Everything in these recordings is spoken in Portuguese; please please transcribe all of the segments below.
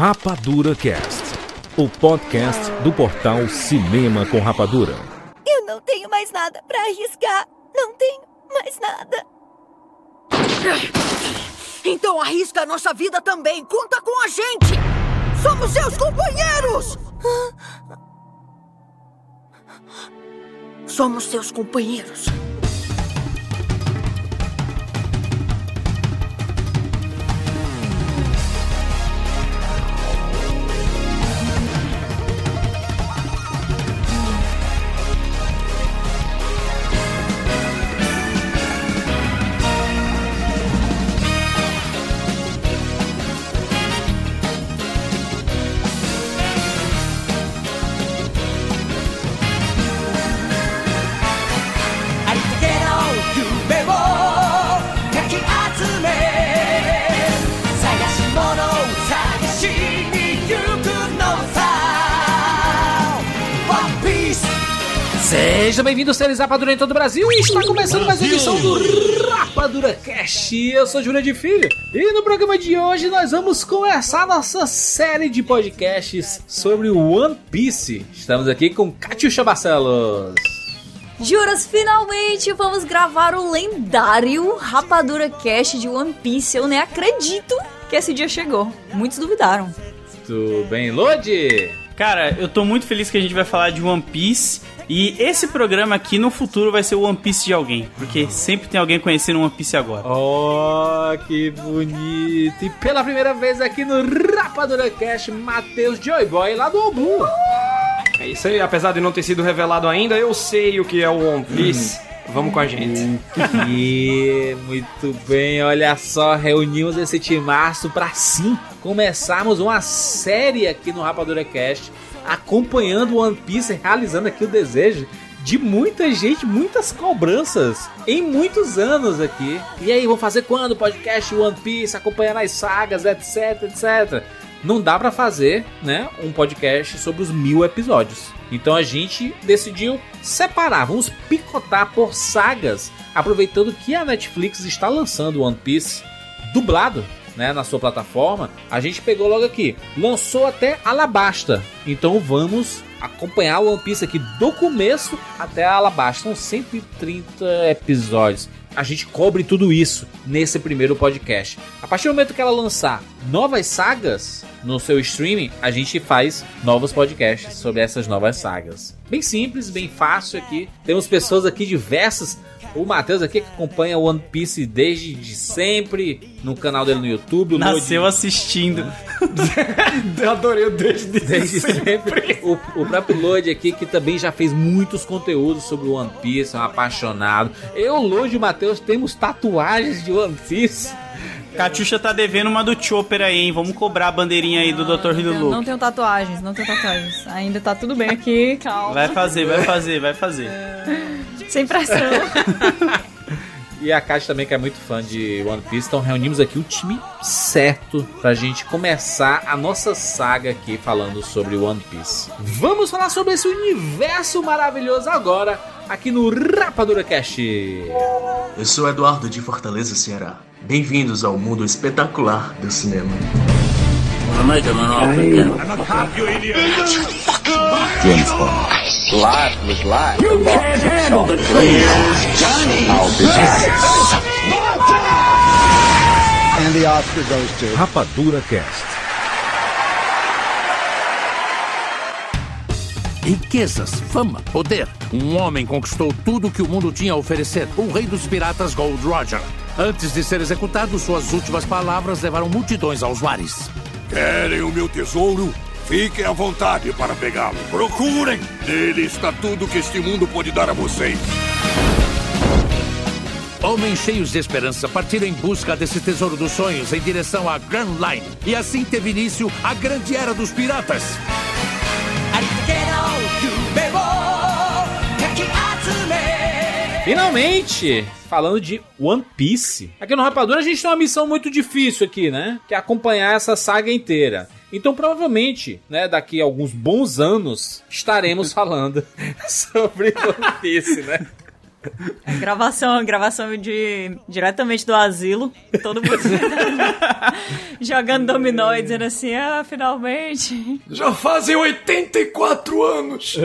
Rapadura Cast, o podcast do portal Cinema com Rapadura. Eu não tenho mais nada pra arriscar. Não tenho mais nada. Então arrisca a nossa vida também. Conta com a gente. Somos seus companheiros. Somos seus companheiros. Seja bem-vindo, seres Rapadura em todo o Brasil. E está começando mais uma edição do Rapadura Cast. Eu sou Júlia de Filho. E no programa de hoje nós vamos começar nossa série de podcasts sobre One Piece. Estamos aqui com Catiuxa Barcelos. Juras, finalmente vamos gravar o lendário Rapadura Cast de One Piece. Eu nem acredito que esse dia chegou. Muitos duvidaram. Tudo bem, Lodi? Cara, eu tô muito feliz que a gente vai falar de One Piece. E esse programa aqui no futuro vai ser o One Piece de alguém. Porque sempre tem alguém conhecendo o One Piece agora. Oh, que bonito! E pela primeira vez aqui no Rapadura Cast, Matheus Joy Boy lá do Obu. É isso aí, apesar de não ter sido revelado ainda, eu sei o que é o One Piece. Vamos com a gente. E muito bem, olha só, reunimos esse timaço para sim começarmos uma série aqui no Rapadura Cast, acompanhando One Piece, realizando aqui o desejo de muita gente, muitas cobranças em muitos anos aqui. E aí, vou fazer quando? Podcast One Piece, acompanhando as sagas, etc, etc. Não dá para fazer, né, um podcast sobre os mil episódios. Então a gente decidiu separar, vamos picotar por sagas, aproveitando que a Netflix está lançando One Piece dublado né, na sua plataforma, a gente pegou logo aqui. Lançou até Alabasta. Então vamos acompanhar o One Piece aqui do começo até Alabasta. São 130 episódios. A gente cobre tudo isso nesse primeiro podcast. A partir do momento que ela lançar novas sagas no seu streaming, a gente faz novos podcasts sobre essas novas sagas. Bem simples, bem fácil aqui. Temos pessoas aqui diversas o Matheus aqui que acompanha One Piece desde de sempre, no canal dele no YouTube. Nasceu Lodi... assistindo. Eu adorei o desde, desde sempre. sempre. O, o próprio Lodi aqui que também já fez muitos conteúdos sobre One Piece, é um apaixonado. Eu, Lodi e o Matheus temos tatuagens de One Piece. Catiuxa tá devendo uma do Chopper aí, hein? Vamos cobrar a bandeirinha aí do Dr. Hiru Não tenho tatuagens, não tenho tatuagens. Ainda tá tudo bem aqui, calma. Vai fazer, vai fazer, vai fazer. Sem pressão. E a Kátia também, que é muito fã de One Piece. Então reunimos aqui o time certo pra gente começar a nossa saga aqui falando sobre One Piece. Vamos falar sobre esse universo maravilhoso agora, aqui no Rapadura Cast. Eu sou Eduardo de Fortaleza, Ceará. Bem-vindos ao mundo espetacular do cinema. James Bond. Life was life. You can't handle the truth. Johnny. I'll be back. And the Oscar goes to Rapadura Cast. Riquezas, fama, poder. Um homem conquistou tudo que o mundo tinha a oferecer. O rei dos piratas Gold Roger. Antes de ser executado, suas últimas palavras levaram multidões aos mares. Querem o meu tesouro? Fiquem à vontade para pegá-lo. Procurem! Nele está tudo que este mundo pode dar a vocês. Homens cheios de esperança partiram em busca desse tesouro dos sonhos em direção à Grand Line. E assim teve início a grande era dos piratas. Finalmente! Falando de One Piece. Aqui no Rapadura a gente tem uma missão muito difícil aqui, né? Que é acompanhar essa saga inteira. Então, provavelmente, né, daqui a alguns bons anos, estaremos falando sobre One Piece, né? É, gravação, gravação de diretamente do asilo. Todo mundo. Jogando dominó e dizendo assim, ah, finalmente. Já fazem 84 anos.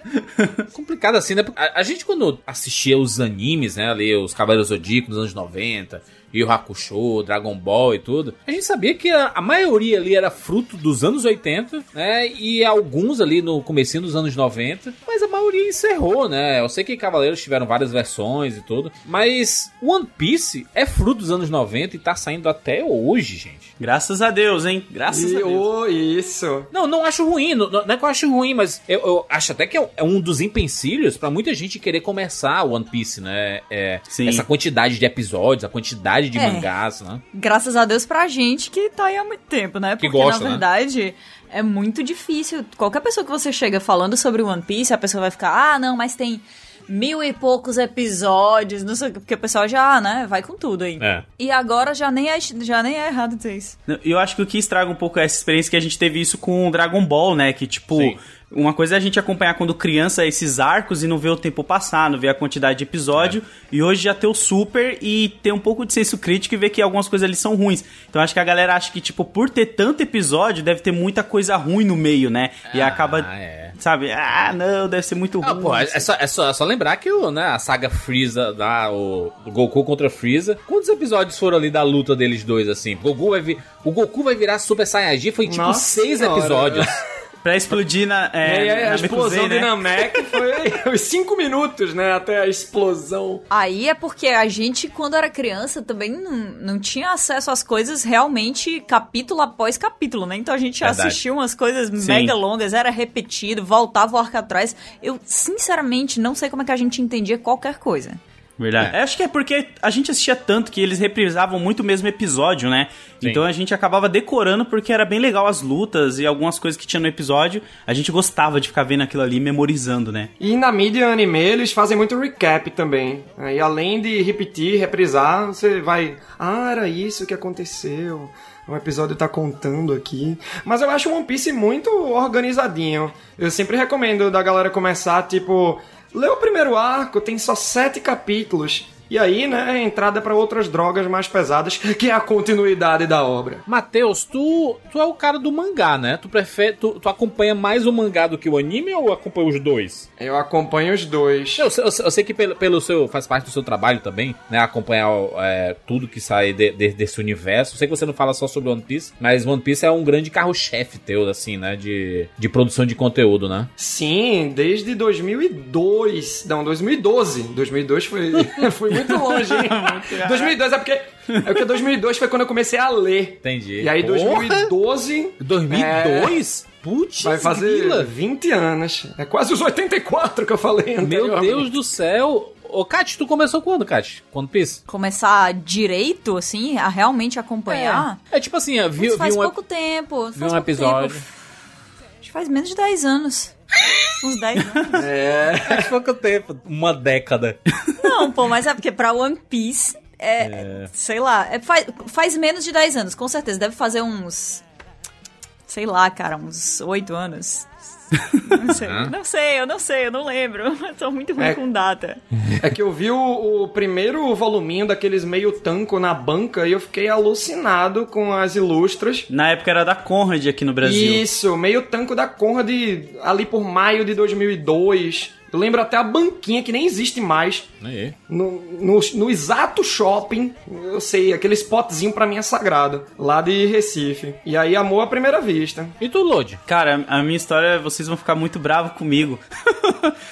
Complicado assim, né? A, a gente quando assistia os animes, né? Ali, os Cavaleiros Zodíaco nos anos 90, e o Hakusho, Dragon Ball e tudo, a gente sabia que a, a, maioria ali era fruto dos anos 80, né? E alguns ali no comecinho dos anos 90, mas a maioria encerrou, né? Eu sei que Cavaleiros tiveram várias versões e tudo, mas One Piece é fruto dos anos 90 e tá saindo até hoje, gente. Graças a Deus, hein? Graças e, a Deus. Oh, isso. Não, não acho ruim, não, não, é que eu acho ruim, mas eu, eu acho até que é, é um dos empecilhos para muita gente querer começar One Piece, né? É, essa quantidade de episódios, a quantidade de é. mangás, né? Graças a Deus pra gente que tá aí há muito tempo, né? Porque, que gosta, na né? verdade, né? é muito difícil. Qualquer pessoa que você chega falando sobre One Piece, a pessoa vai ficar, ah, não, mas tem mil e poucos episódios, não sei porque o pessoal já, né, vai com tudo aí. É. E agora já nem, é, já nem é errado dizer isso. Eu acho que o que estraga um pouco essa experiência que a gente teve isso com Dragon Ball, né, que tipo... Sim uma coisa é a gente acompanhar quando criança esses arcos e não ver o tempo passar, não ver a quantidade de episódio. É. E hoje já ter o super e ter um pouco de senso crítico e ver que algumas coisas ali são ruins. Então acho que a galera acha que, tipo, por ter tanto episódio, deve ter muita coisa ruim no meio, né? E ah, acaba. É. Sabe? Ah, não, deve ser muito ah, ruim. Pô, é, só, é, só, é só lembrar que o, né, a saga Freeza, da, o, Goku contra Freeza. Quantos episódios foram ali da luta deles dois, assim? O Goku vai, vir, o Goku vai virar Super Saiyajin, foi tipo Nossa seis senhora. episódios. Pra explodir na. É, e aí, na a explosão né? de Namek foi os cinco minutos, né? Até a explosão. Aí é porque a gente, quando era criança, também não, não tinha acesso às coisas realmente capítulo após capítulo, né? Então a gente Verdade. assistia umas coisas Sim. mega longas, era repetido, voltava o arco atrás. Eu, sinceramente, não sei como é que a gente entendia qualquer coisa. Verdade. É. Acho que é porque a gente assistia tanto que eles reprisavam muito o mesmo episódio, né? Sim. Então a gente acabava decorando porque era bem legal as lutas e algumas coisas que tinha no episódio. A gente gostava de ficar vendo aquilo ali, memorizando, né? E na mídia anime eles fazem muito recap também. E além de repetir, reprisar, você vai. Ah, era isso que aconteceu. O episódio tá contando aqui. Mas eu acho One Piece muito organizadinho. Eu sempre recomendo da galera começar, tipo Lê o primeiro arco, tem só sete capítulos. E aí, né, entrada para outras drogas mais pesadas, que é a continuidade da obra. Matheus, tu, tu é o cara do mangá, né? Tu prefere, tu, tu acompanha mais o mangá do que o anime ou acompanha os dois? Eu acompanho os dois. Eu, eu, eu sei que pelo, pelo, seu faz parte do seu trabalho também, né? Acompanhar é, tudo que sai de, de, desse universo. Eu sei que você não fala só sobre One Piece, mas One Piece é um grande carro-chefe teu, assim, né? De, de produção de conteúdo, né? Sim, desde 2002. Não, 2012. 2002 foi, foi muito longe, hein? 2002 é porque. É porque 2002 foi quando eu comecei a ler. Entendi. E aí, 2012. 2002? É... Putz, vai fazer grila. 20 anos. É quase os 84 que eu falei Meu Deus do céu. Ô, Kat, tu começou quando, Kat? Quando Piece? Começar direito, assim, a realmente acompanhar? É, é tipo assim, viu, faz vi um, pouco tempo. Vi um episódio. Tempo. Acho que faz menos de 10 anos. Uns 10 anos. É, faz pouco tempo. Uma década. Não, pô, mas é porque pra One Piece é, é. sei lá, é, faz, faz menos de 10 anos, com certeza. Deve fazer uns, sei lá, cara, uns 8 anos. Não sei, não sei, eu não sei, eu não lembro. Eu tô muito ruim é, com data. É que eu vi o, o, primeiro voluminho daqueles meio tanco na banca e eu fiquei alucinado com as ilustras. Na época era da Conrad aqui no Brasil. Isso, meio tanco da Conrad ali por maio de 2002. Eu lembro até a banquinha que nem existe mais. No, no, no, exato shopping, eu sei, aquele spotzinho pra mim é sagrado. Lá de Recife. E aí, amor à primeira vista. E tu, Lodi? Cara, a minha história, vocês vão ficar muito bravos comigo.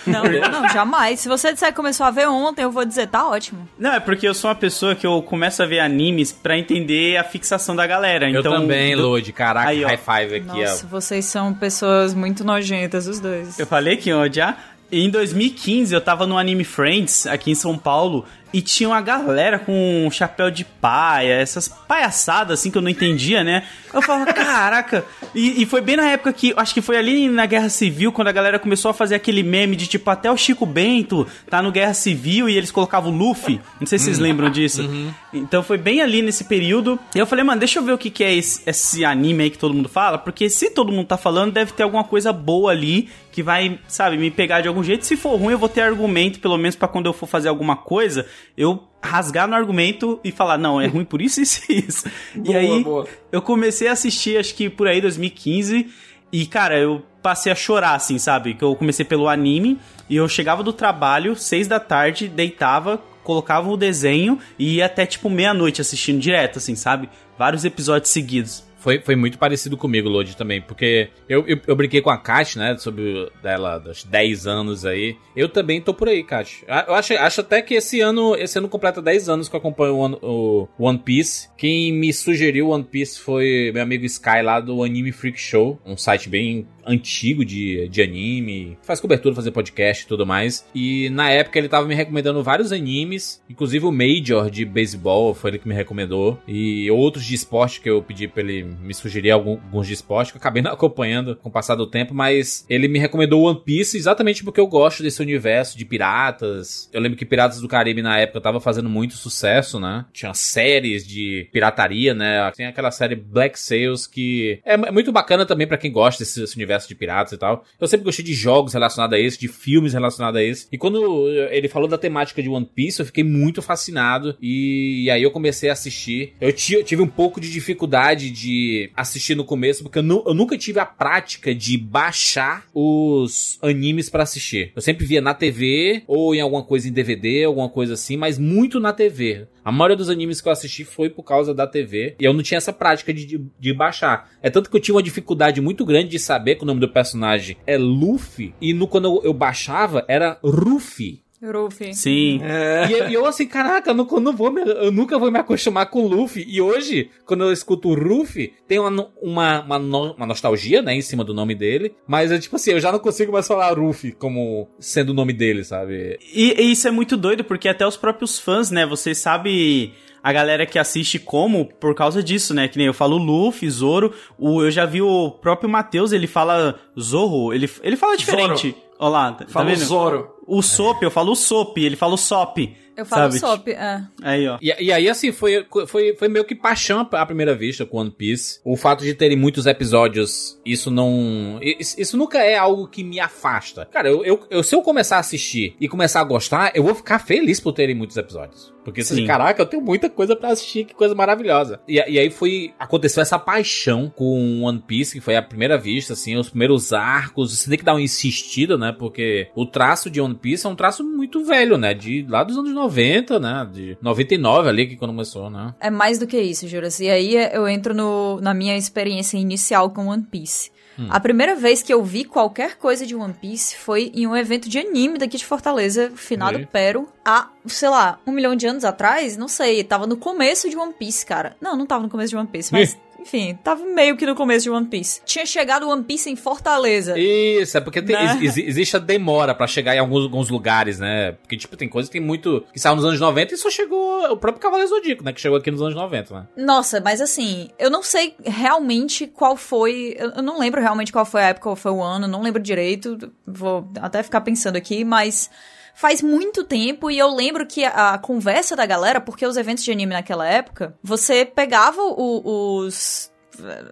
Não, não, jamais. Se você disser que começou a ver ontem, eu vou dizer, tá ótimo. Não, é porque eu sou uma pessoa que eu começo a ver animes pra entender a fixação da galera. Eu então, também, do... Lodi. Caraca, aí, high five aqui, Nossa, ó. vocês são pessoas muito nojentas, os dois. Eu falei que ia odiar? Em 2015 eu tava no Anime Friends aqui em São Paulo e tinha uma galera com um chapéu de paia, essas palhaçadas assim que eu não entendia, né? Eu falava, caraca. E, e, foi bem na época que, acho que foi ali na Guerra Civil, quando a galera começou a fazer aquele meme de tipo, até o Chico Bento tá no Guerra Civil e eles colocavam o Luffy. Não sei se vocês uhum. lembram disso. Uhum. Então foi bem ali nesse período. E eu falei, mano, deixa eu ver o que, que é esse, esse anime aí que todo mundo fala, porque se todo mundo tá falando, deve ter alguma coisa boa ali que vai, sabe, me pegar de algum jeito. Se for ruim, eu vou ter argumento, pelo menos para quando eu for fazer alguma coisa, eu rasgar no argumento e falar, não, é ruim por isso, isso e isso. Boa, e aí, boa. eu comecei a assistir, acho que por aí, 2015, e, cara, eu passei a chorar, assim, sabe? Que eu comecei pelo anime, e eu chegava do trabalho, seis da tarde, deitava, colocava o desenho e ia até, tipo, meia-noite assistindo direto, assim, sabe? Vários episódios seguidos. Foi, foi muito parecido comigo, Lodi, também. Porque eu, eu, eu, brinquei com a Kat, né? Sobre dela, dos 10 anos aí. Eu também tô por aí, Kat. Eu acho, acho até que esse ano, esse ano completa 10 anos que eu acompanho o One, Piece. Quem me sugeriu One Piece foi meu amigo Sky lá do Anime Freak Show. Um site bem antigo de, de anime, faz cobertura, fazer podcast e tudo mais. E na época ele tava me recomendando vários animes, inclusive o Major de beisebol foi ele que me recomendou. E outros de esporte que eu pedi pra ele me sugerir alguns de esporte, que eu acabei não acompanhando com o passar do tempo, mas ele me recomendou One Piece exatamente porque eu gosto desse universo de piratas. Eu lembro que Piratas do Caribe na época tava fazendo muito sucesso, né? Tinha séries de pirataria, né? Tem aquela série Black Sails que é, é muito bacana também para quem gosta desse, desse universo universo de piratas e tal. Eu sempre gostei de jogos relacionados a isso, de filmes relacionados a isso. E quando ele falou da temática de One Piece, eu fiquei muito fascinado. E, e aí eu comecei a assistir. Eu, eu, tive um pouco de dificuldade de assistir no começo, porque eu, nu eu nunca tive a prática de baixar os animes para assistir. Eu sempre via na TV ou em alguma coisa em DVD, alguma coisa assim, mas muito na TV. A maioria dos animes que eu assisti foi por causa da TV. E eu não tinha essa prática de, de, de baixar. É tanto que eu tinha uma dificuldade muito grande de saber que o nome do personagem é Luffy. E no, quando eu, eu baixava, era Ruffy. Luffy. Sim. É. E, e, eu assim, caraca, eu, não, eu, não vou me, eu nunca vou me acostumar com o Luffy. E hoje, quando eu escuto o Luffy, tem uma, uma, uma, no, uma, nostalgia, né, em cima do nome dele. Mas é tipo assim, eu já não consigo mais falar Luffy como sendo o nome dele, sabe? E, e isso é muito doido, porque até os próprios fãs, né, você sabe a galera que assiste como por causa disso, né? Que nem eu falo Luffy, Zoro. O, eu já vi o próprio Matheus, ele fala Zorro. Ele, ele fala diferente. Zoro. Olha lá, tá, fala vendo? Zoro. O Sop, eu falo Sop, ele fala o Sop. Eu falo sabe? Sop, é. Aí, ó. E, e, aí, assim, foi, foi, foi meio que paixão à primeira vista com One Piece. O fato de terem muitos episódios, isso não. Isso, isso nunca é algo que me afasta. Cara, eu, eu, eu, se eu começar a assistir e começar a gostar, eu vou ficar feliz por terem muitos episódios. Porque, assim, caraca, eu tenho muita coisa para assistir, que coisa maravilhosa. E, e aí foi. Aconteceu essa paixão com One Piece, que foi a primeira vista, assim, os primeiros arcos. Você tem que dar uma insistida, né? Porque o traço de One Piece é um traço muito velho, né? De lá dos anos 90, né? De 99 ali, que quando começou, né? É mais do que isso, Juras. E aí eu entro no, na minha experiência inicial com One Piece. Hum. A primeira vez que eu vi qualquer coisa de One Piece foi em um evento de anime daqui de Fortaleza, finado e? Pero, há, sei lá, um milhão de anos atrás, não sei, tava no começo de One Piece, cara. Não, não tava no começo de One Piece, mas enfim, tava meio que no começo de One Piece. Tinha chegado One Piece em Fortaleza. Isso, é porque tem, né? ex, existe a demora para chegar em alguns, alguns, lugares, né? Porque, tipo, tem coisa que tem muito. que saiu nos anos 90 e só chegou o próprio Cavaleiro Zodíaco, né? Que chegou aqui nos anos 90, né? Nossa, mas assim, eu não sei realmente qual foi. Eu não lembro realmente qual foi a época, qual foi o ano, não lembro direito. Vou até ficar pensando aqui, mas faz muito tempo e eu lembro que a, a, conversa da galera, porque os eventos de anime naquela época, você pegava o, os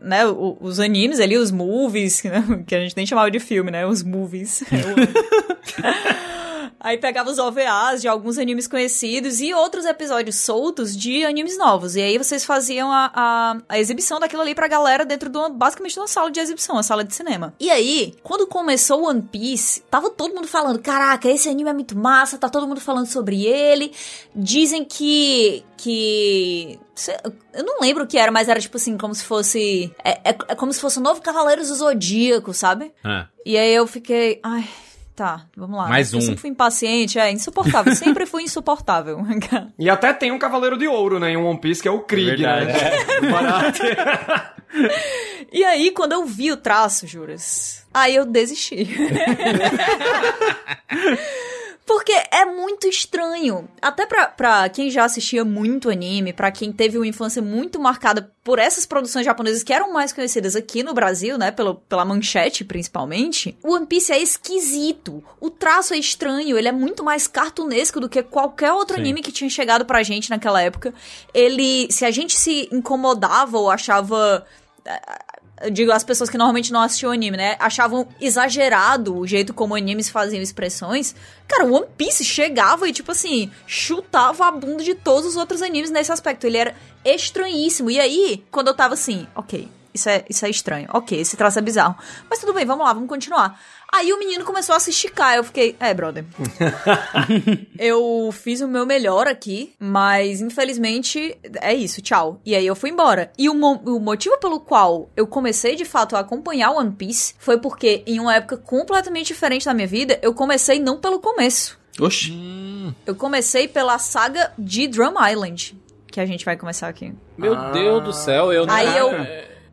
né, os animes ali, os movies, que a gente nem chamava de filme, né, os movies. Aí pegava os OVAs de alguns animes conhecidos e outros episódios soltos de animes novos. E aí vocês faziam a, a, a exibição daquilo ali pra galera dentro de uma, basicamente de uma sala de exibição, uma sala de cinema. E aí, quando começou One Piece, tava todo mundo falando: caraca, esse anime é muito massa, tá todo mundo falando sobre ele. Dizem que. que. Eu não lembro o que era, mas era tipo assim, como se fosse. É, é, é como se fosse o novo Cavaleiros do Zodíaco, sabe? É. E aí eu fiquei. Ai Tá, vamos lá. Mais um. Eu sempre fui impaciente, é insuportável. sempre fui insuportável. e até tem um Cavaleiro de Ouro, né? Em One Piece, que é o Krieg, é né? É. e aí, quando eu vi o traço, juras, aí eu desisti. Porque é muito estranho. Até pra, pra quem já assistia muito anime, pra quem teve uma infância muito marcada por essas produções japonesas que eram mais conhecidas aqui no Brasil, né? Pelo, pela manchete, principalmente. O One Piece é esquisito. O traço é estranho. Ele é muito mais cartunesco do que qualquer outro Sim. anime que tinha chegado pra gente naquela época. Ele. Se a gente se incomodava ou achava digo as pessoas que normalmente não assistiam anime, né? Achavam exagerado o jeito como animes faziam expressões. Cara, One Piece chegava e, tipo assim, chutava a bunda de todos os outros animes nesse aspecto. Ele era estranhíssimo. E aí, quando eu tava assim, ok, isso é, isso é estranho. Ok, esse traço é bizarro. Mas tudo bem, vamos lá, vamos continuar. Aí o menino começou a se esticar. Eu fiquei, é, brother. eu fiz o meu melhor aqui, mas infelizmente é isso, tchau. E aí eu fui embora. E o, mo o motivo pelo qual eu comecei de fato a acompanhar One Piece foi porque em uma época completamente diferente da minha vida, eu comecei não pelo começo. Oxi. Hum. Eu comecei pela saga de Drum Island, que a gente vai começar aqui. Meu ah. Deus do céu, eu não. Aí eu,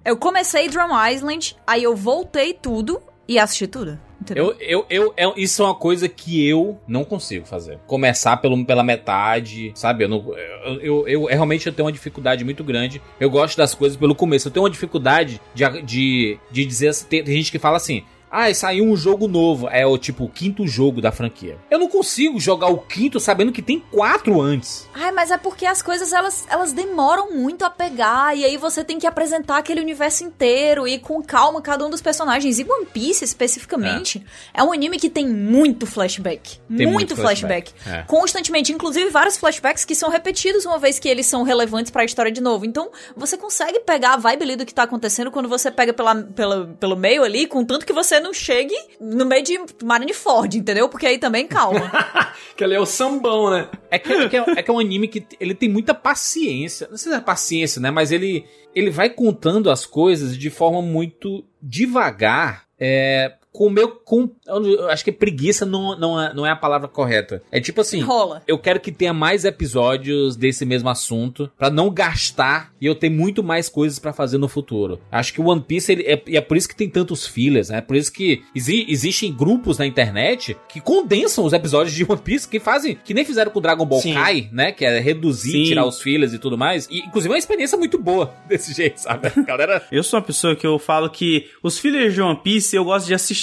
eu comecei Drum Island, aí eu voltei tudo e assisti tudo. Eu, eu, eu, eu, isso é uma coisa que eu não consigo fazer. Começar pelo, pela metade, sabe? Eu, não, eu, eu, eu, realmente eu tenho uma dificuldade muito grande. Eu gosto das coisas pelo começo. Eu tenho uma dificuldade de, de, de dizer. Tem gente que fala assim: ah, saiu um jogo novo. É o tipo o quinto jogo da franquia. Eu não consigo jogar o quinto sabendo que tem quatro antes. Ai, mas é porque as coisas elas, elas demoram muito a pegar. E aí você tem que apresentar aquele universo inteiro e com calma cada um dos personagens. E One Piece, especificamente, é, é um anime que tem muito flashback. Tem muito, muito flashback. flashback. É. Constantemente. Inclusive vários flashbacks que são repetidos uma vez que eles são relevantes para a história de novo. Então você consegue pegar a vibe ali do que tá acontecendo quando você pega pela, pela, pelo meio ali, com tanto que você não chegue no meio de Marineford, entendeu? Porque aí também calma. que ali é o sambão, né? É que, é, que é, é, que é um anime que ele tem muita paciência. Não sei se é paciência, né? Mas ele, ele vai contando as coisas de forma muito devagar. É, com o meu. Com, eu acho que preguiça não, não, é, não é a palavra correta. É tipo assim. Rola. Eu quero que tenha mais episódios desse mesmo assunto. para não gastar e eu ter muito mais coisas para fazer no futuro. Acho que o One Piece ele, é, é por isso que tem tantos fillers, né? É por isso que exi, existem grupos na internet que condensam os episódios de One Piece, que fazem. Que nem fizeram com o Dragon Ball Sim. Kai, né? Que é reduzir, Sim. tirar os fillers e tudo mais. E, inclusive, é uma experiência muito boa desse jeito, sabe? Galera. eu sou uma pessoa que eu falo que os fillers de One Piece eu gosto de assistir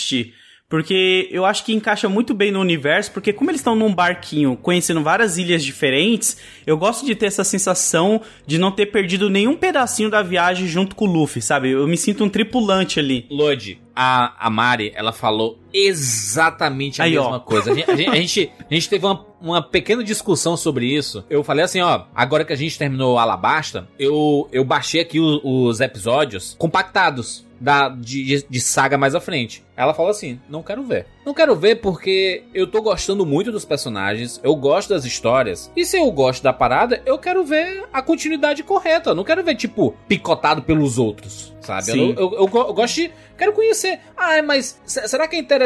Porque eu acho que encaixa muito bem no universo, porque como eles estão num barquinho conhecendo várias ilhas diferentes, eu gosto de ter essa sensação de não ter perdido nenhum pedacinho da viagem junto com o Luffy, sabe? Eu me sinto um tripulante ali. Lodi, a, a Mari, ela falou exatamente a Aí, mesma ó. coisa. A gente, a, gente, a, gente, teve uma, uma pequena discussão sobre isso. Eu falei assim, ó, agora que a gente terminou o Alabasta, eu, eu baixei aqui os, os episódios compactados da, de, de saga mais à frente. Ela falou assim: não quero ver. Não quero ver porque eu tô gostando muito dos personagens, eu gosto das histórias. E se eu gosto da parada, eu quero ver a continuidade correta. Eu não quero ver, tipo, picotado pelos outros, sabe? Eu, eu, eu, eu, gosto de. Quero conhecer. Ah, mas será que é interessante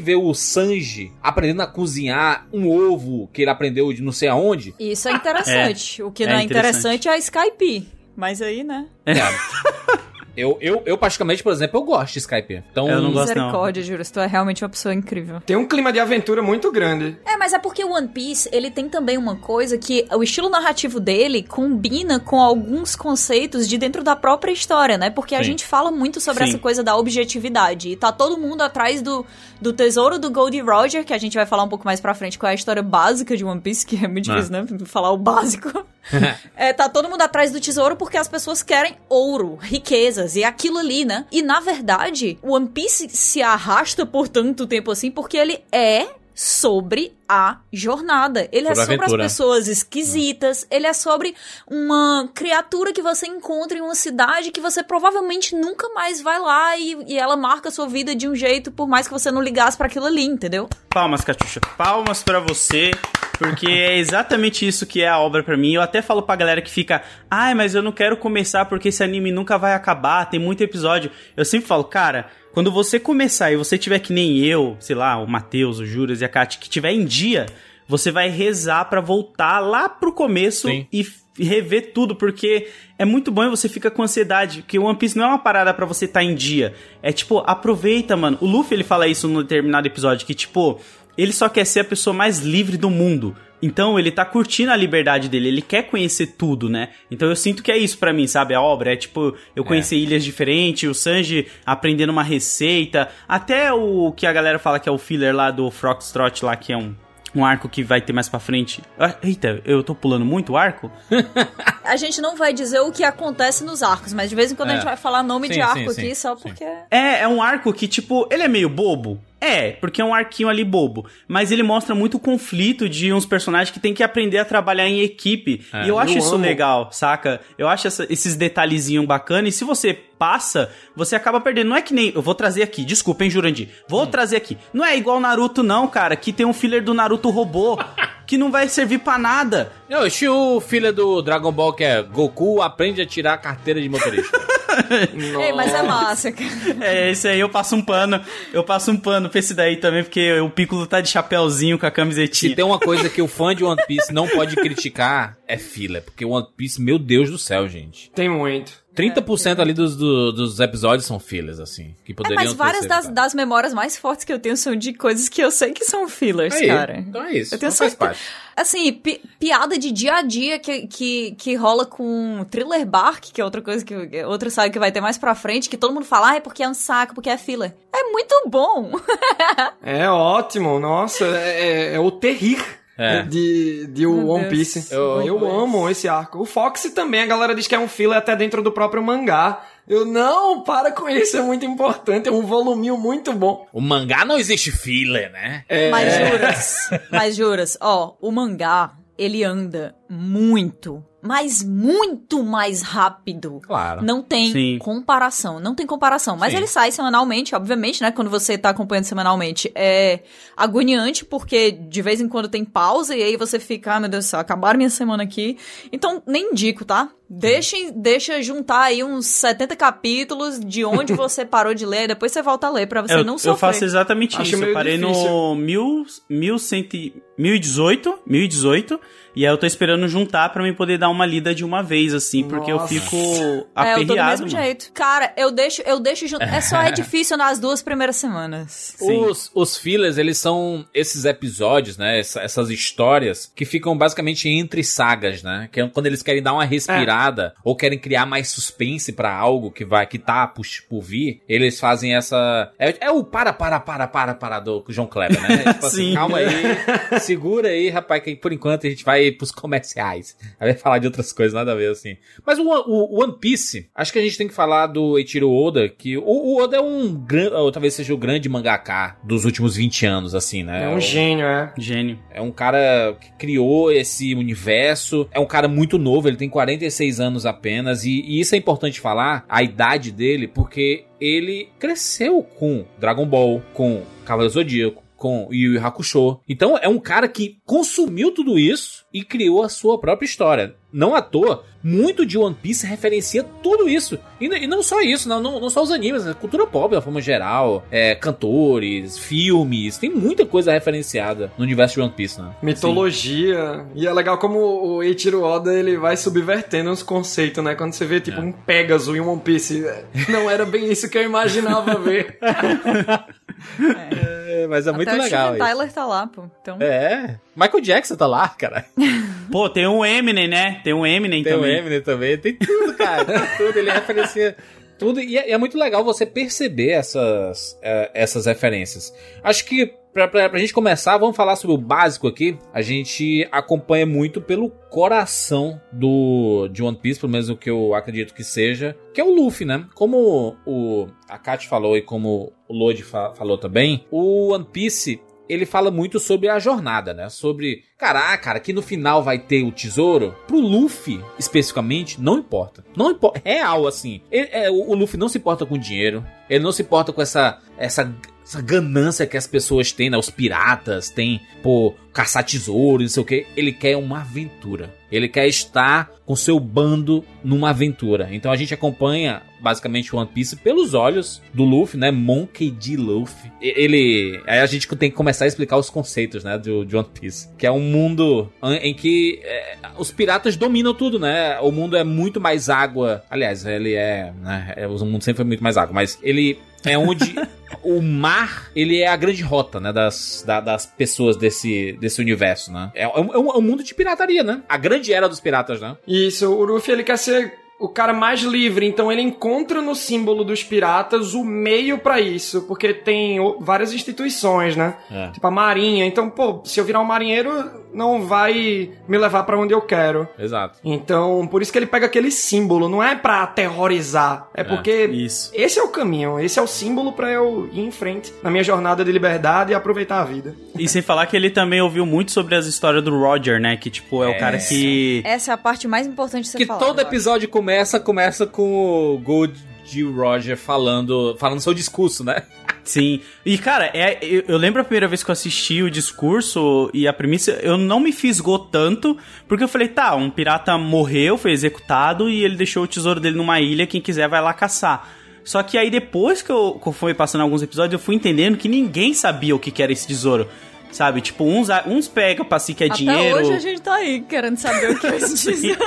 ver o Sanji aprendendo a cozinhar um ovo que ele aprendeu de não sei aonde? Isso é interessante. É, o que não é, é interessante. interessante é a Skype. Mas aí, né? É. Eu, eu, eu, particularmente, por exemplo, eu gosto de Skype. Então, eu não gosto Misericórdia, Júlio. Tu é realmente uma pessoa incrível. Tem um clima de aventura muito grande. É, mas é porque o One Piece, ele tem também uma coisa que o estilo narrativo dele combina com alguns conceitos de dentro da própria história, né? Porque Sim. a gente fala muito sobre Sim. essa coisa da objetividade. E tá todo mundo atrás do, do tesouro do Goldie Roger, que a gente vai falar um pouco mais pra frente, qual é a história básica de One Piece, que é muito difícil, ah. né? Falar o básico. é, tá todo mundo atrás do tesouro porque as pessoas querem ouro, riquezas e aquilo ali, né? E na verdade, o One Piece se arrasta por tanto tempo assim porque ele é sobre a jornada. Ele é sobre é sobre aventura. as pessoas esquisitas, ele é sobre uma criatura que você encontra em uma cidade que você provavelmente nunca mais vai lá e, e ela marca a sua vida de um jeito por mais que você não ligasse para aquilo ali, entendeu? Palmas, Catiuxa. Palmas para você, porque é exatamente isso que é a obra para mim. Eu até falo pra galera que fica, ai, mas eu não quero começar porque esse anime nunca vai acabar, tem muito episódio. Eu sempre falo, cara, quando você começar e você tiver que nem eu, sei lá, o Matheus, o Juras e a Kat, que tiver em dia, você vai rezar para voltar lá pro começo Sim. e rever tudo, porque é muito bom e você fica com ansiedade, porque o One Piece não é uma parada para você estar tá em dia. É tipo, aproveita, mano. O Luffy ele fala isso num determinado episódio que tipo, ele só quer ser a pessoa mais livre do mundo. Então ele tá curtindo a liberdade dele, ele quer conhecer tudo, né? Então eu sinto que é isso para mim, sabe? A obra é tipo, eu conhecer é. ilhas diferentes, o Sanji aprendendo uma receita, até o que a galera fala que é o filler lá do Foxtrot lá, que é um um arco que vai ter mais pra frente. Ah, eita, eu tô pulando muito o arco? a gente não vai dizer o que acontece nos arcos, mas de vez em quando é. a gente vai falar nome sim, de arco sim, aqui sim, só porque. É, é um arco que, tipo, ele é meio bobo. É, porque é um arquinho ali bobo. Mas ele mostra muito o conflito de uns personagens que tem que aprender a trabalhar em equipe. É, e eu acho eu isso amo. legal, saca? Eu acho essa, esses detalhezinhos bacanas. E se você passa, você acaba perdendo. Não é que nem. Eu vou trazer aqui, desculpa, hein, Jurandir. Vou hum. trazer aqui. Não é igual Naruto, não, cara, que tem um filler do Naruto robô. que não vai servir para nada. Não, o filho do Dragon Ball que é Goku aprende a tirar a carteira de motorista. Ei, mas é massa, cara. É, esse aí eu passo um pano. Eu passo um pano pra esse daí também, porque o Piccolo tá de chapéuzinho com a camisetinha. Se tem uma coisa que o fã de One Piece não pode criticar, é fila. Porque One Piece, meu Deus do céu, gente. Tem muito. 30% ali dos, do, dos episódios são fillers, assim. Que poderiam é, mas várias das, das, memórias mais fortes que eu tenho são de coisas que eu sei que são fillers, Aí, cara. Então é isso. Eu tenho faz parte. Assim, pi piada de dia a dia que, que, que rola com Thriller Bark, que é outra coisa que outra saga que vai ter mais pra frente, que todo mundo fala, ah, é porque é um saco, porque é filler. É muito bom. é ótimo, nossa, é, é, é o terrir é. de, de One Piece. Eu, eu amo esse arco. O Fox também, a galera diz que é um filler até dentro do próprio mangá. Eu, não, para com isso, é muito importante, é um voluminho muito bom. O mangá não existe filler, né? É. Mas juras, mas juras, ó, o mangá, ele anda muito mas muito mais rápido. Claro. Não tem Sim. comparação, não tem comparação. Mas Sim. ele sai semanalmente, obviamente, né? Quando você tá acompanhando semanalmente. É agoniante, porque de vez em quando tem pausa e aí você fica, ah, meu Deus do céu, acabaram minha semana aqui. Então, nem indico, tá? Deixem, deixa juntar aí uns 70 capítulos de onde você parou de ler, depois você volta a ler pra você eu, não sofrer. Eu faço exatamente Acho isso. Eu parei difícil. no mil, mil cento, 1018, 1018 e aí eu tô esperando juntar para mim poder dar uma lida de uma vez, assim, porque Nossa. eu fico aperreado. É, eu tô do mesmo jeito. Cara, eu deixo, eu deixo juntar. É só é difícil nas duas primeiras semanas. Os, os fillers, eles são esses episódios, né? Essa, essas histórias que ficam basicamente entre sagas, né? Que é quando eles querem dar uma respirada é. ou querem criar mais suspense para algo que vai, que tá por, por vir, eles fazem essa. É, é, o para, para, para, para, para do João Kleber, né? tipo assim, calma aí, segura aí, rapaz, que por enquanto a gente vai pros comerciais. Aí vai falar de outras coisas, nada a ver, assim. Mas o, o, One Piece, acho que a gente tem que falar do Eiichiro Oda, que o, o Oda é um grande, ou talvez seja o grande mangaka dos últimos 20 anos, assim, né? É um gênio, é. Gênio. É um cara que criou esse universo, é um cara muito novo, ele tem 46 anos apenas, e, e isso é importante falar, a idade dele, porque ele cresceu com Dragon Ball, com Cavaleiro Zodíaco, com Yu Yu Hakusho. Então é um cara que consumiu tudo isso e criou a sua própria história. Não à toa, muito de One Piece referencia tudo isso. E, e não só isso, não, não, não, só os animes, a cultura pop, de forma geral, é, cantores, filmes, tem muita coisa referenciada no universo de One Piece, né? Mitologia. Sim. E é legal como o Eiichiro Oda ele vai subvertendo os conceitos, né? Quando você vê tipo é. um Pegasus em One Piece, não era bem isso que eu imaginava ver. É. é, mas é Até muito legal. O Tyler tá lá, pô. Então... É. Michael Jackson tá lá, cara. Pô, tem um Eminem, né? Tem um Eminem tem também. Tem um Eminem também. Tem tudo, cara. Tem tudo. Ele referencia tudo. E é, é, muito legal você perceber essas, é, essas referências. Acho que Pra, pra, pra gente começar, vamos falar sobre o básico aqui. A gente acompanha muito pelo coração do de One Piece, pelo menos o que eu acredito que seja, que é o Luffy, né? Como o a Kat falou e como o Lodi fa falou também, o One Piece ele fala muito sobre a jornada, né? Sobre, caraca, cara, que no final vai ter o tesouro. Pro Luffy, especificamente, não importa. Não importa. Real, assim. Ele, é, o, o Luffy não se importa com dinheiro. Ele não se importa com essa, essa essa ganância que as pessoas têm, né? Os piratas têm por caçar tesouro, não sei o que. Ele quer uma aventura. Ele quer estar com seu bando numa aventura. Então a gente acompanha basicamente One Piece pelos olhos do Luffy, né? Monkey D. Luffy. Ele. Aí a gente tem que começar a explicar os conceitos, né? Do, de One Piece. Que é um mundo em que é, os piratas dominam tudo, né? O mundo é muito mais água. Aliás, ele é. Né? É, o mundo sempre foi muito mais água, mas ele é onde o mar, ele é a grande rota, né, das, da, das pessoas desse, desse universo, né? É, é, um, é um mundo de pirataria, né? A grande era dos piratas, né? Isso, o Luffy, ele quer ser o cara mais livre, então ele encontra no símbolo dos piratas o meio para isso, porque tem várias instituições, né? É. Tipo a marinha. Então, pô, se eu virar um marinheiro, não vai me levar para onde eu quero. Exato. Então, por isso que ele pega aquele símbolo, não é para aterrorizar, é, é porque isso. esse é o caminho, esse é o símbolo para eu ir em frente na minha jornada de liberdade e aproveitar a vida. E sem falar que ele também ouviu muito sobre as histórias do Roger, né? Que tipo é, é. o cara que Essa é a parte mais importante de você que falar. Que todo episódio começa começa com o Gold de Roger falando, falando seu discurso, né? Sim. E, cara, é, eu, eu, lembro a primeira vez que eu assisti o discurso e a premissa, eu não me fisgou tanto, porque eu falei, tá, um pirata morreu, foi executado e ele deixou o tesouro dele numa ilha, quem quiser vai lá caçar. Só que aí depois que eu, que eu fui passando alguns episódios, eu fui entendendo que ninguém sabia o que, que era esse tesouro. Sabe? Tipo, uns, uns pegam pra si que é Até dinheiro. hoje a gente tá aí querendo saber o que é esse tesouro.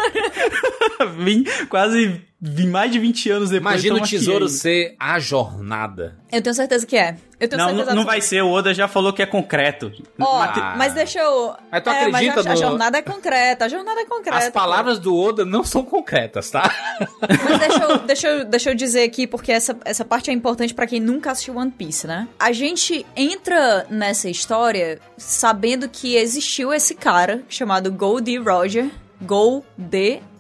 Quase mais de 20 anos depois. Imagina o tesouro ser a jornada. Eu tenho certeza que é. Eu tenho não, certeza não vai ser. O Oda já falou que é concreto. Ó, Mate... mas deixa eu. Mas tu é, acredita mas a, no... a jornada é concreta. A jornada é concreta. As palavras do Oda não são concretas, tá? Mas deixa eu, deixa eu, deixa eu dizer aqui, porque essa, essa parte é importante para quem nunca assistiu One Piece, né? A gente entra nessa história sabendo que existiu esse cara chamado Goldie Roger. Gold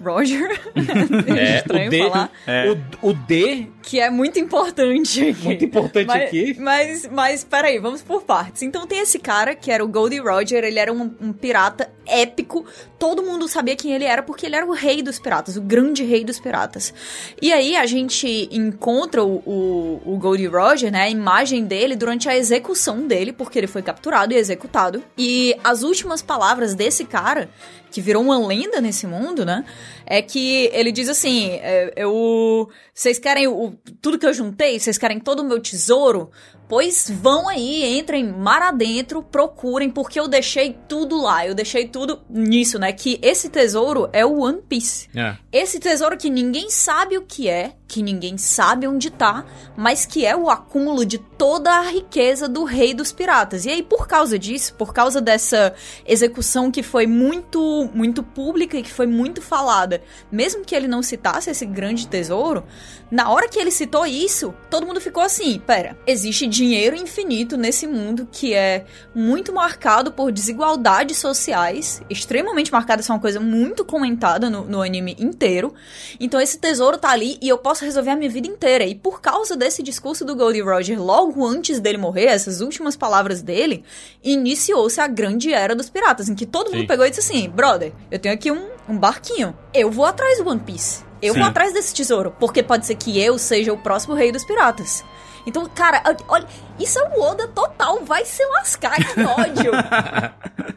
Roger. é, estranho o D, falar. É. O, o D. Que é muito importante aqui. Muito importante mas, aqui. Mas, mas, peraí, vamos por partes. Então tem esse cara, que era o Goldie Roger, ele era um, um, pirata épico. Todo mundo sabia quem ele era, porque ele era o rei dos piratas, o grande rei dos piratas. E aí a gente encontra o, o, o Goldie Roger, né, a imagem dele durante a execução dele, porque ele foi capturado e executado. E as últimas palavras desse cara que virou uma lenda nesse mundo, né? É que ele diz assim: é, eu. Vocês querem o, tudo que eu juntei? Vocês querem todo o meu tesouro? Pois vão aí, entrem mar adentro, procurem, porque eu deixei tudo lá. Eu deixei tudo nisso, né? Que esse tesouro é o One Piece. É. Esse tesouro que ninguém sabe o que é, que ninguém sabe onde tá, mas que é o acúmulo de toda a riqueza do rei dos piratas. E aí, por causa disso, por causa dessa execução que foi muito, muito pública e que foi muito falada, mesmo que ele não citasse esse grande tesouro, na hora que ele citou isso, todo mundo ficou assim: pera, existe dinheiro infinito nesse mundo que é muito marcado por desigualdades sociais, extremamente marcada, isso é uma coisa muito comentada no, no anime inteiro. Então esse tesouro tá ali e eu posso resolver a minha vida inteira. E por causa desse discurso do Goldie Roger, logo antes dele morrer, essas últimas palavras dele, iniciou-se a grande era dos piratas, em que todo Sim. mundo pegou e disse assim: brother, eu tenho aqui um, um barquinho, eu vou atrás do One Piece. Eu Sim. vou atrás desse tesouro, porque pode ser que eu seja o próximo rei dos piratas. Então, cara, olha, isso é um Oda total, vai se lascar, que ódio.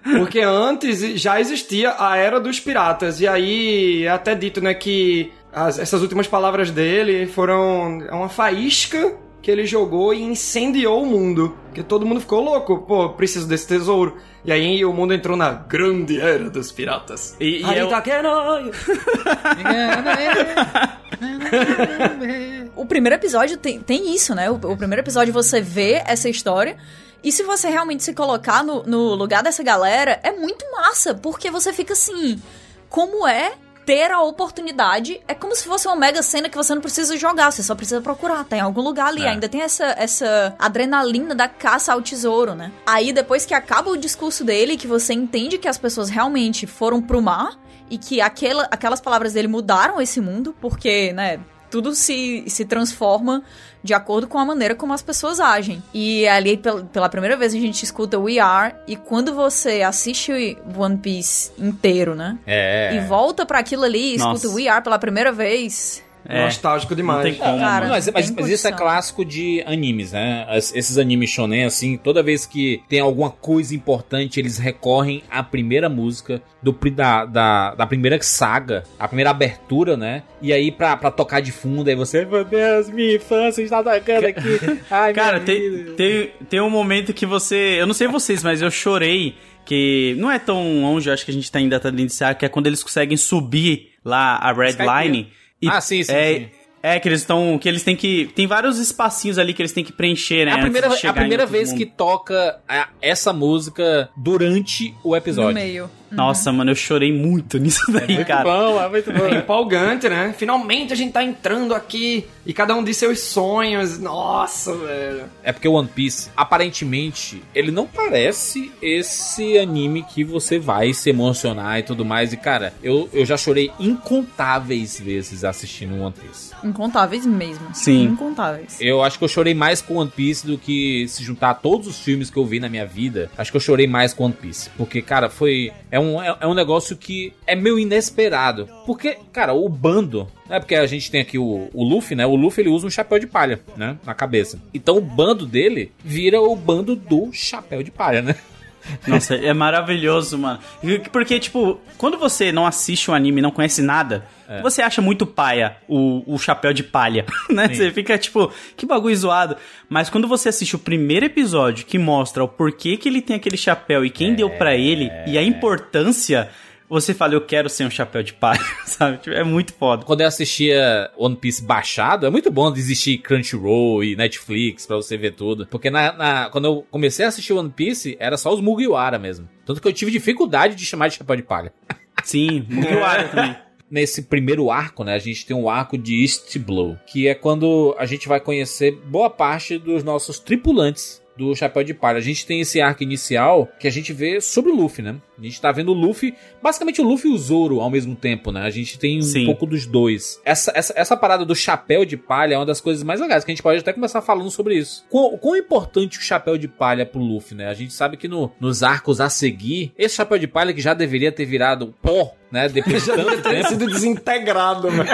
Porque antes já existia a Era dos Piratas, e aí é até dito, né, que as, essas últimas palavras dele foram uma faísca que ele jogou e incendiou o mundo. Porque todo mundo ficou louco, pô, preciso desse tesouro. E aí o mundo entrou na grande era dos piratas. E, e eu... o primeiro episódio tem, tem isso, né? O, o, primeiro episódio você vê essa história. E se você realmente se colocar no, no lugar dessa galera, é muito massa, porque você fica assim. Como é ter a oportunidade é como se fosse uma mega cena que você não precisa jogar, você só precisa procurar, tá em algum lugar ali. É. Ainda tem essa, essa adrenalina da caça ao tesouro, né? Aí depois que acaba o discurso dele, que você entende que as pessoas realmente foram pro mar e que aquela, aquelas palavras dele mudaram esse mundo, porque, né, tudo se, se transforma de acordo com a maneira como as pessoas agem. E ali, pela primeira vez, a gente escuta We Are, e quando você assiste One Piece inteiro, né? É. E volta para aquilo ali e escuta We Are pela primeira vez, é, Nostálgico demais. Não tem como. Cara, mas, mas, mas isso é clássico de animes, né? As, esses animes shonen, assim, toda vez que tem alguma coisa importante, eles recorrem à primeira música do, da, da, da primeira saga, a primeira abertura, né? E aí pra, pra tocar de fundo, aí você, meu Deus, minha infância está tocando aqui. Ai, Cara, tem, tem, tem um momento que você. Eu não sei vocês, mas eu chorei. Que não é tão longe, acho que a gente tá ainda tá dentro de que é quando eles conseguem subir lá a Red Line. E ah, sim, sim, é, sim. É, que eles estão. Que eles têm que. Tem vários espacinhos ali que eles têm que preencher, né? É a primeira, a primeira vez mundo. que toca essa música durante o episódio. No meio. Nossa, mano, eu chorei muito nisso daí, muito cara. Bom, é muito bom. É empolgante, né? Finalmente a gente tá entrando aqui e cada um de seus sonhos. Nossa, velho. É porque o One Piece, aparentemente, ele não parece esse anime que você vai se emocionar e tudo mais. E, cara, eu, eu já chorei incontáveis vezes assistindo One Piece. Incontáveis mesmo. Sim. Incontáveis. Eu acho que eu chorei mais com One Piece do que se juntar a todos os filmes que eu vi na minha vida. Acho que eu chorei mais com One Piece. Porque, cara, foi. É um, é, é um negócio que é meio inesperado. Porque, cara, o bando. É porque a gente tem aqui o, o Luffy, né? O Luffy ele usa um chapéu de palha, né? Na cabeça. Então o bando dele vira o bando do chapéu de palha, né? Nossa, é maravilhoso, mano. Porque, tipo, quando você não assiste um anime e não conhece nada, é. você acha muito paia o, o chapéu de palha, né? Sim. Você fica, tipo, que bagulho zoado. Mas quando você assiste o primeiro episódio que mostra o porquê que ele tem aquele chapéu e quem é. deu para ele e a importância você fala, eu quero ser um chapéu de palha, sabe? Tipo, é muito foda. Quando eu assistia One Piece baixado, é muito bom existir Crunchyroll e Netflix pra você ver tudo. Porque na, na, quando eu comecei a assistir One Piece, era só os Mugiwara mesmo. Tanto que eu tive dificuldade de chamar de chapéu de palha. Sim, Mugiwara também. Nesse primeiro arco, né, a gente tem um arco de East Blow, que é quando a gente vai conhecer boa parte dos nossos tripulantes do Chapéu de Palha. A gente tem esse arco inicial que a gente vê sobre o Luffy, né? A gente tá vendo o Luffy, basicamente o Luffy e o Zoro ao mesmo tempo, né? A gente tem um Sim. pouco dos dois. Essa, essa, essa parada do chapéu de palha é uma das coisas mais legais, que a gente pode até começar falando sobre isso. Quão, quão importante o chapéu de palha pro Luffy, né? A gente sabe que no, nos arcos a seguir, esse chapéu de palha que já deveria ter virado pó né? Depois de tanto tempo. sido desintegrado, velho.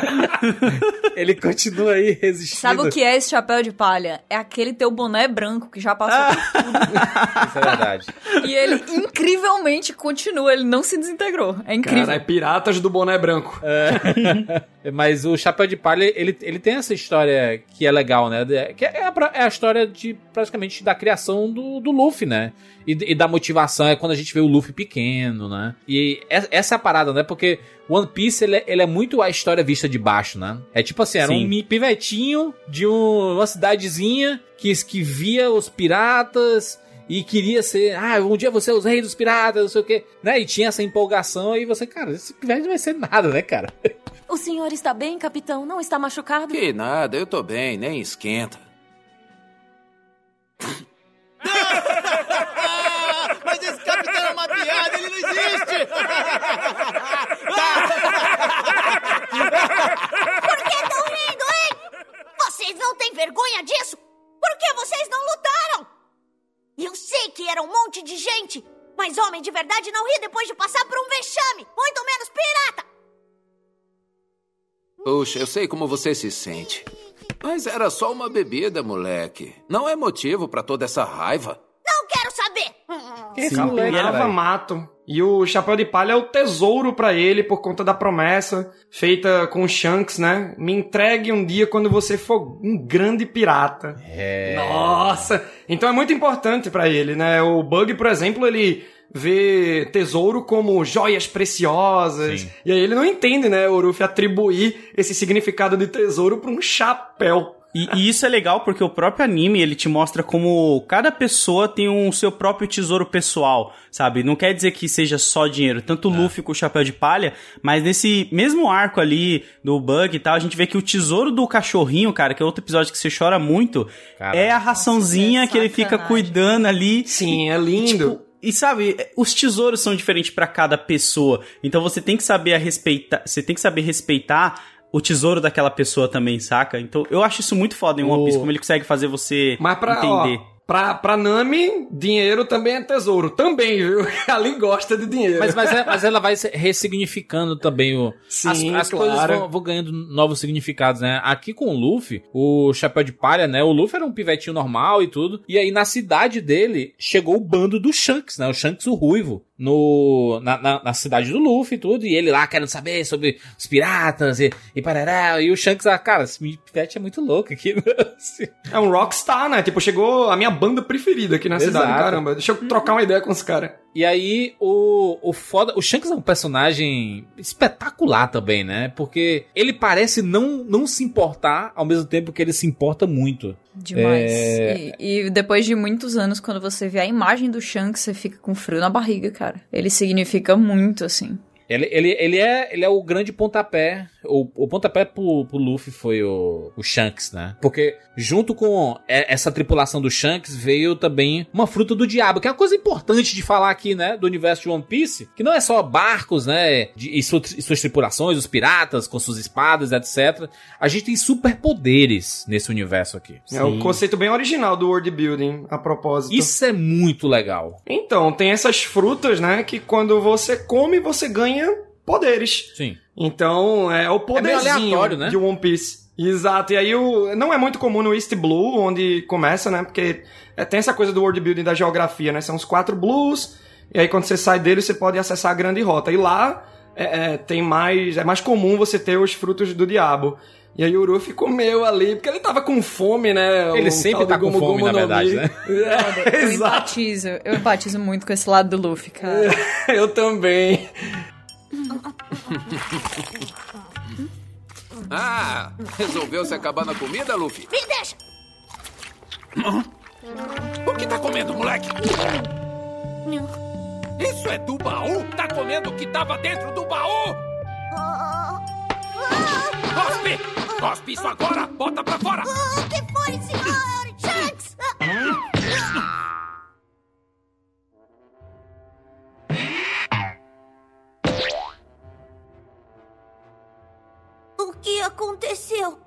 Ele continua aí resistindo. Sabe o que é esse chapéu de palha? É aquele teu boné branco que já passou por tudo. Isso é verdade. E ele incrivelmente continua, ele não se desintegrou. É incrível. Cara, é piratas do boné branco. É. Mas o chapéu de palha, ele, ele tem essa história que é legal, né? Que é a, é a história de praticamente da criação do, do Luffy, né? E, e, da motivação é quando a gente vê o Luffy pequeno, né? E essa é a parada, né? Porque One Piece, ele é, ele é muito a história vista de baixo, né? É tipo assim, era Sim. um pivetinho de um, uma cidadezinha que, que via os piratas e queria ser, ah, um dia você é os reis dos piratas, não sei o quê, né? E tinha essa empolgação e você, cara, esse pivete não vai ser nada, né, cara? O senhor está bem, capitão? Não está machucado? Que nada, eu tô bem, nem esquenta. Mas esse capitão é uma piada, ele não existe! Por que estão rindo, hein? Vocês não têm vergonha disso? Por que vocês não lutaram? Eu sei que era um monte de gente, mas homem de verdade não ri depois de passar por um vexame, muito menos pirata. Puxa, eu sei como você se sente. Mas era só uma bebida, moleque. Não é motivo para toda essa raiva. Não quero saber. Que Sim, moleque, mato. E o chapéu de palha é o tesouro para ele por conta da promessa feita com o Shanks, né? Me entregue um dia quando você for um grande pirata. É. Nossa! Então é muito importante para ele, né? O Bug, por exemplo, ele vê tesouro como joias preciosas. Sim. E aí ele não entende, né, o Uruf atribuir esse significado de tesouro para um chapéu. E, e, isso é legal porque o próprio anime ele te mostra como cada pessoa tem um seu próprio tesouro pessoal, sabe? Não quer dizer que seja só dinheiro. Tanto o é. Luffy com o chapéu de palha, mas nesse mesmo arco ali do Bug e tal, a gente vê que o tesouro do cachorrinho, cara, que é outro episódio que você chora muito, Caramba. é a raçãozinha que ele fica cuidando ali. Sim, é lindo. Tipo, e sabe, os tesouros são diferentes para cada pessoa. Então você tem que saber respeitar, você tem que saber respeitar o tesouro daquela pessoa também, saca? Então eu acho isso muito foda em One Piece, como ele consegue fazer você Mas pra, entender. Ó, Pra, pra Nami, dinheiro também é tesouro. Também, viu? Ali gosta de dinheiro. Mas, mas, é, mas ela vai ressignificando também o. Sim, as, as claro. coisas vão, vão, ganhando novos significados, né? Aqui com o Luffy, o Chapéu de Palha, né? O Luffy era um pivetinho normal e tudo. E aí na cidade dele chegou o bando do Shanks, né? O Shanks o Ruivo no, na, na, na, cidade do Luffy e tudo, e ele lá querendo saber sobre os piratas e, e parará, e o Shanks, ah, cara, esse pivete é muito louco aqui. é um rockstar, né? Tipo, chegou a minha banda preferida aqui na Exato. cidade, caramba. Deixa eu trocar uma ideia com os caras. E aí, o, o foda. O Shanks é um personagem espetacular também, né? Porque ele parece não, não se importar ao mesmo tempo que ele se importa muito. Demais. É... E, e, depois de muitos anos, quando você vê a imagem do Shanks, você fica com frio na barriga, cara. Ele significa muito, assim. Ele, ele, ele, é, ele é o grande pontapé. O, o pontapé pro, pro Luffy foi o, o Shanks, né? Porque junto com essa tripulação do Shanks veio também uma fruta do diabo, que é uma coisa importante de falar aqui, né? Do universo de One Piece. Que não é só barcos, né? De, e, suas, e suas tripulações, os piratas com suas espadas, etc. A gente tem superpoderes nesse universo aqui. É um conceito bem original do world building, a propósito. Isso é muito legal. Então, tem essas frutas, né? Que quando você come, você ganha poderes. Sim. Então, é o poderzinho é né? de One Piece. Exato, e aí o, não é muito comum no East Blue, onde começa, né? Porque é, tem essa coisa do world building da geografia, né? São os quatro blues, e aí quando você sai dele, você pode acessar a grande rota. E lá é, é, tem mais. É mais comum você ter os frutos do diabo. E aí o Ruffy comeu ali, porque ele tava com fome, né? Ele sempre tá com fome, na verdade, né? É, eu empatizo, eu empatizo muito com esse lado do Luffy, cara. eu também. Ah, resolveu se acabar na comida, Luffy? Me deixa! O que tá comendo, moleque? Isso é do baú? Tá comendo o que tava dentro do baú? Cospe! Cospe isso agora! Bota pra fora! O que foi, senhor Shanks? que aconteceu?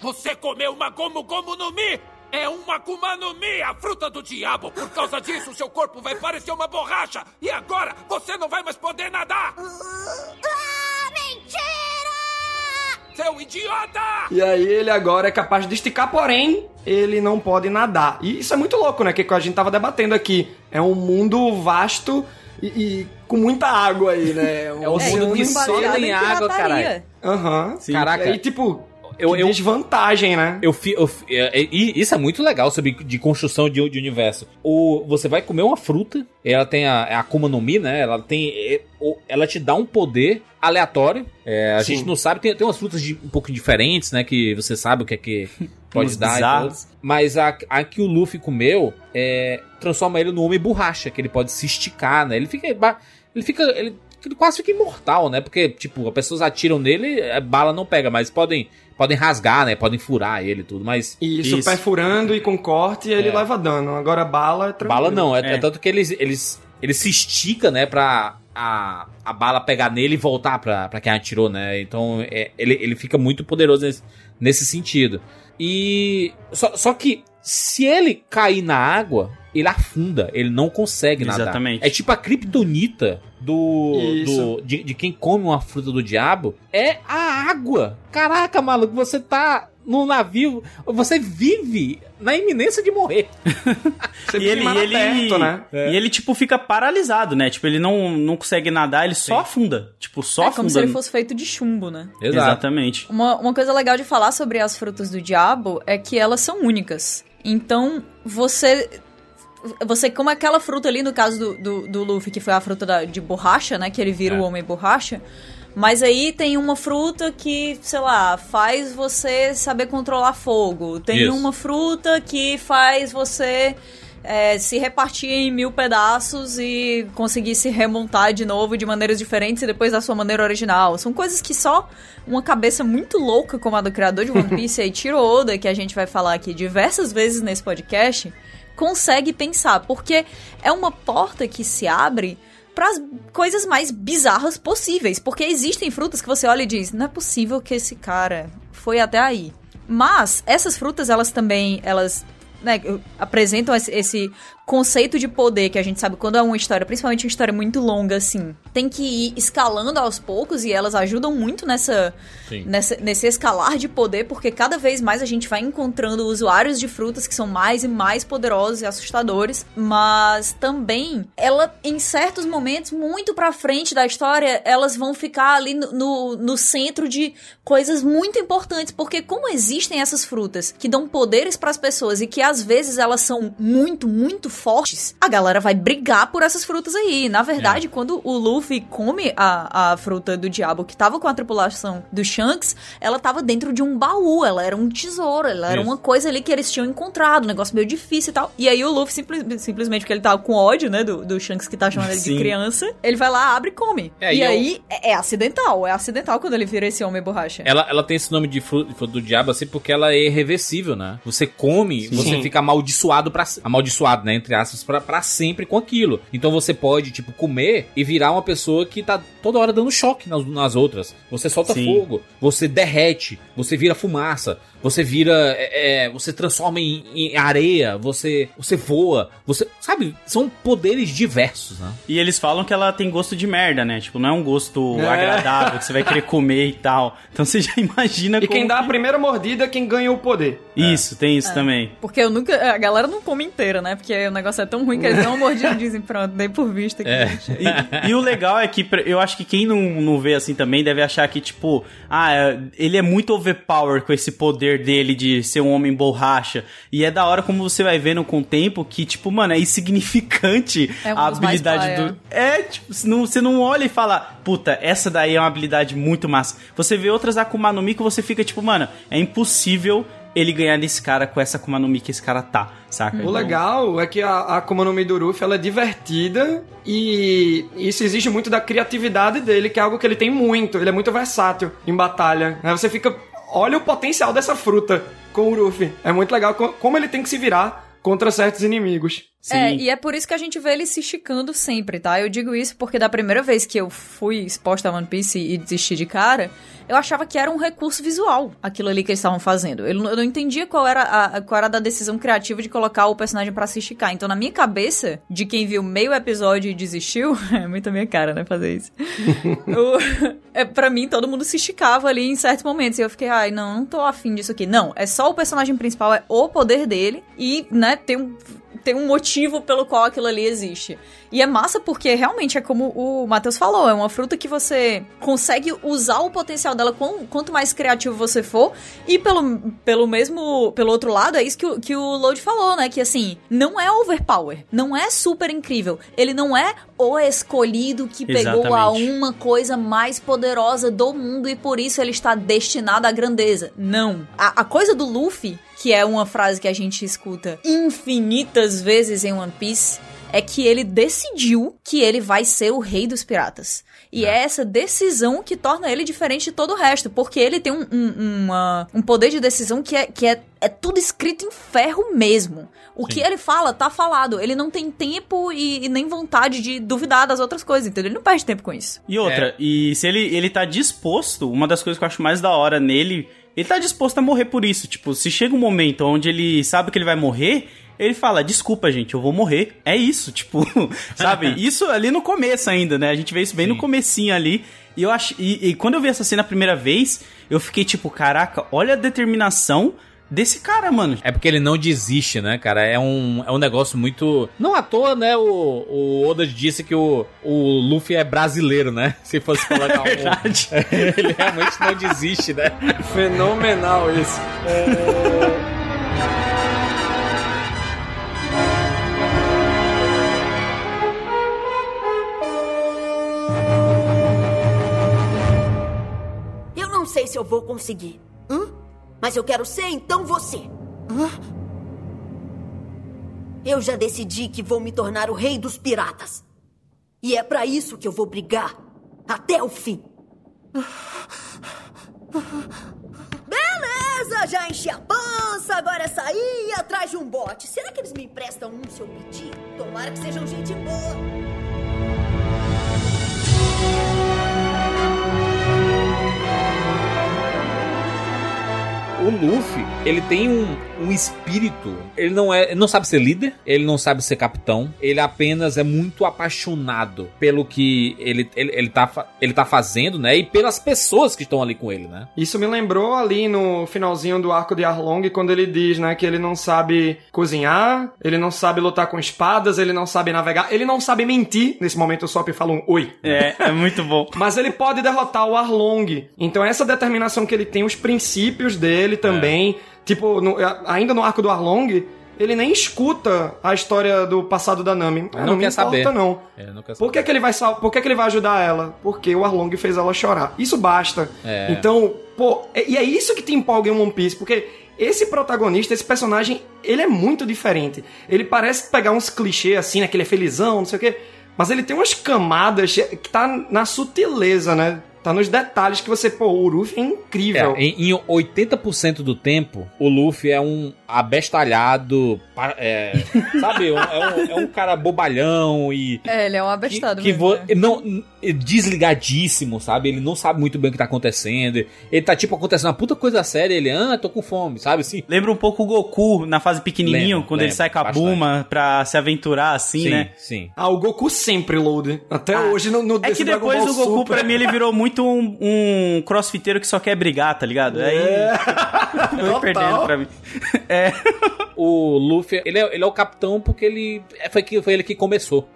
Você comeu uma Gomu Gomu no Mi! É uma Akuma no Mi, a fruta do diabo! Por causa disso, seu corpo vai parecer uma borracha! E agora, você não vai mais poder nadar! Ah, mentira! Seu idiota! E aí ele agora é capaz de esticar, porém, ele não pode nadar. E isso é muito louco, né? Que a gente tava debatendo aqui. É um mundo vasto e, e com muita água aí, né? É um mundo que só tem água, caralho. Aham. Uhum. Caraca. E aí, tipo, eu, eu, desvantagem, né? Eu, eu, e isso é muito legal sobre de construção de, de universo. O, você vai comer uma fruta, ela tem a, a Akuma no Mi, né? Ela tem. Ela te dá um poder aleatório. É, a Sim. gente não sabe, tem, tem umas frutas de, um pouco diferentes, né? Que você sabe o que é que pode dar. e tudo. Mas a, a que o Luffy comeu é, transforma ele no homem borracha, que ele pode se esticar, né? Ele fica. Ele fica. Ele, ele quase fica imortal, né? Porque, tipo, as pessoas atiram nele, a bala não pega, mas podem. Podem rasgar, né? Podem furar ele e tudo, mas. Isso, perfurando e com corte, ele É. leva dano. Agora bala é tranquilo. Bala não, é, É. é tanto que eles, eles, ele se estica, né, pra a, a bala pegar nele e voltar pra, pra quem atirou, né? Então é, ele, ele fica muito poderoso nesse, nesse sentido. E. Só, só que se ele cair na água, ele afunda, ele não consegue nadar. Exatamente. É tipo a kriptonita do, do de, de quem come uma fruta do diabo é a água. Caraca, maluco, você tá no navio, você vive na iminência de morrer. Você E ele, e ele, aberto, né? e ele, tipo, fica paralisado, né? Tipo, ele não, não consegue nadar, ele só afunda. Tipo, só é afunda. como se ele fosse feito de chumbo, né? Exatamente. Uma, uma coisa legal de falar sobre as frutas do diabo é que elas são únicas. Então, você. Você come aquela fruta ali, no caso do, do, do Luffy, que foi a fruta da- de borracha, né? Que ele vira É. o homem borracha. Mas aí tem uma fruta que, sei lá, faz você saber controlar fogo. Tem Isso. uma fruta que faz você é, se repartir em mil pedaços e conseguir se remontar de novo de maneiras diferentes e depois da sua maneira original. São coisas que só uma cabeça muito louca como a do criador de One Piece, Eiichiro Oda, que a gente vai falar aqui diversas vezes nesse podcast, consegue pensar. Porque é uma porta que se abre para as coisas mais bizarras possíveis. Porque existem frutas que você olha e diz, não é possível que esse cara foi até aí. Mas essas frutas, elas também, elas né, apresentam esse, esse conceito de poder que a gente sabe quando é uma história, principalmente uma história muito longa, assim, tem que ir escalando aos poucos e elas ajudam muito nessa, nessa nesse escalar de poder, porque cada vez mais a gente vai encontrando usuários de frutas que são mais e mais poderosos e assustadores, mas também ela, em certos momentos, muito pra frente da história, elas vão ficar ali no, no, no centro de coisas muito importantes, porque como existem essas frutas que dão poderes para as pessoas e que às vezes elas são muito, muito fortes, a galera vai brigar por essas frutas aí. Na verdade, é. quando o Luffy come a, a fruta do diabo que tava com a tripulação do Shanks, ela tava dentro de um baú, ela era um tesouro, ela era Isso. uma coisa ali que eles tinham encontrado, um negócio meio difícil e tal. E aí o Luffy, simples, simplesmente porque ele tava com ódio, né, do, do Shanks que tá chamando ele de criança, ele vai lá, abre e come. É, e, e aí eu... é, é, acidental, é acidental quando ele vira esse homem borracha. Ela, ela tem esse nome de fruta, de fruta do diabo assim porque ela é irreversível, né? Você come, Sim. você fica amaldiçoado para amaldiçoado, né, entre aspas, para sempre com aquilo. Então você pode, tipo, comer e virar uma pessoa que tá toda hora dando choque nas, nas outras. Você solta Sim. fogo, você derrete, você vira fumaça, você vira. É, é, você transforma em, em, areia, você, você voa, você. Sabe? São poderes diversos, né? E eles falam que ela tem gosto de merda, né? Tipo, não é um gosto é. agradável que você vai querer comer e tal. Então você já imagina E quem dá a primeira mordida é quem ganha o poder. Isso, tem isso é. também. Porque eu nunca. A galera não come inteira, né? Porque o negócio é tão ruim que eles dão uma mordida e dizem, pronto, dei por vista aqui. É. E, e, o legal é que eu acho que quem não, não vê assim também deve achar que, tipo, ah, ele é muito overpower com esse poder poder dele de ser um homem borracha. E é da hora como você vai vendo com o tempo que, tipo, mano, é insignificante é um a habilidade do. É, tipo, você não olha e fala, puta, essa daí é uma habilidade muito massa. Você vê outras Akuma no Mi que você fica, tipo, mano, é impossível ele ganhar desse cara com essa Akuma no Mi que esse cara tá, saca? O então... legal é que a, a Akuma no Mi do Ruff, ela é divertida e isso exige muito da criatividade dele, que é algo que ele tem muito. Ele é muito versátil em batalha. Aí você fica olha o potencial dessa fruta com o Ruffy. É muito legal como ele tem que se virar contra certos inimigos. Sim. É, e é por isso que a gente vê ele se esticando sempre, tá? Eu digo isso porque da primeira vez que eu fui exposta a One Piece e desisti de cara, eu achava que era um recurso visual aquilo ali que eles estavam fazendo. Eu não, eu não entendia qual era, a, qual era a decisão criativa de colocar o personagem para se esticar. Então, na minha cabeça, de quem viu meio episódio e desistiu, é muito a minha cara, né, fazer isso. o, é, pra mim, todo mundo se esticava ali em certos momentos. E eu fiquei, ai, não, não tô afim disso aqui. Não, é só o personagem principal, é o poder dele. E, né, tem um tem um motivo pelo qual aquilo ali existe. E é massa porque realmente é como o Matheus falou, é uma fruta que você consegue usar o potencial dela quanto mais criativo você for. E pelo, pelo mesmo, pelo outro lado, é isso que o, que o Load falou, né? Que assim, não é overpower, não é super incrível. Ele não é o escolhido que Exatamente. pegou a uma coisa mais poderosa do mundo e por isso ele está destinado à grandeza. Não. A, a coisa do Luffy que é uma frase que a gente escuta infinitas vezes em One Piece, é que ele decidiu que ele vai ser o rei dos piratas. E é, é essa decisão que torna ele diferente de todo o resto, porque ele tem um, um, uma, um poder de decisão que, é, que é, é tudo escrito em ferro mesmo. O Sim. que ele fala, tá falado. Ele não tem tempo e, e, nem vontade de duvidar das outras coisas, entendeu? Ele não perde tempo com isso. E outra, é. e se ele, ele tá disposto, uma das coisas que eu acho mais da hora nele ele tá disposto a morrer por isso. Tipo, se chega um momento onde ele sabe que ele vai morrer, ele fala: Desculpa, gente, eu vou morrer. É isso, tipo, sabe? isso ali no começo ainda, né? A gente vê isso bem Sim. no comecinho ali. E eu acho. E, e, quando eu vi essa cena a primeira vez, eu fiquei tipo, caraca, olha a determinação desse cara, mano. É porque ele não desiste, né, cara? É um, é um negócio muito. Não à toa, né? O, o Oda disse que o, o Luffy é brasileiro, né? Se fosse colocar um. Verdade. ele realmente não desiste, né? Fenomenal isso. É... Eu não sei se eu vou conseguir. Hã? Mas eu quero ser então você. Hã? Eu já decidi que vou me tornar o rei dos piratas. E é para isso que eu vou brigar até o fim. Beleza, já enchi a pança, agora é sair atrás de um bote. Será que eles me emprestam um se eu pedir? Tomara que sejam gente boa. O Luffy, ele tem um, um espírito. Ele não é, ele não sabe ser líder, ele não sabe ser capitão, ele apenas é muito apaixonado pelo que ele, ele, ele, tá, ele tá fazendo, né? E pelas pessoas que estão ali com ele, né? Isso me lembrou ali no finalzinho do arco de Arlong, quando ele diz, né, que ele não sabe cozinhar, ele não sabe lutar com espadas, ele não sabe navegar, ele não sabe mentir. Nesse momento o Sop fala um oi. É, é muito bom. Mas ele pode derrotar o Arlong. Então essa determinação que ele tem, os princípios dele também. É. Tipo, no, ainda no arco do Arlong, ele nem escuta a história do passado da Nami. não, não quer importa, saber. não. É, não quer Por que, que ele vai Por que, que ele vai ajudar ela? Porque o Arlong fez ela chorar. Isso basta. É. Então, pô, e é isso que te empolga em One Piece, porque esse protagonista, esse personagem, ele é muito diferente. Ele parece pegar uns clichês assim, né? Que ele é felizão, não sei o quê. Mas ele tem umas camadas que tá na sutileza, né? Tá nos detalhes que você, pô, o Luffy é incrível. É, em, em 80% do tempo, o Luffy é um abestalhado, é, sabe? É um, é um, cara bobalhão e. É, ele é um abestado que, mesmo, que né? não Desligadíssimo, sabe? Ele não sabe muito bem o que tá acontecendo. Ele tá, tipo, acontecendo uma puta coisa séria. Ele, ah, tô com fome, sabe assim? Lembra um pouco o Goku na fase pequenininho, lembra, quando lembra, ele sai com a bastante. Buma pra se aventurar, assim, sim, né? Sim. Ah, o Goku sempre load. Até ah, hoje no, no É que depois o Goku, Super. pra mim, ele virou muito um, um crossfiteiro que só quer brigar, tá ligado? Aí. É. Foi perdendo pra mim. É. O Luffy, ele é, ele é o capitão porque ele. É, foi, que, foi ele que começou.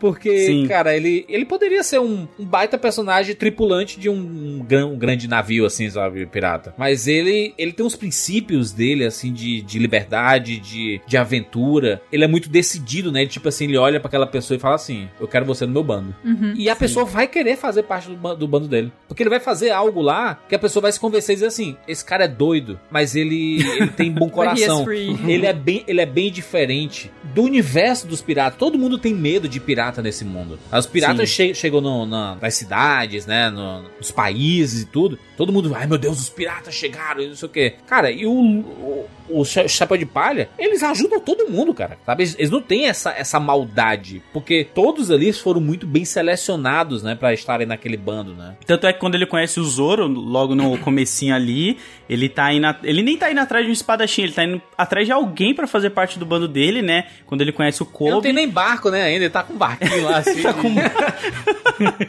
Porque, Sim. cara, ele, ele poderia ser um, um baita personagem tripulante de um, um, um, grande navio, assim, sabe, pirata. Mas ele, ele tem uns princípios dele, assim, de, de liberdade, de, de aventura. Ele é muito decidido, né? Ele, tipo assim, ele olha para aquela pessoa e fala assim: Eu quero você no meu bando. Uhum, e a sim. pessoa vai querer fazer parte do, do bando dele. Porque ele vai fazer algo lá que a pessoa vai se convencer e dizer assim: Esse cara é doido, mas ele, ele tem bom coração. ele, é bem, ele é bem diferente do universo dos piratas. Todo mundo tem medo de pirata pirata nesse mundo. Os piratas che chegam no, na, nas cidades, né? No, nos países e tudo. Todo mundo, ai meu Deus, os piratas chegaram e não sei o que. Cara, e o, o, o Chapéu de Palha, eles ajudam todo mundo, cara. Sabe? Eles, eles, não têm essa, essa maldade. Porque todos ali foram muito bem selecionados, né? Pra estarem naquele bando, né? Tanto é que quando ele conhece o Zoro, logo no comecinho ali, ele tá indo. Ele nem tá indo atrás de um espadachim, ele tá indo atrás de alguém para fazer parte do bando dele, né? Quando ele conhece o Kobe. Ele não tem nem barco, né? Ainda ele tá com um barquinho lá, assim. tá com...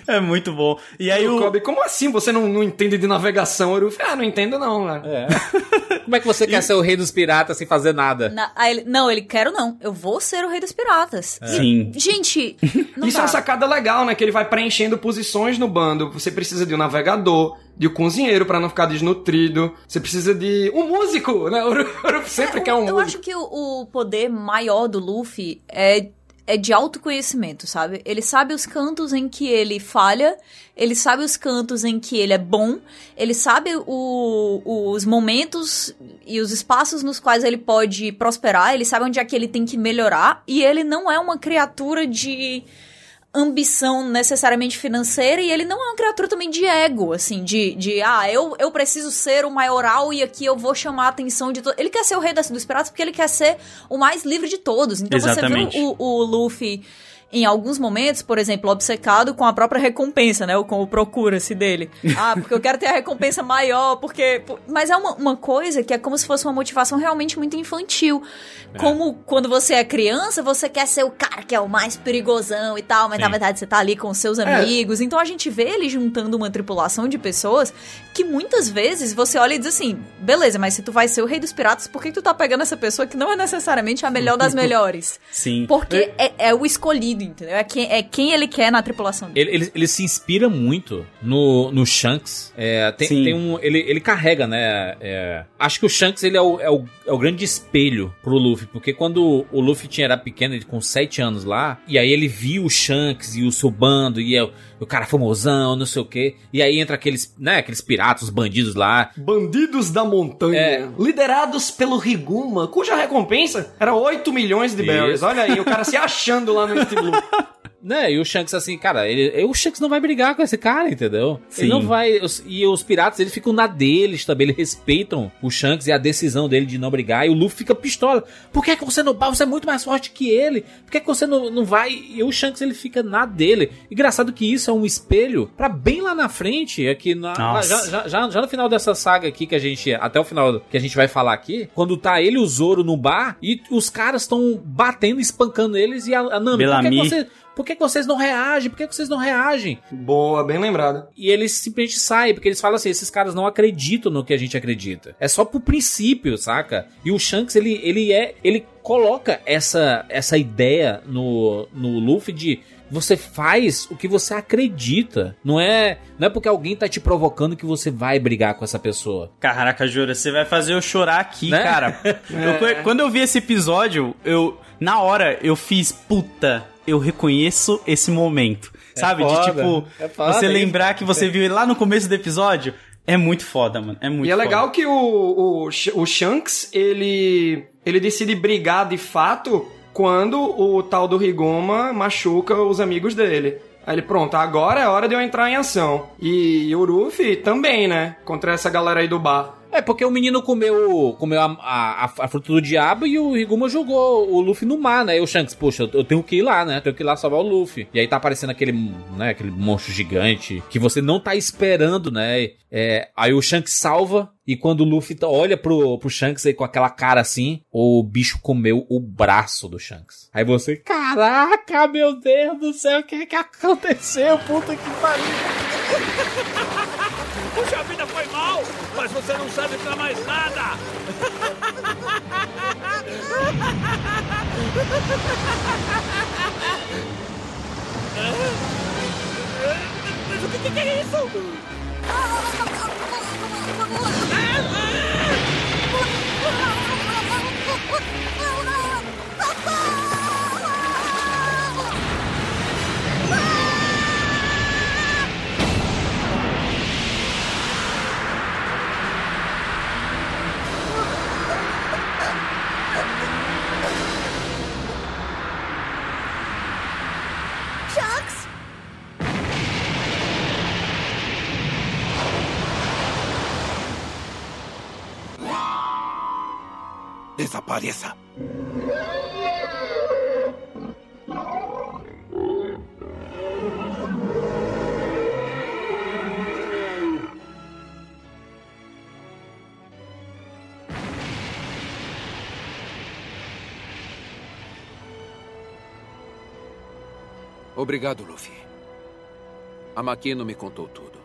é muito bom. E aí o, o... Kobe, como assim você não, não entende de navegação? Eu ah, não entendo não, né? É. como é que você e... quer ser o rei dos piratas sem fazer nada. Na, ele, não, ele quero não. Eu vou ser o rei dos piratas. É. Sim. Gente, isso dá. é uma sacada legal, né? Que ele vai preenchendo posições no bando. Você precisa de um navegador, de um cozinheiro para não ficar desnutrido. Você precisa de um músico, né? O Luffy sempre é, quer um eu músico. Eu acho que o, o poder maior do Luffy é é de autoconhecimento, sabe? Ele sabe os cantos em que ele falha, ele sabe os cantos em que ele é bom, ele sabe o, os momentos e os espaços nos quais ele pode prosperar, ele sabe onde é que ele tem que melhorar, e ele não é uma criatura de ambição necessariamente financeira e ele não é uma criatura também de ego, assim, de, de ah, eu, eu preciso ser o maioral e aqui eu vou chamar a atenção de todos. Ele quer ser o rei das, dos piratas porque ele quer ser o mais livre de todos. Então Exatamente. você viu o, o Luffy em alguns momentos, por exemplo, obcecado com a própria recompensa, né? Ou com o procura-se dele. Ah, porque eu quero ter a recompensa maior, porque. Mas é uma, uma coisa que é como se fosse uma motivação realmente muito infantil. É. Como quando você é criança, você quer ser o cara que é o mais perigosão e tal, mas Sim. na verdade você tá ali com seus é. amigos. É. Então a gente vê ele juntando uma tripulação de pessoas que muitas vezes você olha e diz assim: beleza, mas se tu vai ser o rei dos piratas, por que tu tá pegando essa pessoa que não é necessariamente a melhor das melhores? Sim. Porque é, é o escolhido entendeu? É quem, é quem ele quer na tripulação dele. Ele, ele, ele se inspira muito no, no Shanks. É, tem, tem um, ele, ele carrega, né? É, acho que o Shanks ele é o, é, o, é o grande espelho pro Luffy, porque quando o Luffy tinha, era pequeno, ele com 7 anos lá, e aí ele viu o Shanks e o seu bando, e é o cara famosão, não sei o quê. E aí entra aqueles, né, aqueles piratas, os bandidos lá. Bandidos da montanha. É. Liderados pelo Riguma, cuja recompensa era 8 milhões de berries. Olha aí, o cara se achando lá no East Blue. né? E o Shanks assim, cara, ele, o Shanks não vai brigar com esse cara, entendeu? Sim. Ele não vai. E os piratas, eles ficam na deles também, eles respeitam o Shanks e a decisão dele de não brigar. E o Luffy fica pistola. Por que, que você não? Você é muito mais forte que ele. Por que, que você não, não vai? E o Shanks ele fica na dele. Engraçado que isso é um espelho para bem lá na frente, aqui na, já, já, já, já, no final dessa saga aqui que a gente. Até o final que a gente vai falar aqui, quando tá ele e o Zoro no bar e os caras estão batendo, espancando eles e a, a Nami. Por que, que você. Por que, que, vocês não reagem? Por que, que, vocês não reagem? Boa, bem lembrado. E eles simplesmente saem, porque eles falam assim: esses caras não acreditam no que a gente acredita. É só pro princípio, saca? E o Shanks, ele, ele é. Ele coloca essa, essa ideia no, no Luffy de você faz o que você acredita. Não é, não é porque alguém tá te provocando que você vai brigar com essa pessoa. Caraca, Jura, você vai fazer eu chorar aqui, né? cara. é. eu, quando eu vi esse episódio, eu na hora eu fiz puta eu reconheço esse momento. É sabe? Foda, de tipo, é você lembrar que você viu lá no começo do episódio. É muito foda, mano. É muito E é foda. legal que o, o, o Shanks, ele, ele decide brigar de fato quando o tal do Rigoma machuca os amigos dele. Aí ele, pronto, agora é hora de eu entrar em ação. E o Ruffy também, né? Contra essa galera aí do bar. É, porque o menino comeu, comeu a, a, a, fruta do diabo e o Riguma jogou o Luffy no mar, né? E o Shanks, poxa, eu, tenho que ir lá, né? Eu tenho que ir lá salvar o Luffy. E aí tá aparecendo aquele, né, aquele monstro gigante que você não tá esperando, né? É, aí o Shanks salva e quando o Luffy tá, olha pro, pro Shanks aí com aquela cara assim, o bicho comeu o braço do Shanks. Aí você, caraca, meu Deus do céu, o que é que aconteceu? Puta que pariu. Puxa, vida mas você não serve pra mais nada. Mas o que, que é isso? Desapareça. Obrigado, Luffy. A Makino me contou tudo.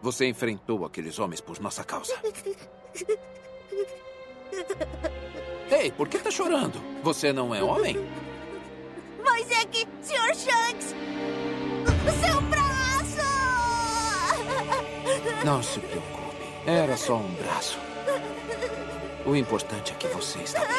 Você enfrentou aqueles homens por nossa causa. Ei, por que tá chorando? Você não é homem? Mas é que, Sr. Shanks, seu braço! Não se preocupe. Era só um braço. O importante é que você está bem.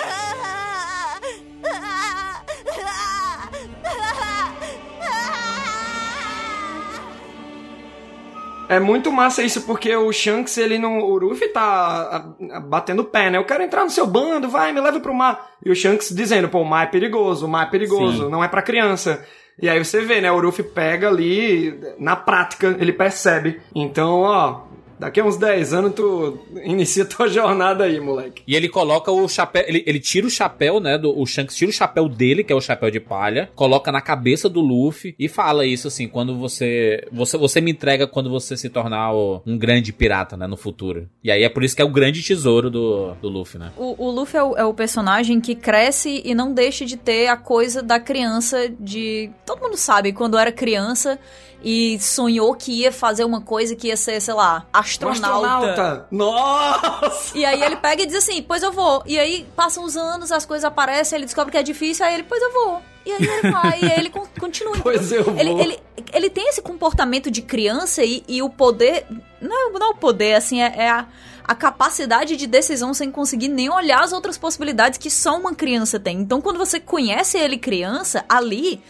É muito massa isso, porque o Shanks, ele não. O Ruffy tá batendo pé, né? Eu quero entrar no seu bando, vai, me leva pro mar. E o Shanks dizendo, pô, o mar é perigoso, o mar é perigoso, Sim. não é para criança. E aí você vê, né? O Ruffy pega ali, na prática, ele percebe. Então, ó, Daqui a uns 10 anos tu inicia tua jornada aí, moleque. E ele coloca o chapéu, ele, ele tira o chapéu, né, do, o Shanks tira o chapéu dele, que é o chapéu de palha, coloca na cabeça do Luffy e fala isso assim, quando você, você, você me entrega quando você se tornar o, um grande pirata, né, no futuro. E aí é por isso que é o grande tesouro do, do Luffy, né. O, o Luffy é o, é o personagem que cresce e não deixa de ter a coisa da criança de... Todo mundo sabe, quando era criança e sonhou que ia fazer uma coisa que ia ser, sei lá, astronauta. astronauta. Nossa! E aí ele pega e diz assim, pois eu vou. E aí passam os anos, as coisas aparecem, ele descobre que é difícil, aí ele, pois eu vou. E aí ele vai, e aí ele continua. Pois eu vou. Ele, ele, ele tem esse comportamento de criança e, e o poder. Não, não é o poder, assim, é, é a, a capacidade de decisão sem conseguir nem olhar as outras possibilidades que só uma criança tem. Então, quando você conhece ele criança, ali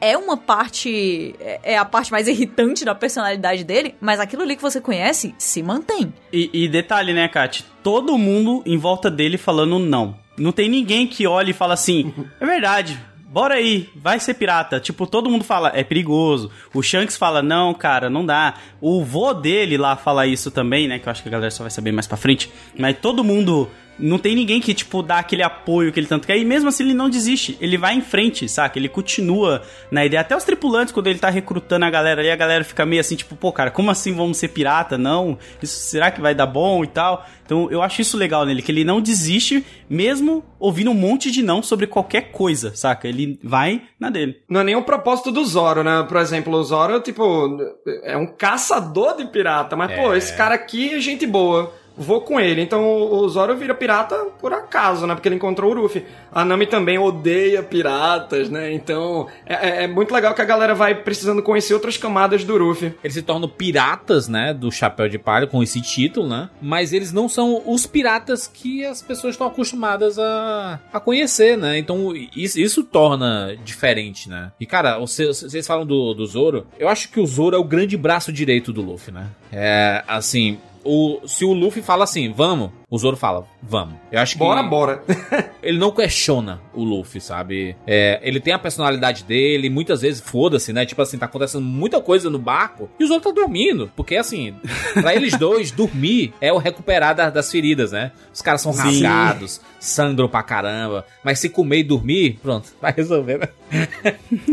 é uma parte. É, é a parte mais irritante da personalidade dele, mas aquilo ali que você conhece se mantém. E, e detalhe, né, Kat? Todo mundo em volta dele falando não. Não tem ninguém que olhe e fala assim: é verdade, bora aí, vai ser pirata. Tipo, todo mundo fala, é perigoso. O Shanks fala, não, cara, não dá. O vô dele lá fala isso também, né? Que eu acho que a galera só vai saber mais pra frente. Mas todo mundo não tem ninguém que, tipo, dá aquele apoio que ele tanto quer. E mesmo assim ele não desiste. Ele vai em frente, saca? Ele continua na ideia. Até os tripulantes, quando ele tá recrutando a galera ali, a galera fica meio assim, tipo, pô, cara, como assim vamos ser pirata? Não. Isso, será que vai dar bom e tal? Então eu acho isso legal nele, que ele não desiste, mesmo ouvindo um monte de não sobre qualquer coisa, saca? Ele vai na dele. Não é nem o propósito do Zoro, né? Por exemplo, o Zoro, tipo, é um caçador de pirata. Mas, é. pô, esse cara aqui é gente boa vou com ele. Então o Zoro vira pirata por acaso, né? Porque ele encontrou o Ruffy. A Nami também odeia piratas, né? Então é, é, é muito legal que a galera vai precisando conhecer outras camadas do Ruffy. Eles se tornam piratas, né? Do Chapéu de Palha com esse título, né? Mas eles não são os piratas que as pessoas estão acostumadas a, a conhecer, né? Então isso, isso torna diferente, né? E cara, vocês, vocês falam do, do Zoro. Eu acho que o Zoro é o grande braço direito do Luffy, né? É assim, o, se o Luffy fala assim, vamos, o Zoro fala, vamos. Eu acho que. Bora, bora. ele não questiona o Luffy, sabe? É, ele tem a personalidade dele, muitas vezes foda-se, né? Tipo assim, tá acontecendo muita coisa no barco e o Zoro tá dormindo. Porque assim, pra eles dois, dormir é o recuperar da, das feridas, né? Os caras são Sim. rasgados, sangram pra caramba. Mas se comer e dormir, pronto, vai resolver, né?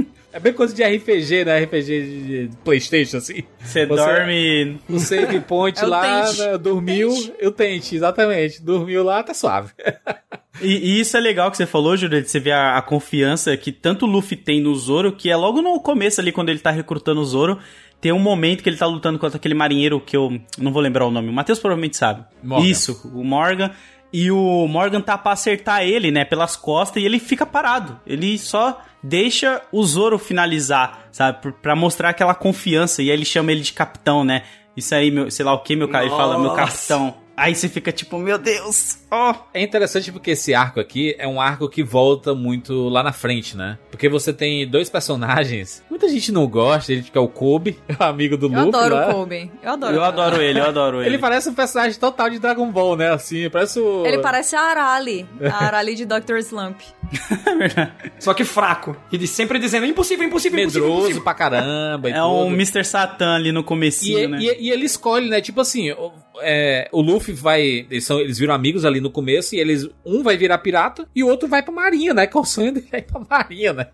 É bem coisa de RPG, né? RPG de Playstation, assim. Você dorme... No save point é lá, né? dormiu, eu tente, exatamente. Dormiu lá, tá suave. E, e, isso é legal que você falou, Júlio, de você ver a, a, confiança que tanto o Luffy tem no Zoro, que é logo no começo ali, quando ele tá recrutando o Zoro, tem um momento que ele tá lutando contra aquele marinheiro que eu não vou lembrar o nome, o Matheus provavelmente sabe. Morgan. Isso, o Morgan. E o Morgan tá pra acertar ele, né, pelas costas, e ele fica parado. Ele só deixa o Zoro finalizar, sabe? Pra mostrar aquela confiança. E aí ele chama ele de capitão, né? Isso aí, meu, sei lá o que, meu cara. Ele fala, meu capitão. Aí você fica tipo, meu Deus, oh. É interessante porque esse arco aqui é um arco que volta muito lá na frente, né? Porque você tem dois personagens. Muita gente não gosta, ele que é o Kobe, é o amigo do eu Luffy. Eu adoro lá. o Kobe. Eu adoro. Eu adoro ele, eu adoro ele. Ele parece um personagem total de Dragon Ball, né? Assim, parece o. Ele parece a Arali. A Arali de Dr. Slump. Só que fraco. E sempre dizendo impossível, impossível, Medroso impossível. Medroso pra caramba. é um Mr. Satan ali no comecinho, e, né? E, e, ele escolhe, né? Tipo assim, é, o Luffy vai. Eles, são, eles viram amigos ali no começo e eles. Um vai virar pirata e o outro vai pra marinha, né? Que é o sonho dele é ir pra marinha, né?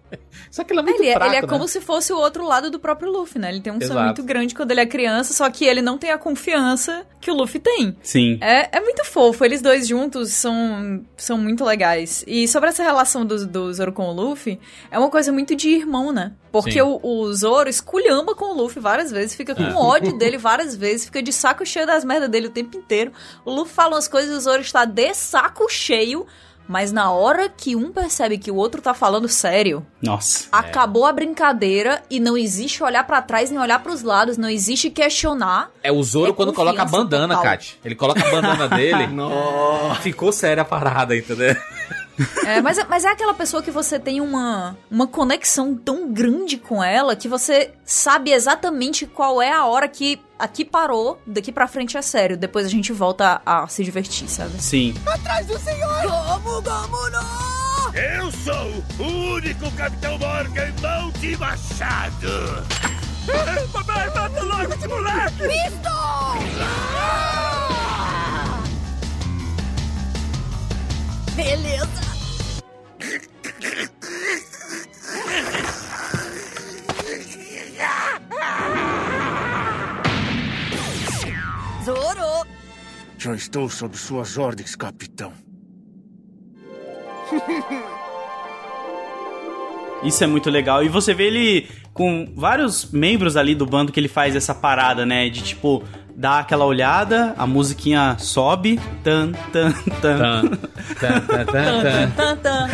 Só que ele é muito ele, fraco, ele é né? como se fosse o outro lado do próprio Luffy, né? Ele tem um Exato. sonho muito grande quando ele é criança, só que ele não tem a confiança que o Luffy tem. Sim. É, é muito fofo. Eles dois juntos são, são muito legais. E sobre essa relação do, do Zoro com o Luffy, é uma coisa muito de irmão, né? Porque o, o, Zoro esculhamba com o Luffy várias vezes, fica com é. ódio dele várias vezes, fica de saco cheio das merdas dele o tempo inteiro. O Luffy fala umas coisas e o Zoro está de saco cheio. Mas na hora que um percebe que o outro tá falando sério, nossa, acabou é. a brincadeira e não existe olhar para trás nem olhar para os lados, não existe questionar. É o Zoro é quando coloca a bandana, Kat. Ele coloca a bandana dele. Nossa. Ficou séria a parada, entendeu? É, mas, é, mas é aquela pessoa que você tem uma, uma conexão tão grande com ela que você sabe exatamente qual é a hora que aqui parou, daqui pra frente é sério. Depois a gente volta a, a se divertir, sabe? Sim. Atrás do senhor! Como, como não? Eu sou o único Capitão Morgan mão de machado! Papai, mata logo esse moleque! Visto! Beleza! Zoro! Já estou sob suas ordens, capitão. Isso é muito legal. E você vê ele com vários membros ali do bando que ele faz essa parada, né? De tipo, dar aquela olhada, a musiquinha sobe. Tan, tan, tan. tan, tan, tan, tan, tan.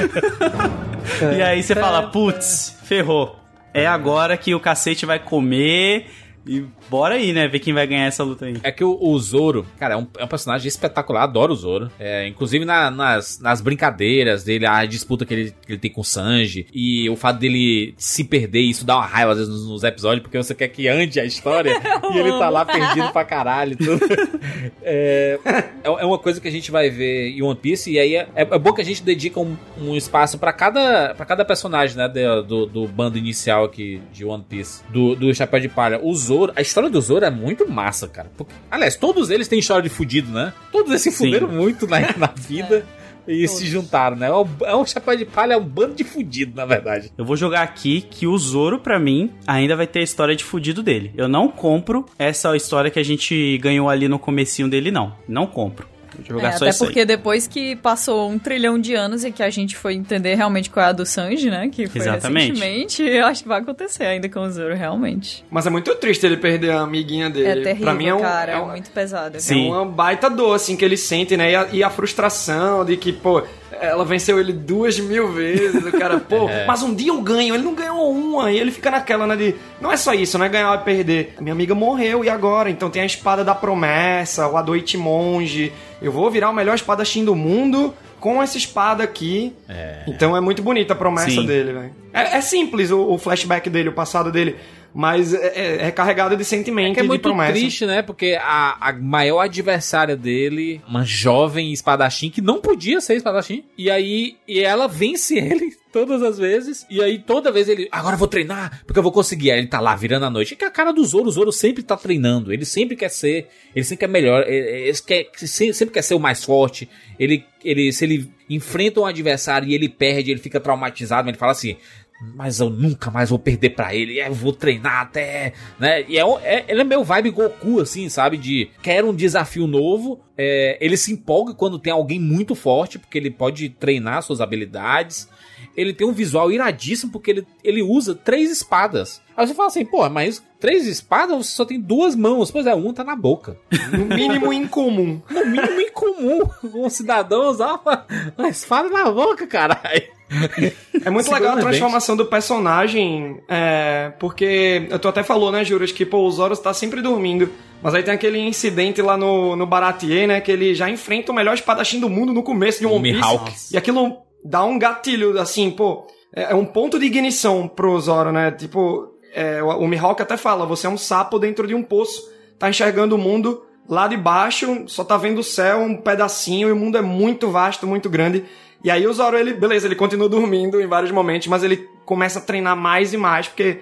e aí você fala, putz, ferrou. É agora que o cacete vai comer E bora aí, né? Ver quem vai ganhar essa luta aí. É que o, o Zoro, cara, é um, é um, personagem espetacular, adoro o Zoro. É, inclusive na, nas, nas brincadeiras dele, a disputa que ele, que ele tem com o Sanji, e o fato dele se perder, isso dá uma raiva às vezes nos, nos episódios, porque você quer que ande a história e ele tá lá perdido pra caralho. Tudo. É, é, é uma coisa que a gente vai ver em One Piece, e aí é, é bom que a gente dedica um, um espaço para cada, pra cada personagem, né, do, do bando inicial aqui de One Piece, do, do Chapéu de Palha. O Zoro, a história do Zoro é muito massa, cara. Porque, aliás, todos eles têm história de fudido, né? Todos eles se fuderam muito na, na vida. É. E Todos. se juntaram, né? É um chapéu de palha, é um bando de fudido, na verdade. Eu vou jogar aqui que o Zoro, para mim, ainda vai ter a história de fudido dele. Eu não compro essa história que a gente ganhou ali no comecinho dele, não. Não compro. Jogar é, só até porque aí. depois que passou um trilhão de anos e que a gente foi entender realmente qual é a do Sanji, né? Que foi Exatamente. recentemente, eu acho que vai acontecer ainda com o Zoro, realmente. Mas é muito triste ele perder a amiguinha dele. É terrível, pra mim é um, cara, é, um, é muito pesado. Sim. É uma baita dor, assim, que ele sente, né? E a, e a frustração de que, pô, ela venceu ele duas mil vezes. O cara, pô, é. mas um dia eu ganho. Ele não ganhou uma. E ele fica naquela, né? De. Não é só isso, não é ganhar ou perder. Minha amiga morreu, e agora? Então tem a espada da promessa, o Adoite Monge. Eu vou virar o melhor espadachim do mundo com essa espada aqui. É. Então é muito bonita a promessa Sim. dele, velho. É, é, simples o, o flashback dele, o passado dele mas é, é, é carregado de sentimento é que é muito triste, né? Porque a, a maior adversária dele, uma jovem espadachim que não podia ser espadachim, e aí e ela vence ele todas as vezes. E aí toda vez ele, agora eu vou treinar, porque eu vou conseguir. Aí ele tá lá virando a noite. É que a cara do Zoro, o Zoro sempre tá treinando. Ele sempre quer ser, ele sempre quer melhor, ele quer, sempre quer ser o mais forte. Ele, ele, se ele enfrenta um adversário e ele perde, ele fica traumatizado, mas ele fala assim: mas eu nunca mais vou perder para ele, é, vou treinar até, né? E é, é, ele é meu vibe Goku, assim, sabe? De quer um desafio novo, é, ele se empolga quando tem alguém muito forte, porque ele pode treinar suas habilidades. Ele tem um visual iradíssimo, porque ele, ele usa três espadas. Aí você fala assim, pô, mas três espadas você só tem duas mãos. Pois é, uma tá na boca. No mínimo incomum. No mínimo incomum. Um cidadão usar uma, uma espada na boca, caralho. É muito legal a transformação do personagem, é, porque tu até falou, né, Juras, que pô, o Zoro tá sempre dormindo. Mas aí tem aquele incidente lá no, no Baratier, né, que ele já enfrenta o melhor espadachim do mundo no começo de One Piece. E aquilo dá um gatilho, assim, pô, é, é um ponto de ignição pro Zoro, né, tipo, é, o, o Mihawk até fala, você é um sapo dentro de um poço, tá enxergando o mundo lá de baixo, só tá vendo o céu um pedacinho e o mundo é muito vasto, muito grande. E aí o Zoro, ele, beleza, ele continua dormindo em vários momentos, mas ele começa a treinar mais e mais, porque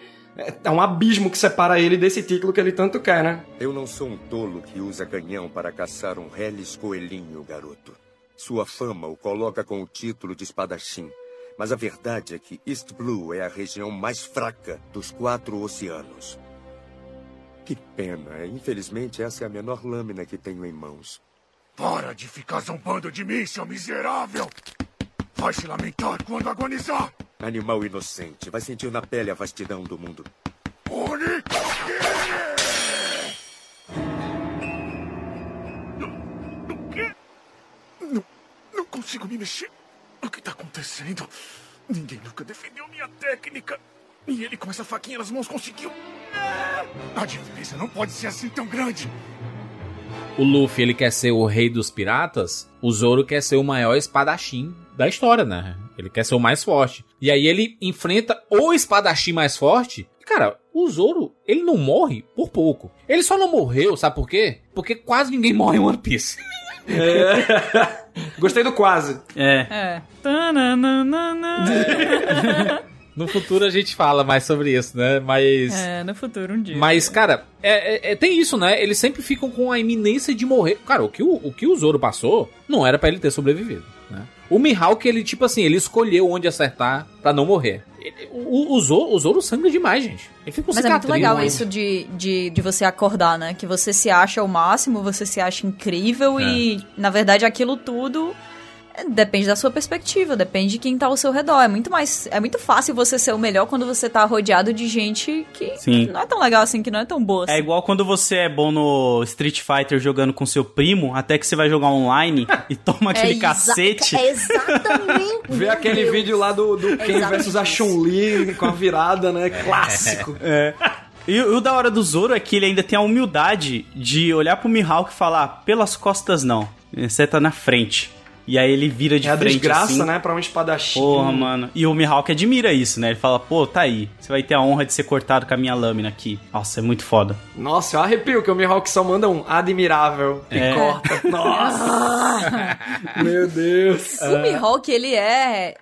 é um abismo que separa ele desse título que ele tanto quer, né? Eu não sou um tolo que usa canhão para caçar um Hellis coelhinho, garoto. Sua fama o coloca com o título de espadachim. Mas a verdade é que East Blue é a região mais fraca dos quatro oceanos. Que pena. Infelizmente, essa é a menor lâmina que tenho em mãos. Para de ficar zombando de mim, seu miserável! Vai se lamentar quando agonizar! Animal inocente, vai sentir na pele a vastidão do mundo. Oni! O quê? Não, não consigo me mexer. O que está acontecendo? Ninguém nunca defendeu minha técnica. E ele com essa faquinha nas mãos conseguiu. A diferença não pode ser assim tão grande o Luffy ele quer ser o rei dos piratas, o Zoro quer ser o maior espadachim da história, né? Ele quer ser o mais forte. E aí ele enfrenta o espadachim mais forte. Cara, o Zoro, ele não morre por pouco. Ele só não morreu, sabe por quê? Porque quase ninguém morre em One Piece. É. Gostei do quase. É. É. No futuro a gente fala mais sobre isso, né? Mas. É, no futuro um dia. Mas, cara, é, é, é, tem isso, né? Eles sempre ficam com a iminência de morrer. Cara, o que o, o, que o Zoro passou não era para ele ter sobrevivido, né? O Mihawk, ele, tipo assim, ele escolheu onde acertar para não morrer. Ele, o, o, Zoro, o Zoro sangra demais, gente. Ele fica com Mas é muito legal isso de, de, de você acordar, né? Que você se acha o máximo, você se acha incrível é. e, na verdade, aquilo tudo Depende da sua perspectiva, depende de quem tá ao seu redor. É muito mais. É muito fácil você ser o melhor quando você tá rodeado de gente que Sim. não é tão legal assim, que não é tão boa. É assim. É igual quando você é bom no Street Fighter jogando com seu primo, até que você vai jogar online e toma aquele é cacete. É exatamente. Vê aquele Deus. vídeo lá do, do Ken versus a Chun-Li com a virada, né? Clássico. É. E o da hora do Zoro é que ele ainda tem a humildade de olhar pro Mihawk e falar, pelas costas não, você tá na frente. E aí ele vira de é frente. É desgraça, assim. né? Pra um espadachim. Porra, mano. E o Mihawk admira isso, né? Ele fala, pô, tá aí. Você vai ter a honra de ser cortado com a minha lâmina aqui. Nossa, é muito foda. Nossa, eu arrepio que o Mihawk só manda um admirável e É. corta. Nossa! Meu Deus. O Mihawk, ele é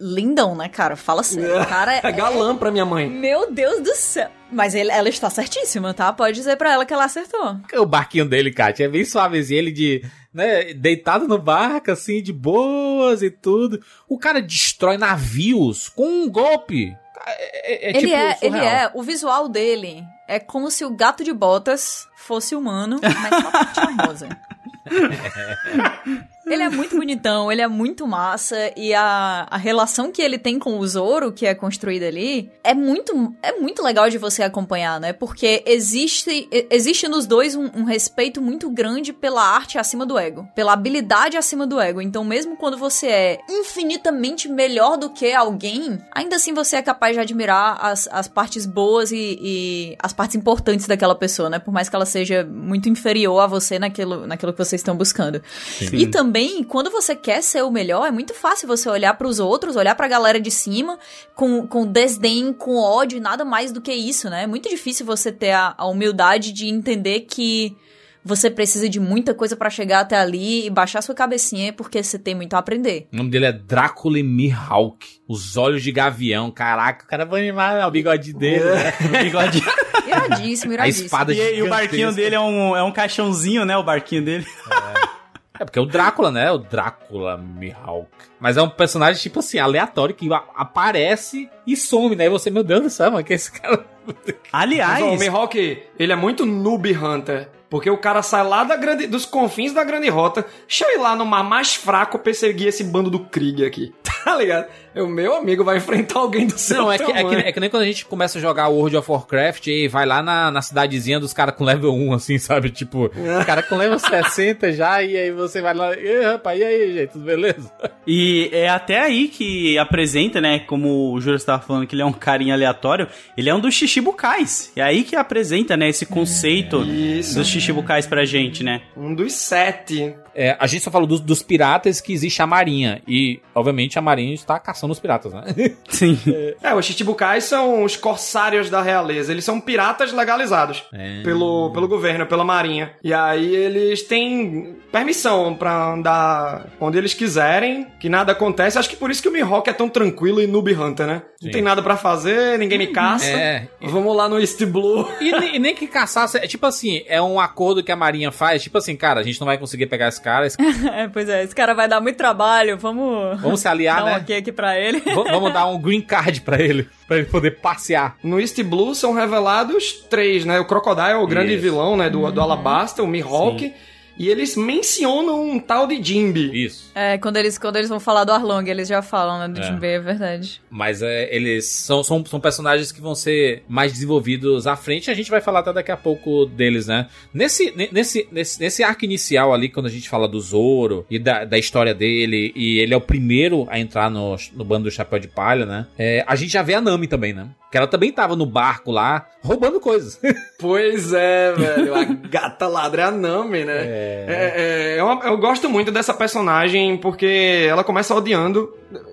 lindão, né, cara? Fala sério. O cara É galã pra minha mãe. Meu Deus do céu. Mas ele- ela está certíssima, tá? Pode dizer pra ela que ela acertou. O barquinho dele, Kátia, é bem suavezinho. Ele de, né, deitado no barco, assim, de boas e tudo. O cara destrói navios com um golpe. É, é ele, tipo é, ele surreal. é, o visual dele é como se o gato de botas fosse humano, mas só com charmosa. Ele é muito bonitão, ele é muito massa e a, a relação que ele tem com o Zoro, que é construída ali, é muito, é muito legal de você acompanhar, né? Porque existe, existe nos dois um, um respeito muito grande pela arte acima do ego, pela habilidade acima do ego. Então, mesmo quando você é infinitamente melhor do que alguém, ainda assim você é capaz de admirar as, as partes boas e, e as partes importantes daquela pessoa, né? Por mais que ela seja muito inferior a você naquilo, naquilo que vocês estão buscando. Sim. E também, quando você quer ser o melhor, é muito fácil você olhar pros outros, olhar pra galera de cima com, com desdém, com ódio e nada mais do que isso, né? É muito difícil você ter a, a humildade de entender que você precisa de muita coisa pra chegar até ali e baixar sua cabecinha porque você tem muito a aprender. O nome dele é Drácula Mihawk. Os olhos de gavião. Caraca, o cara vai animar né? o bigode dele. Né? O bigode. Iradíssimo, A iradíssimo. espada E, e o barquinho dele é um, é um caixãozinho, né? O barquinho dele. É porque é o Drácula, né? O Drácula Mihawk. Mas é um personagem, tipo assim, aleatório, que aparece e some, né? E você, meu Deus do céu, mano, que esse cara. Mas, ó, o Mihawk, ele é muito noob hunter. Porque o cara sai lá da grande, dos confins da grande rota, chega lá no mar mais fraco perseguir esse bando do Krieg aqui. Tá ligado? O meu amigo vai enfrentar alguém do seu Não, é que, é, que, é que nem quando a gente começa a jogar World of Warcraft e vai lá na, na cidadezinha dos caras com level 1, assim, sabe? Tipo, o cara com level 60 já, e aí você vai lá, e rapaz, e aí, gente, tudo beleza? E é até aí que apresenta, né? Como o Júlio estava falando que ele é um carinha aleatório, ele é um dos Shishibukais. É aí que apresenta, né? Esse conceito dos Shishibukais pra gente, né? Um dos sete. É, a gente só falou dos, dos piratas que existe a marinha. E, obviamente, a marinha está caçando os piratas, né? Sim. É, os Chichibukais são os corsários da realeza. Eles são piratas legalizados É. pelo, pelo governo, pela marinha. E aí eles têm permissão pra andar onde eles quiserem, que nada acontece. Acho que por isso que o Mihawk é tão tranquilo e noob hunter, né? Não Sim. tem nada pra fazer, ninguém me caça. É. Vamos lá no East Blue. E, nem- e nem que caçasse. É tipo assim, é um acordo que a marinha faz. Tipo assim, cara, a gente não vai conseguir pegar esse cara. esse- é, pois é, esse cara vai dar muito trabalho, vamos... Vamos se aliar, dar um né? ok aqui pra ele. v- vamos dar um green card pra ele. Pra ele poder passear. No East Blue são revelados três, né? O Crocodile, o grande Isso. vilão, né? Do, do Alabasta, o Mihawk. E eles mencionam um tal de Jimby. Isso. É, quando eles, quando eles vão falar do Arlong, eles já falam, né, do É. Jinbei, é verdade. Mas é, eles são, são, são personagens que vão ser mais desenvolvidos à frente. A gente vai falar até daqui a pouco deles, né? Nesse, ne- nesse, nesse, nesse arco inicial ali, quando a gente fala do Zoro e da, da história dele, e ele é o primeiro a entrar no, no bando do Chapéu de Palha, né? É, a gente já vê a Nami também, né? Que ela também tava no barco lá, roubando coisas. Pois é, velho. A gata ladra é a Nami, né? É, é, é uma- eu gosto muito dessa personagem porque ela começa odiando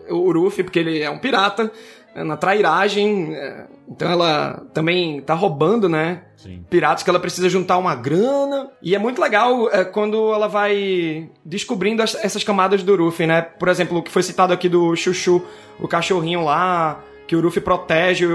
o Ruffy, porque ele é um pirata, é, na trairagem. é, então ela também tá roubando, né? Piratas que ela precisa juntar uma grana. E é muito legal é, quando ela vai descobrindo as- essas camadas do Ruffy, né? Por exemplo, o que foi citado aqui do Chuchu, o cachorrinho lá, que o Ruffy protege.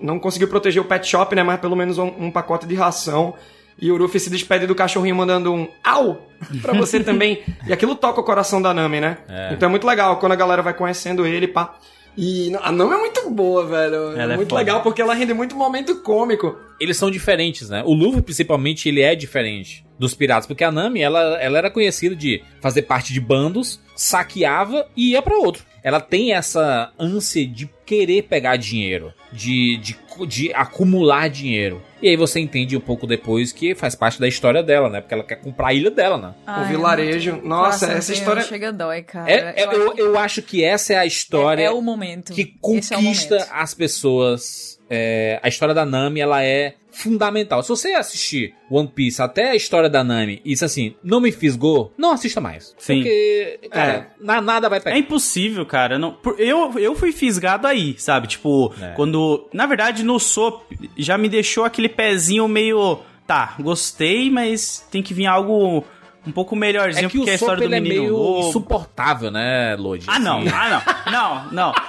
Não conseguiu proteger o pet shop, né? Mas pelo menos um, um pacote de ração. E o Ruffy se despede do cachorrinho mandando um au pra você também. E aquilo toca o coração da Nami, né? É. Então é muito legal quando a galera vai conhecendo ele, pá. E a Nami é muito boa, velho. Ela é é muito foda. legal porque ela rende muito momento cômico. Eles são diferentes, né? O Luffy, principalmente, ele é diferente dos piratas. Porque a Nami, ela, ela era conhecida de fazer parte de bandos, saqueava e ia pra outro. Ela tem essa ânsia de querer pegar dinheiro, de, de, de acumular dinheiro. E aí você entende um pouco depois que faz parte da história dela, né? Porque ela quer comprar a ilha dela, né? o vilarejo. Nossa, essa história. Chega dói, cara. É, é, eu, eu, acho que... eu, acho que essa é a história. É, é o momento. Que conquista é momento. as pessoas. É, a história da Nami, ela é fundamental. Se você assistir One Piece até a história da Nami e isso assim, não me fisgou, não assista mais. Sim. Porque, cara, é. na, nada vai pegar. É impossível, cara. Não, eu, eu fui fisgado aí, sabe? Tipo, é. quando. Na verdade, no Soap já me deixou aquele pezinho meio. Tá, gostei, mas tem que vir algo um pouco melhorzinho, é que porque o a história do é menino meio lobo. insuportável, né, Lodi? Ah, não, Assim. ah, não, não, não.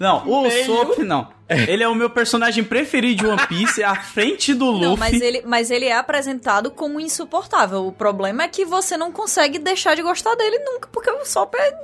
Não, o Meio- Soap não. Ele é o meu personagem preferido de One Piece, é à frente do Luffy. Não, mas ele, mas ele é apresentado como insuportável. O problema é que você não consegue deixar de gostar dele nunca, porque o Sop é.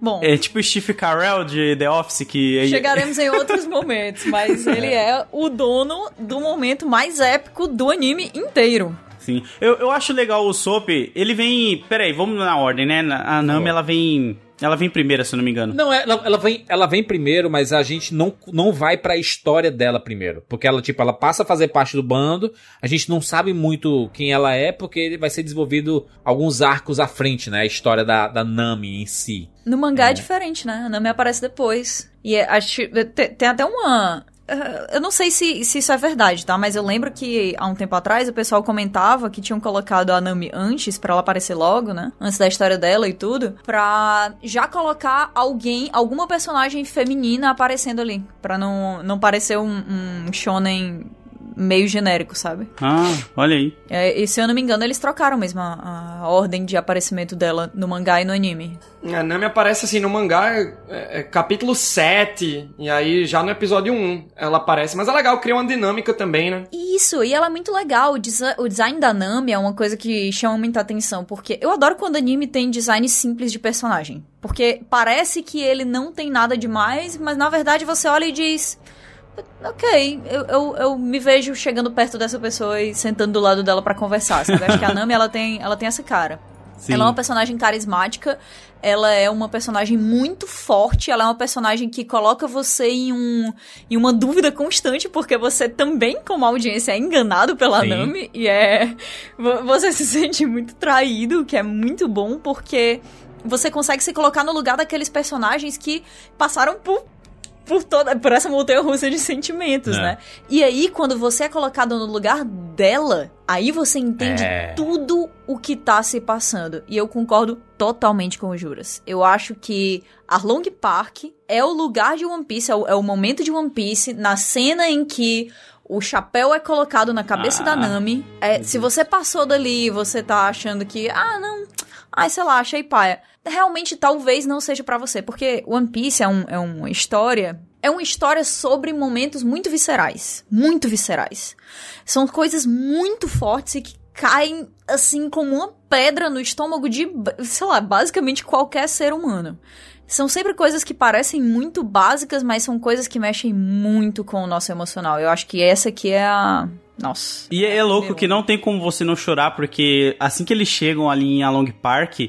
Bom, É tipo Steve Carell de The Office, que... chegaremos em outros momentos, mas ele é o dono do momento mais épico do anime inteiro. Sim. Eu, eu acho legal o Soap, ele vem... Peraí, vamos na ordem, né? A Nami, ela vem... Ela vem primeira, se eu não me engano. Não, ela, ela, vem, ela vem primeiro, mas a gente não, não vai pra história dela primeiro. Porque ela, tipo, ela passa a fazer parte do bando. A gente não sabe muito quem ela é, porque vai ser desenvolvido alguns arcos à frente, né? A história da, da Nami em si. No mangá é, diferente, né? A Nami aparece depois. E é, acho, tem, tem até uma. Uh, Eu não sei se, se isso é verdade, tá? Mas eu lembro que há um tempo atrás o pessoal comentava que tinham colocado a Nami antes, pra ela aparecer logo, né? Antes da história dela e tudo. Pra já colocar alguém, alguma personagem feminina aparecendo ali. Pra não, não parecer um, um shonen meio genérico, sabe? Ah, olha aí. É, e se eu não me engano, eles trocaram mesmo a, a ordem de aparecimento dela no mangá e no anime. A Nami aparece assim no mangá, é, é, capítulo 7, e aí já no episódio 1 ela aparece. Mas é legal, cria uma dinâmica também, né? Isso, e ela é muito legal. O, desi- o design da Nami é uma coisa que chama muita atenção, porque eu adoro quando anime tem design simples de personagem. Porque parece que ele não tem nada demais, mas na verdade você olha e diz. Ok, eu, eu, eu me vejo chegando perto dessa pessoa e sentando do lado dela pra conversar. Sabe? Eu acho que a Nami ela tem, ela tem essa cara. Sim. Ela é uma personagem carismática, ela é uma personagem muito forte, ela é uma personagem que coloca você em, um, em uma dúvida constante, porque você também, como audiência, é enganado pela Sim. Nami, e é. vo- Você se sente muito traído, o que é muito bom, porque você consegue se colocar no lugar daqueles personagens que passaram por. Por, toda, por essa montanha russa de sentimentos, É. né? E aí, quando você é colocado no lugar dela, aí você entende É. tudo o que tá se passando. E eu concordo totalmente com o Juras. Eu acho que Arlong Park é o lugar de One Piece, é o, é o momento de One Piece, na cena em que o chapéu é colocado na cabeça Ah. da Nami. É, se você passou dali e você tá achando que, ah, não, ai, sei lá, achei paia. Realmente, talvez não seja pra você, porque One Piece é, um, é uma história. É uma história sobre momentos muito viscerais. Muito viscerais. São coisas muito fortes e que caem assim como uma pedra no estômago de, sei lá, basicamente qualquer ser humano. São sempre coisas que parecem muito básicas, mas são coisas que mexem muito com o nosso emocional. Eu acho que essa aqui é a. Nossa. E é louco que não tem como você não chorar, porque assim que eles chegam ali em Along Park,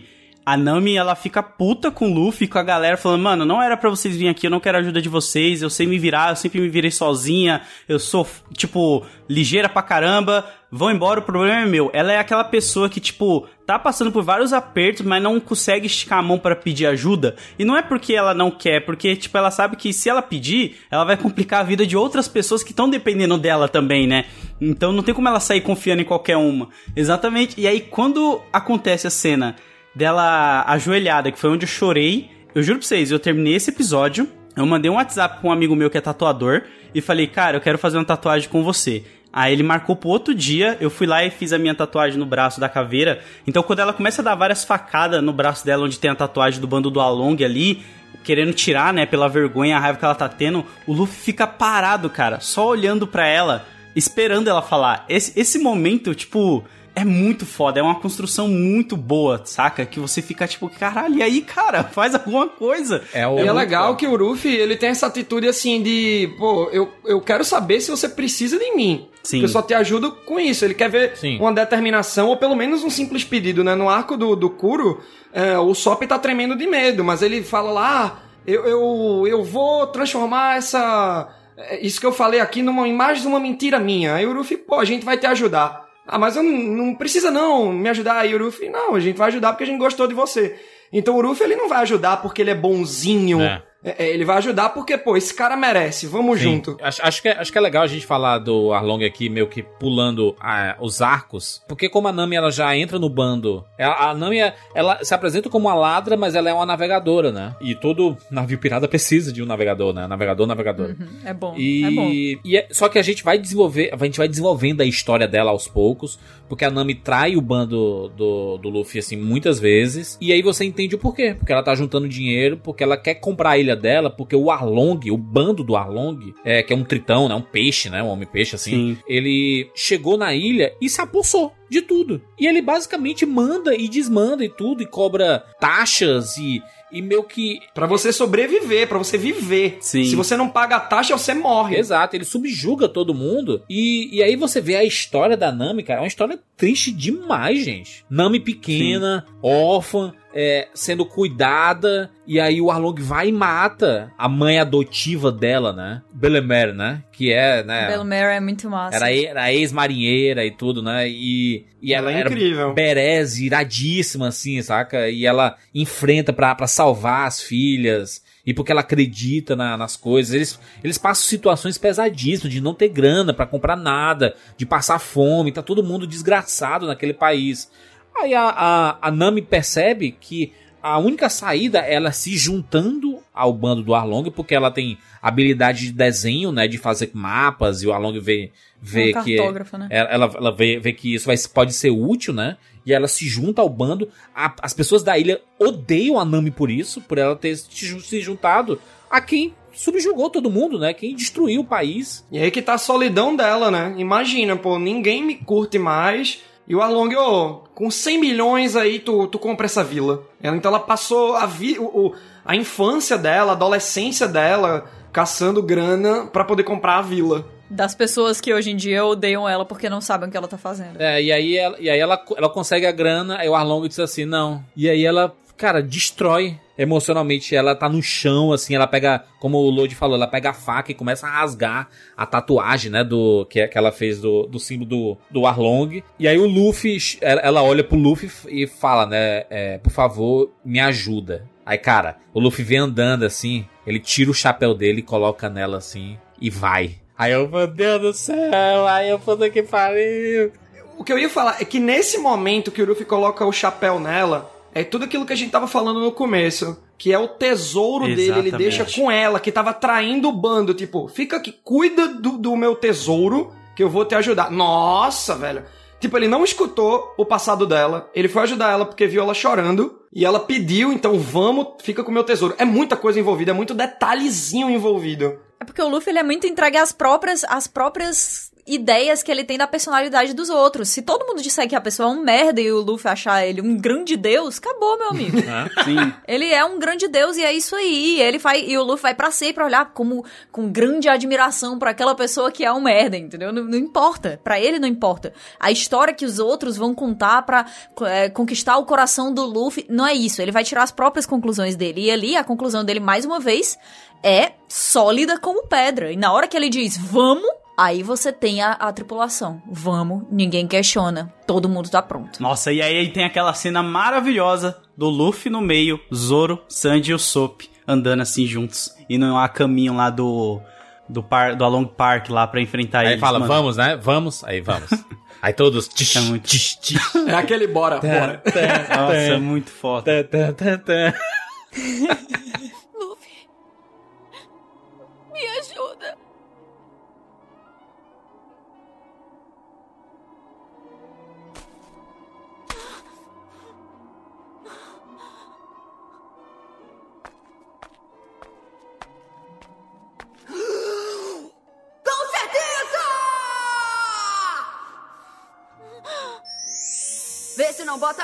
a Nami, ela fica puta com o Luffy, com a galera, falando, mano, não era pra vocês virem aqui, eu não quero a ajuda de vocês, eu sei me virar, eu sempre me virei sozinha, eu sou, tipo, ligeira pra caramba, vão embora, o problema é meu. Ela é aquela pessoa que, tipo, tá passando por vários apertos, mas não consegue esticar a mão pra pedir ajuda. E não é porque ela não quer, porque, tipo, ela sabe que se ela pedir, ela vai complicar a vida de outras pessoas que estão dependendo dela também, né? Então não tem como ela sair confiando em qualquer uma. Exatamente. E aí, quando acontece a cena dela ajoelhada, que foi onde eu chorei, eu juro pra vocês, eu terminei esse episódio, eu mandei um WhatsApp pra um amigo meu que é tatuador e falei, cara, eu quero fazer uma tatuagem com você. Aí ele marcou pro outro dia, eu fui lá e fiz a minha tatuagem no braço da caveira. Então quando ela começa a dar várias facadas no braço dela, onde tem a tatuagem do bando do Along ali, querendo tirar, né, pela vergonha, a raiva que ela tá tendo, o Luffy fica parado, cara, só olhando pra ela, esperando ela falar. Esse, esse momento, tipo, é muito foda, é uma construção muito boa, saca? Que você fica tipo, caralho, e aí, cara, faz alguma coisa. É o E é legal que o Ruffy, ele tem essa atitude assim de, pô, eu, eu quero saber se você precisa de mim. Sim. Porque eu só te ajudo com isso. Ele quer ver Sim. uma determinação, ou pelo menos um simples pedido, né? No arco do, do Kuro, é, o Sop tá tremendo de medo, mas ele fala lá, ah, eu, eu, eu vou transformar essa. é, Isso que eu falei aqui numa imagem de uma mentira minha. Aí o Ruffy, pô, a gente vai te ajudar. Ah, mas eu não, não precisa não me ajudar. Aí o Ruffy, não, a gente vai ajudar porque a gente gostou de você. Então o Ruffy, ele não vai ajudar porque ele é bonzinho. É. É, é, ele vai ajudar porque, pô, esse cara merece. Vamos Sim. junto. Acho, acho que, é- acho que é legal a gente falar do Arlong aqui, meio que pulando ah, os arcos. Porque como a Nami ela já entra no bando, ela- a Nami é- ela se apresenta como uma ladra, mas ela é uma navegadora, né? E todo navio pirata precisa de um navegador, né? Navegador, navegadora. É bom, E, é bom. e é- só que a gente vai desenvolver, a gente vai desenvolvendo a história dela aos poucos, porque a Nami trai o bando do, do Luffy assim muitas vezes, e aí você entende o porquê, porque ela tá juntando dinheiro, porque ela quer comprar a ilha dela, porque o Arlong, o bando do Arlong, é que é um tritão, né, um peixe, né, um homem peixe assim, Sim. ele chegou na ilha e se apossou de tudo. E ele basicamente manda e desmanda e tudo e cobra taxas e e meio que Pra você sobreviver, pra você viver. Sim. Se você não paga a taxa, você morre. Exato, ele subjuga todo mundo. E, e aí você vê a história da Nami, cara. É uma história triste demais, gente. Nami pequena, órfã, é, sendo cuidada. E aí o Arlong vai e mata a mãe adotiva dela, né? Belemer, né? Que é, né? Belmer é muito massa. Era, era ex-marinheira e tudo, né? E, e ela, Ela é era incrível. Berez, iradíssima, assim, saca? E ela enfrenta pra, pra salvar as filhas. E porque ela acredita na- nas coisas. Eles, eles passam situações pesadíssimas de não ter grana pra comprar nada, de passar fome, tá todo mundo desgraçado naquele país. Aí a, a, a Nami percebe que a única saída é ela se juntando ao bando do Arlong, porque ela tem habilidade de desenho, né? De fazer mapas, e o Arlong vê, vê Uma que. cartógrafa, né? Ela, ela, ela vê, vê que isso vai, pode ser útil, né? E ela se junta ao bando. A- as pessoas da ilha odeiam a Nami por isso, por ela ter se juntado a quem subjugou todo mundo, né? Quem destruiu o país. E aí que tá a solidão dela, né? Imagina, pô, ninguém me curte mais. E o Arlong, ô, com 100 milhões aí tu, tu compra essa vila. Ela, então ela passou a, vi, o, o- a infância dela, a adolescência dela, caçando grana pra poder comprar a vila. Das pessoas que hoje em dia odeiam ela porque não sabem o que ela tá fazendo. É, e aí, ela, e aí ela, ela consegue a grana, aí o Arlong diz assim, não. E aí ela, cara, destrói emocionalmente. Ela tá no chão, assim, ela pega, como o Lodi falou, ela pega a faca e começa a rasgar a tatuagem, né, do que, que ela fez do, do símbolo do, do Arlong. E aí o Luffy, ela, olha pro Luffy e fala, né, é, por favor, me ajuda. Aí, cara, o Luffy vem andando assim, ele tira o chapéu dele coloca nela assim, e vai. Aí eu, meu Deus do céu, aí eu, puta que pariu. O que eu ia falar é que nesse momento que o Luffy coloca o chapéu nela, é tudo aquilo que a gente tava falando no começo. Que é o tesouro dele, ele Exatamente. deixa com ela, que tava traindo o bando. Tipo, fica aqui, cuida do, do meu tesouro, que eu vou te ajudar. Nossa, velho. Tipo, ele não escutou o passado dela. Ele foi ajudar ela porque viu ela chorando. E ela pediu, então vamos, fica com o meu tesouro. É muita coisa envolvida, é muito detalhezinho envolvido. É porque o Luffy ele é muito entregue às próprias, às próprias ideias que ele tem da personalidade dos outros. Se todo mundo disser que a pessoa é um merda e o Luffy achar ele um grande deus, acabou, meu amigo. Sim. Ele é um grande deus e é isso aí. Ele vai e o Luffy vai pra sempre olhar como com grande admiração pra aquela pessoa que é um merda, entendeu? Não, não importa. Pra ele não importa. A história que os outros vão contar pra é, conquistar o coração do Luffy não é isso. Ele vai tirar as próprias conclusões dele. E ali a conclusão dele mais uma vez é sólida como pedra. E na hora que ele diz vamos Aí você tem a, a tripulação. Vamos, ninguém questiona. Todo mundo tá pronto. Nossa, e aí tem aquela cena maravilhosa do Luffy no meio, Zoro, Sanji e o Sop andando assim juntos. E não há caminho lá do do, par, do Along Park lá pra enfrentar Aí eles. fala, mano. vamos, né? Vamos. Aí vamos. Aí todos. É muito... É aquele bora, bora. Nossa, é muito foda.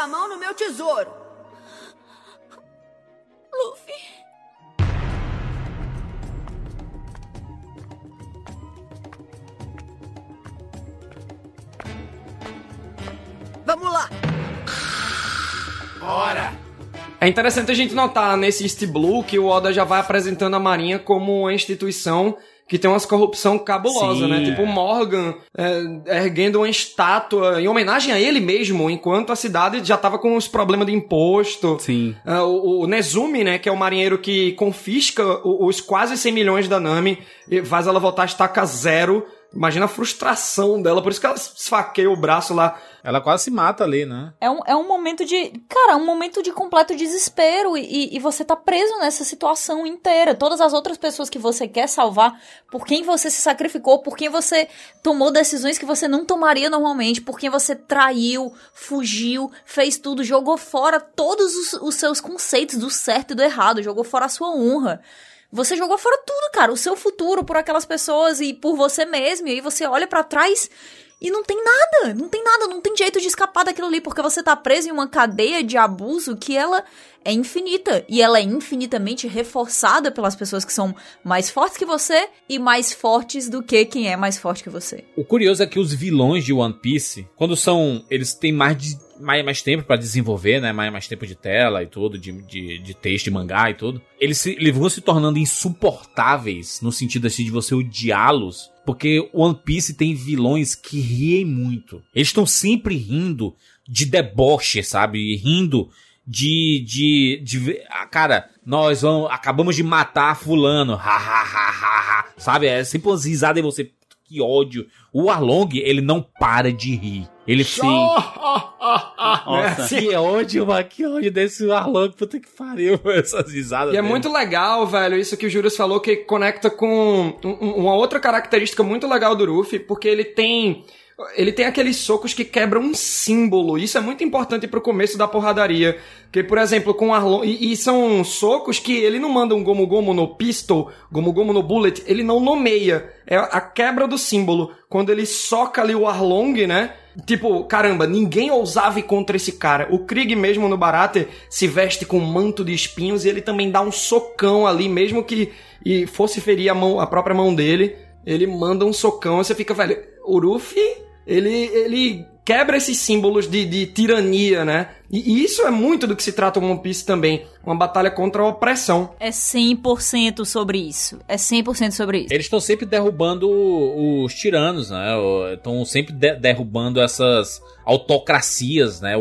a mão no meu tesouro. Luffy. Vamos lá. Bora! É interessante a gente notar nesse East Blue que o Oda já vai apresentando a Marinha como uma instituição que tem umas corrupção cabulosa, Sim. né? Tipo o Morgan é, erguendo uma estátua em homenagem a ele mesmo, enquanto a cidade já tava com os problemas de imposto. Sim. É, o, o Nezumi, né, que é o marinheiro que confisca o- os quase 100 milhões da Nami e faz ela voltar a estaca zero. Imagina a frustração dela, por isso que ela esfaqueia o braço lá. Ela quase se mata ali, né? É um, é um momento de. Cara, um momento de completo desespero. E, e você tá preso nessa situação inteira. Todas as outras pessoas que você quer salvar, por quem você se sacrificou, por quem você tomou decisões que você não tomaria normalmente, por quem você traiu, fugiu, fez tudo, jogou fora todos os, os seus conceitos do certo e do errado, jogou fora a sua honra. Você jogou fora tudo, cara. O seu futuro por aquelas pessoas e por você mesmo. E aí você olha pra trás e não tem nada. Não tem nada. Não tem jeito de escapar daquilo ali. Porque você tá preso em uma cadeia de abuso que ela é infinita. E ela é infinitamente reforçada pelas pessoas que são mais fortes que você e mais fortes do que quem é mais forte que você. O curioso é que os vilões de One Piece, quando são. Eles têm mais, de, mais, mais tempo pra desenvolver, né? Mais, mais tempo de tela e tudo, de, de, de texto, de mangá e tudo. Eles, se, eles vão se tornando insuportáveis no sentido assim de você odiá-los. Porque One Piece tem vilões que riem muito. Eles estão sempre rindo de deboche, sabe? Rindo de, de, de, ah, cara, nós vamos, acabamos de matar fulano, ha, ha, ha, ha, sabe? É sempre umas risadas e você, que ódio. O Arlong, ele não para de rir. Ele sim. Nossa. Que ódio, mano, que ódio desse Arlong, puta que pariu, essas risadas E é dele. muito legal, velho, isso que o Júlio falou, que conecta com um- um- uma outra característica muito legal do Ruffy, porque ele tem. Ele tem aqueles socos que quebram um símbolo. Isso é muito importante pro começo da porradaria. Que, por exemplo, com Arlong. E, e são socos que ele não manda um Gomu Gomu no pistol, Gomu Gomu no bullet, ele não nomeia. É a quebra do símbolo. Quando ele soca ali o Arlong, né? Tipo, caramba, ninguém ousava ir contra esse cara. O Krieg mesmo no Barate se veste com um manto de espinhos e ele também dá um socão ali, mesmo que e fosse ferir a, mão, a própria mão dele. Ele manda um socão e você fica, velho, o Ruffy, ele, ele quebra esses símbolos de, de tirania, né? E, isso é muito do que se trata o One Piece também. Uma batalha contra a opressão. É 100% sobre isso. É 100% sobre isso. Eles estão sempre derrubando os tiranos, né? Estão sempre de- derrubando essas autocracias, né?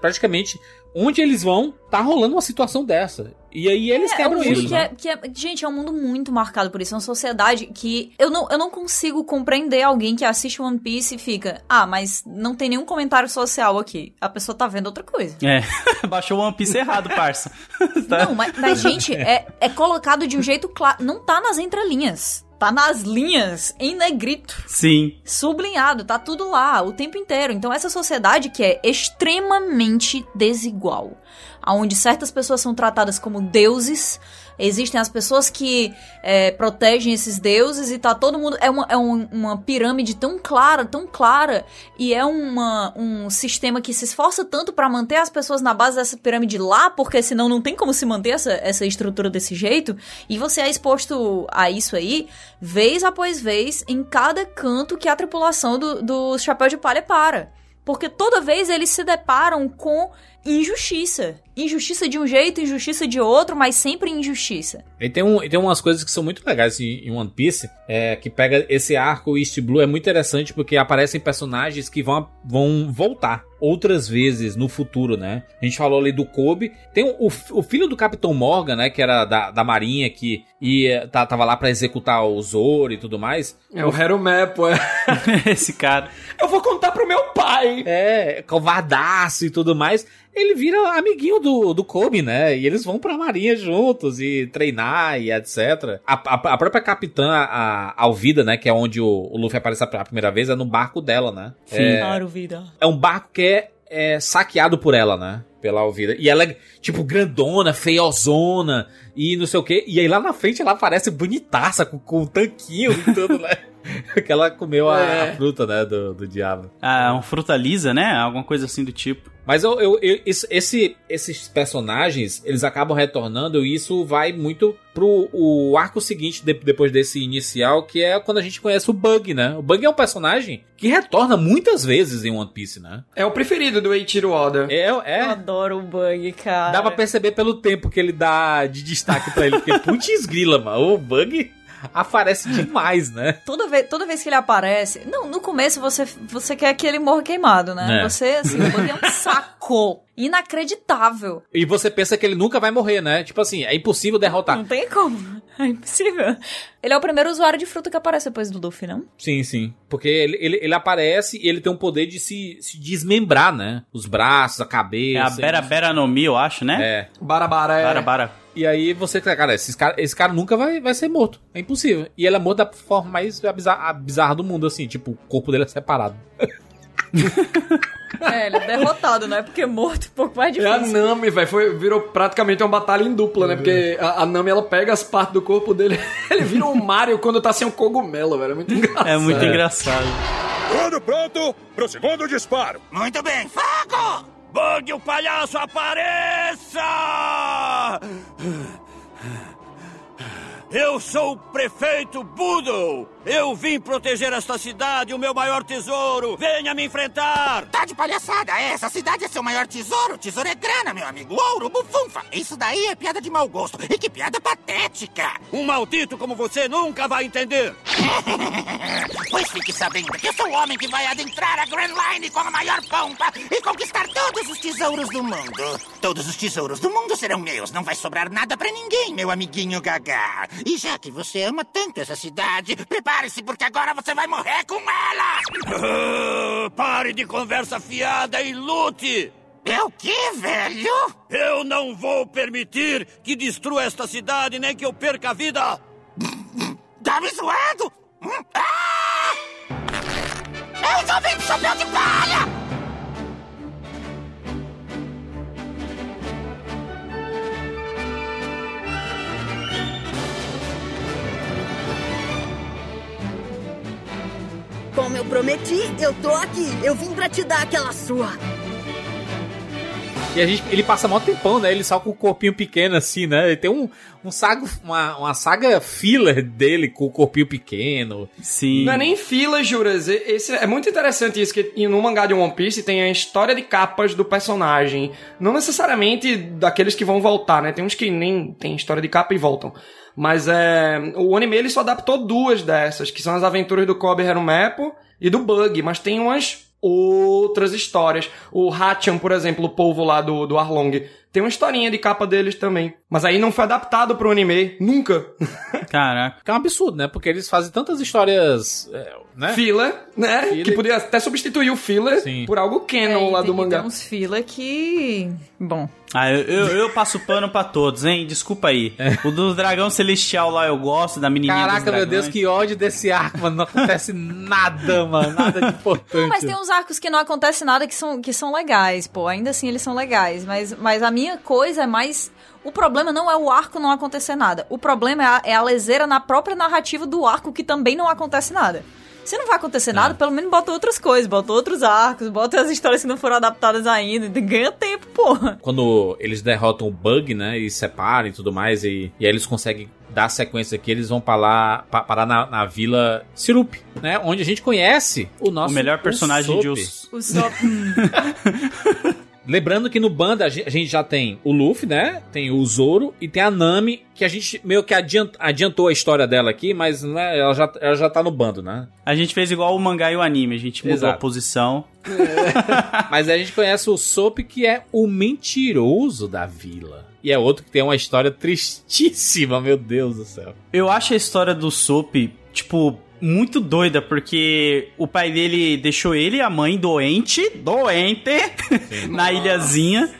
Praticamente, onde eles vão, tá rolando uma situação dessa. E aí eles É, quebram é um isso. que né? é, que é- gente, é um mundo muito marcado por isso. É uma sociedade que eu não, eu não consigo compreender alguém que assiste One Piece e fica, ah, mas não tem nenhum comentário social aqui. A pessoa tá vendo outra coisa. É, baixou o One Piece errado, parça. Tá? Não, mas, mas, gente, é, é colocado de um jeito claro. Não tá nas entrelinhas. Tá nas linhas, em negrito. Sim. Sublinhado, tá tudo lá o tempo inteiro. Então, essa sociedade que é extremamente desigual. Onde certas pessoas são tratadas como deuses, existem as pessoas que é, protegem esses deuses e tá todo mundo. É uma, é um- uma pirâmide tão clara, tão clara, e é uma, um sistema que se esforça tanto pra manter as pessoas na base dessa pirâmide lá, porque senão não tem como se manter essa, essa estrutura desse jeito. E você é exposto a isso aí, vez após vez, em cada canto que a tripulação do, do Chapéu de Palha para. Porque toda vez eles se deparam com injustiça. Injustiça de um jeito, injustiça de outro, mas sempre injustiça. E tem, um, tem umas coisas que são muito legais em, em One Piece, é, que pega esse arco East Blue, é muito interessante porque aparecem personagens que vão, vão voltar outras vezes no futuro, né? A gente falou ali do Kobe, tem o, o filho do Capitão Morgan, né, que era da, da marinha, que ia, tá, tava lá pra executar o Zoro e tudo mais. É o Heromé, pô. É. Esse cara. Eu vou contar pro meu pai. É, covardaço e tudo mais. Ele vira amiguinho do, do Kobe, né? E eles vão pra marinha juntos e treinar e etc. A, a, a própria capitã, a Alvida, né? Que é onde o, o Luffy aparece pela primeira vez, é no barco dela, né? Sim. É, Claro, vida. é um barco que é, é saqueado por ela, né? Pela Alvida. E ela é, tipo, grandona, feiozona e não sei o quê. E aí lá na frente ela aparece bonitaça, com, com um tanquinho e tudo, né? que ela comeu a, É. a fruta, né, do, do diabo. Ah, uma fruta lisa, né? Alguma coisa assim do tipo. Mas eu, eu- eu- esse- esse- esses personagens, eles acabam retornando e isso vai muito pro o arco seguinte, de- depois desse inicial, que é quando a gente conhece o Bug, né? O Bug é um personagem que retorna muitas vezes em One Piece, né? É o preferido do Eiichiro Oda. É, é. Eu adoro o Bug, cara. Dá pra perceber pelo tempo que ele dá de destaque pra ele, porque putz grila, mano, o Bug aparece demais, né? Toda vez, toda vez que ele aparece. Não, no começo você, você quer que ele morra queimado, né? É. Você, assim, é um saco. Inacreditável. E você pensa que ele nunca vai morrer, né? Tipo assim, é impossível derrotar. Não tem como. É impossível. Ele é o primeiro usuário de fruta que aparece depois do Luffy, não? Sim, sim. Porque ele, ele, ele aparece e ele tem um poder de se, se desmembrar, né? Os braços, a cabeça. É a Bera Bera no Mi, eu acho, né? É. Barabara é. Bara Bara. E aí você, cara, esses cara, esse cara nunca vai, vai ser morto. É impossível. E ele é morto da forma mais bizarra, bizarra do mundo, assim. Tipo, o corpo dele é separado. É, ele é derrotado, né? Porque morto um pouco mais É a difícil. Nami, velho. Foi- Virou praticamente uma batalha em dupla, né? Porque a, a Nami, ela pega as partes do corpo dele. Ele vira um Mario quando tá sem um cogumelo, velho. É muito engraçado. É muito engraçado. Tudo pronto pro segundo disparo. Muito bem, fogo! Bug o palhaço apareça! Eu sou o prefeito Boodle! Eu vim proteger esta cidade, o meu maior tesouro! Venha me enfrentar! Tá de palhaçada, é? Essa cidade é seu maior tesouro. Tesouro é grana, meu amigo. Ouro, bufunfa. Isso daí é piada de mau gosto. E que piada patética. Um maldito como você nunca vai entender! Pois fique sabendo que eu sou o homem que vai adentrar a Grand Line com a maior pompa e conquistar todos os tesouros do mundo. Todos os tesouros do mundo serão meus. Não vai sobrar nada pra ninguém, meu amiguinho Gaga. E já que você ama tanto essa cidade, prepare-se porque agora você vai morrer com ela. Pare de conversa fiada e lute! É o quê, velho? Eu não vou permitir que destrua esta cidade nem que eu perca a vida! Tá me zoando? Hum? Ah! Eu só vim de chapéu de palha! Como eu prometi, eu tô aqui. Eu vim pra te dar aquela sua. E a gente, ele passa mó tempão, né? Ele só com o corpinho pequeno, assim, né? Ele tem um, um saga, uma, uma saga filler dele com o corpinho pequeno. Sim. Não é nem fila, Juras. Esse é muito interessante isso, que no mangá de One Piece tem a história de capas do personagem. Não necessariamente daqueles que vão voltar, né? Tem uns que nem tem história de capa e voltam. Mas é. O anime ele só adaptou duas dessas, que são as aventuras do Kobe Harumepo e do Bug, mas tem umas outras histórias. O Hachan, por exemplo, o povo lá do, do Arlong, tem uma historinha de capa deles também. Mas aí não foi adaptado pro anime, nunca. Caraca. Que é um absurdo, né? Porque eles fazem tantas histórias, é, né? Filler, né? Filler. Que podia até substituir o filler Sim. por algo canon É, lá tem do mangá. ter uns fila que... Bom, Ah, eu, eu, eu passo pano pra todos, hein? Desculpa aí. O do dragão celestial lá eu gosto, da menininha dos Caraca, meu Deus, que ódio desse arco, mano. Não acontece nada, mano. Nada de importante. Mas tem uns arcos que não acontece nada que são, que são legais, pô. Ainda assim eles são legais. Mas, mas a minha coisa é mais. O problema não é o arco não acontecer nada. O problema é a, é a leseira na própria narrativa do arco que também não acontece nada. Se não vai acontecer nada, pelo menos bota outras coisas, bota outros arcos, bota as histórias que não foram adaptadas ainda. Ganha tempo, porra. Quando eles derrotam o Bug, né? E separam e tudo mais, e, e aí eles conseguem dar sequência aqui, eles vão pra lá, pa- parar na, na vila Sirup, né? Onde a gente conhece o nosso O melhor personagem de Usopp. os... Lembrando que no bando a gen- a gente já tem o Luffy, né? Tem o Zoro e tem a Nami, que a gente meio que adiant- adiantou a história dela aqui, mas não é- ela, já, ela já tá no bando, né? A gente fez igual o mangá e o anime, a gente mudou Exato. a posição. Mas a gente conhece o Soap, que é o mentiroso da vila. E é outro que tem uma história tristíssima, meu Deus do céu. Eu acho a história do Soap, tipo, muito doida, porque o pai dele deixou ele e a mãe doente, doente, na ilhazinha.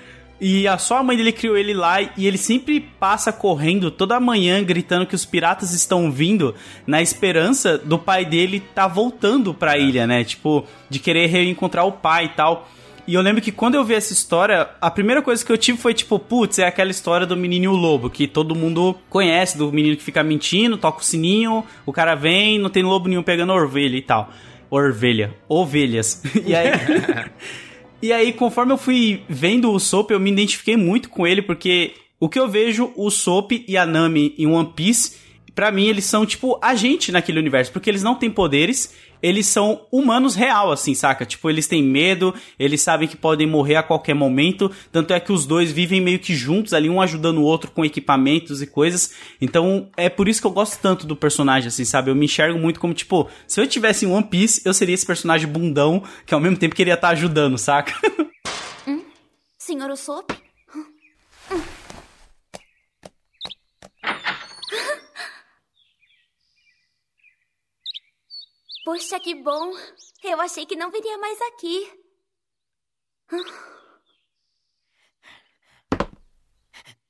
E a só a mãe dele criou ele lá e ele sempre passa correndo toda manhã gritando que os piratas estão vindo na esperança do pai dele tá voltando pra ilha, né? Tipo, de querer reencontrar o pai e tal. E eu lembro que quando eu vi essa história, a primeira coisa que eu tive foi tipo, putz, é aquela história do menino e o lobo, que todo mundo conhece, do menino que fica mentindo, toca o sininho, o cara vem, não tem lobo nenhum pegando orvelha e tal. Orvelha. Ovelhas. E aí. e aí, conforme eu fui vendo o Soap, eu me identifiquei muito com ele, porque o que eu vejo o Soap e a Nami em One Piece, para mim eles são tipo a gente naquele universo, porque eles não têm poderes, eles são humanos real, assim, saca? Tipo, eles têm medo, eles sabem que podem morrer a qualquer momento. Tanto é que os dois vivem meio que juntos ali, um ajudando o outro com equipamentos e coisas. Então, é por isso que eu gosto tanto do personagem, assim, sabe? Eu me enxergo muito como, tipo, se eu tivesse em One Piece, eu seria esse personagem bundão que ao mesmo tempo queria estar tá ajudando, saca? Hum? Senhor Usopp? Hum. Poxa, que bom. Eu achei que não viria mais aqui.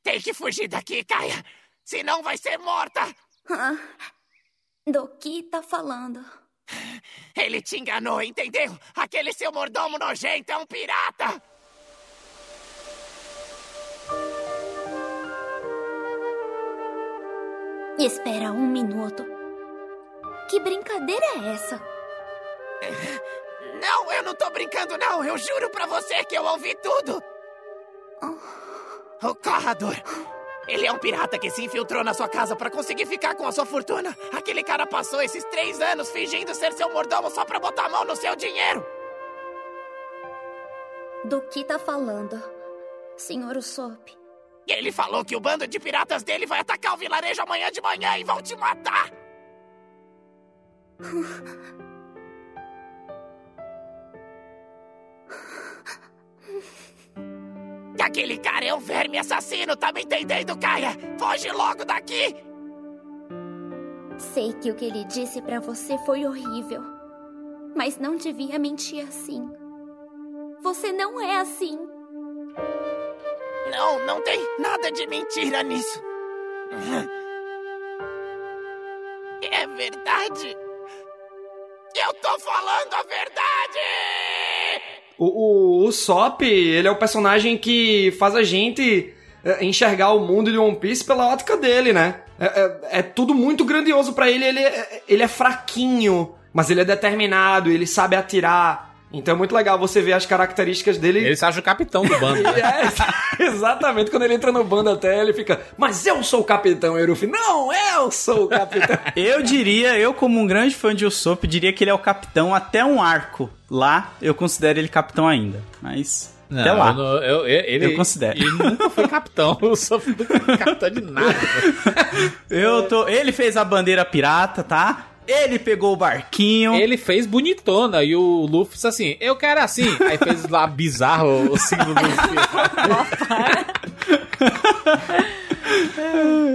Tem que fugir daqui, Kaia. Senão vai ser morta. Ah, do que tá falando? Ele te enganou, entendeu? Aquele seu mordomo nojento é um pirata. Espera um minuto. Que brincadeira é essa? Não, eu não tô brincando, não. Eu juro pra você que eu ouvi tudo. O Corrador. Ele é um pirata que se infiltrou na sua casa para conseguir ficar com a sua fortuna. Aquele cara passou esses três anos fingindo ser seu mordomo só pra botar a mão no seu dinheiro. Do que tá falando, senhor Usopp? Ele falou que o bando de piratas dele vai atacar o vilarejo amanhã de manhã e vão te matar. Aquele cara é um verme assassino, tá me entendendo, Kaia? Foge logo daqui! Sei que o que ele disse para você foi horrível. Mas não devia mentir assim. Você não é assim. Não, não tem nada de mentira nisso. É verdade. Eu tô falando a verdade! O, o, o Sop, ele é o personagem que faz a gente é, enxergar o mundo de One Piece pela ótica dele, né? É, é, é tudo muito grandioso para ele. Ele é, ele é fraquinho, mas ele é determinado, ele sabe atirar. Então é muito legal você ver as características dele. Ele se acha o capitão do bando. Né? é, exatamente. Quando ele entra no bando até, ele fica, mas eu sou o capitão, Erufi. Não, eu sou o capitão. eu diria, eu como um grande fã de Usopp, diria que ele é o capitão até um arco. Lá, eu considero ele capitão ainda. Mas... Não, Até lá. Eu, eu, eu, ele, eu considero. Ele nunca foi capitão. Eu sou capitão de nada. eu tô. Ele fez a bandeira pirata, tá? Ele pegou o barquinho. Ele fez bonitona. E o Luffy disse assim: Eu quero assim. Aí fez lá bizarro o símbolo do Luffy.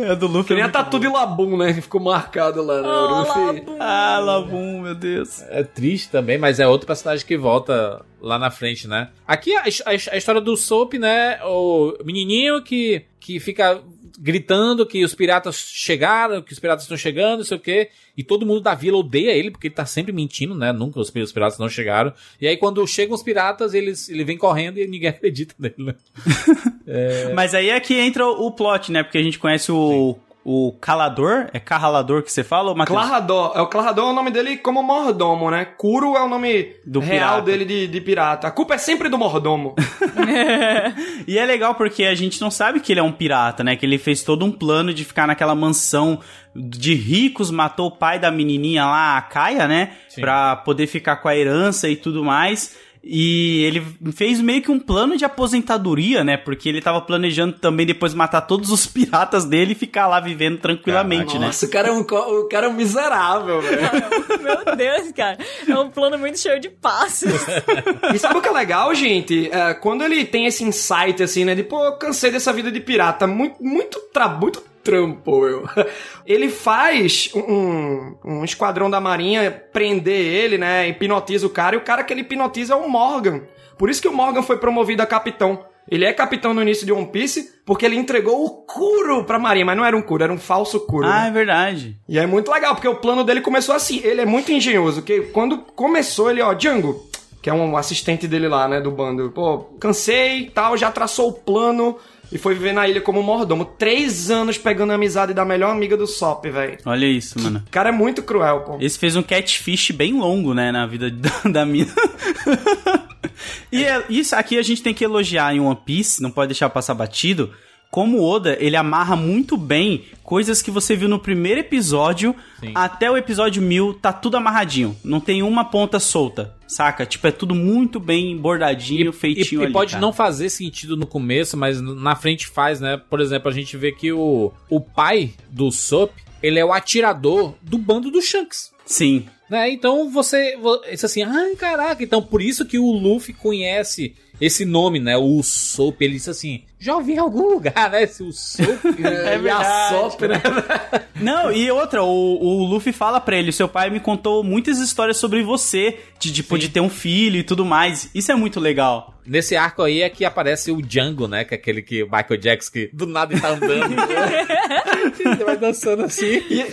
É do Luffy. Que nem a tatu de Labum, né? Ficou marcado lá, né? Oh, Luffy. Ah, Labum, meu Deus. É triste também, mas é outro personagem que volta lá na frente, né? Aqui a, a, a história do Soap, né? O menininho que, que fica gritando que os piratas chegaram, que os piratas estão chegando, não sei o quê. E todo mundo da vila odeia ele, porque ele tá sempre mentindo, né? Nunca os, os piratas não chegaram. E aí, quando chegam os piratas, eles, ele vem correndo e ninguém acredita nele, né? é... Mas aí é que entra o plot, né? Porque a gente conhece o, Sim o Calador, é Carralador que você fala, Matheus? Clarador, é o Clarador é o nome dele como mordomo, né? Kuro é o nome do real pirata. dele de, de, pirata. A culpa é sempre do mordomo. e é legal porque a gente não sabe que ele é um pirata, né? Que ele fez todo um plano de ficar naquela mansão de ricos, matou o pai da menininha lá, a Kaia, né? Sim. Pra poder ficar com a herança e tudo mais. E ele fez meio que um plano de aposentadoria, né? Porque ele tava planejando também depois matar todos os piratas dele e ficar lá vivendo tranquilamente, Caraca, né? Nossa, o cara é um, o cara é um miserável, velho. Meu Deus, cara. É um plano muito cheio de passos. e sabe o que é legal, gente? É, quando ele tem esse insight, assim, né? De, pô, cansei dessa vida de pirata. Muito, muito, tra muito trampo, eu. Ele faz um, um esquadrão da marinha prender ele, né? Hipnotiza o cara, e o cara que ele hipnotiza é o Morgan. Por isso que o Morgan foi promovido a capitão. Ele é capitão no início de One Piece porque ele entregou o Kuro pra Marinha, mas não era um Kuro, era um falso Kuro. Ah, né? é verdade. E é muito legal, porque o plano dele começou assim. Ele é muito engenhoso, que quando começou ele, ó, Django, que é um assistente dele lá, né, do bando. Pô, cansei tal, já traçou o plano e foi viver na ilha como mordomo. Três anos pegando a amizade da melhor amiga do Sop, velho. Olha isso, mano. O cara é muito cruel, pô. Esse fez um catfish bem longo, né, na vida da, da mina. e é, isso aqui a gente tem que elogiar em One Piece, não pode deixar passar batido. Como o Oda, ele amarra muito bem coisas que você viu no primeiro episódio Sim. até o episódio mil, tá tudo amarradinho. Não tem uma ponta solta, saca? Tipo, é tudo muito bem bordadinho, e, feitinho e, ali, E pode cara. não fazer sentido no começo, mas na frente faz, né? Por exemplo, a gente vê que o, o pai do Sop, ele é o atirador do bando do Shanks. Sim. Né? Então você, isso assim, ai caraca, então por isso que o Luffy conhece esse nome, né? O Soap, ele disse assim, já ouvi em algum lugar, né? Esse o Soap é e a Soap, né? Não, e outra, o, o Luffy fala pra ele, seu pai me contou muitas histórias sobre você, de tipo, Sim. de ter um filho e tudo mais. Isso é muito legal. Nesse arco aí é que aparece o Django, né? Que é aquele que Michael Jackson que do nada tá andando. ele vai dançando assim. E...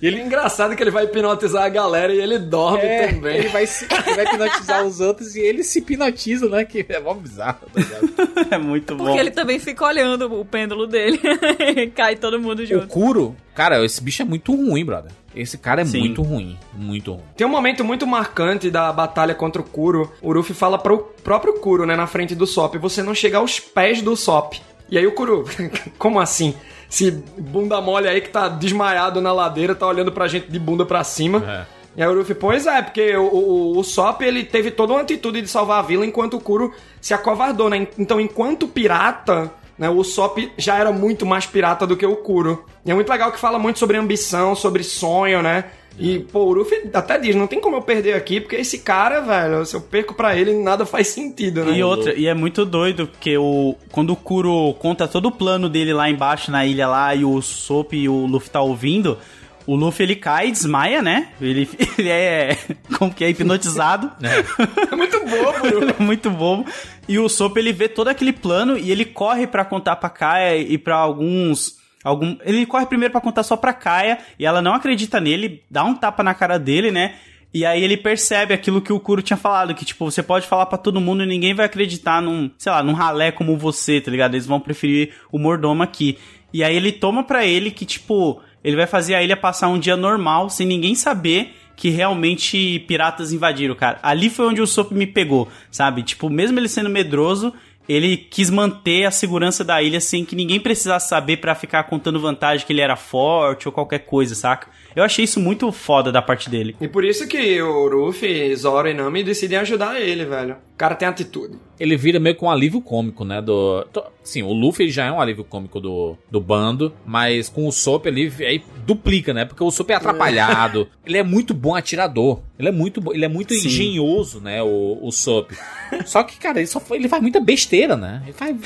E ele é engraçado que ele vai hipnotizar a galera e ele dorme é, também. Ele vai, ele vai hipnotizar os outros e ele se hipnotiza, né? Que é mó bizarro, tá É muito bom. Porque ele também fica olhando o pêndulo dele. Cai todo mundo junto. O Kuro, cara, esse bicho é muito ruim, brother. Esse cara é Sim. muito ruim, muito ruim. Tem um momento muito marcante da batalha contra o Kuro. O Ruffy fala pro próprio Kuro, né, na frente do Sop, você não chega aos pés do Sop. E aí o Kuro, como assim? Esse bunda mole aí que tá desmaiado na ladeira, tá olhando pra gente de bunda pra cima. É. E aí o Ruffy, pois é, porque o, o, o Sop, ele teve toda uma atitude de salvar a vila, enquanto o Kuro se acovardou, né? Então, enquanto pirata, né, o Sop já era muito mais pirata do que o Kuro. E é muito legal que fala muito sobre ambição, sobre sonho, né? E, pô, o Ruffy até diz, não tem como eu perder aqui, porque esse cara, velho, se eu perco pra ele, nada faz sentido, né? E outra, e é muito doido, porque o, quando o Kuro conta todo o plano dele lá embaixo na ilha lá, e o Sop e o Luffy tá ouvindo, o Luffy ele cai, desmaia, né? Ele, ele é, como que é, hipnotizado. É, é muito bobo, é muito bobo. E o Sop ele vê todo aquele plano e ele corre para contar pra Kaia e para alguns Algum... Ele corre primeiro para contar só pra Kaia e ela não acredita nele, dá um tapa na cara dele, né? E aí ele percebe aquilo que o Kuro tinha falado, que tipo, você pode falar para todo mundo e ninguém vai acreditar num, sei lá, num ralé como você, tá ligado? Eles vão preferir o mordomo aqui. E aí ele toma pra ele que, tipo, ele vai fazer a ilha passar um dia normal, sem ninguém saber que realmente piratas invadiram, cara. Ali foi onde o Sop me pegou, sabe? Tipo, mesmo ele sendo medroso, ele quis manter a segurança da ilha sem que ninguém precisasse saber para ficar contando vantagem que ele era forte ou qualquer coisa, saca? Eu achei isso muito foda da parte dele. E por isso que o Ruffy, Zoro e Nami decidem ajudar ele, velho. O cara tem atitude. Ele vira meio com um alívio cômico, né? Do... Sim, o Luffy já é um alívio cômico do, do bando, mas com o Sop ele aí duplica, né? Porque o Sop é atrapalhado. É. ele é muito bom atirador. Ele é muito, ele é muito engenhoso, né? O, o Sop. Só que, cara, ele, só, ele faz muita besteira, né? Ele, faz,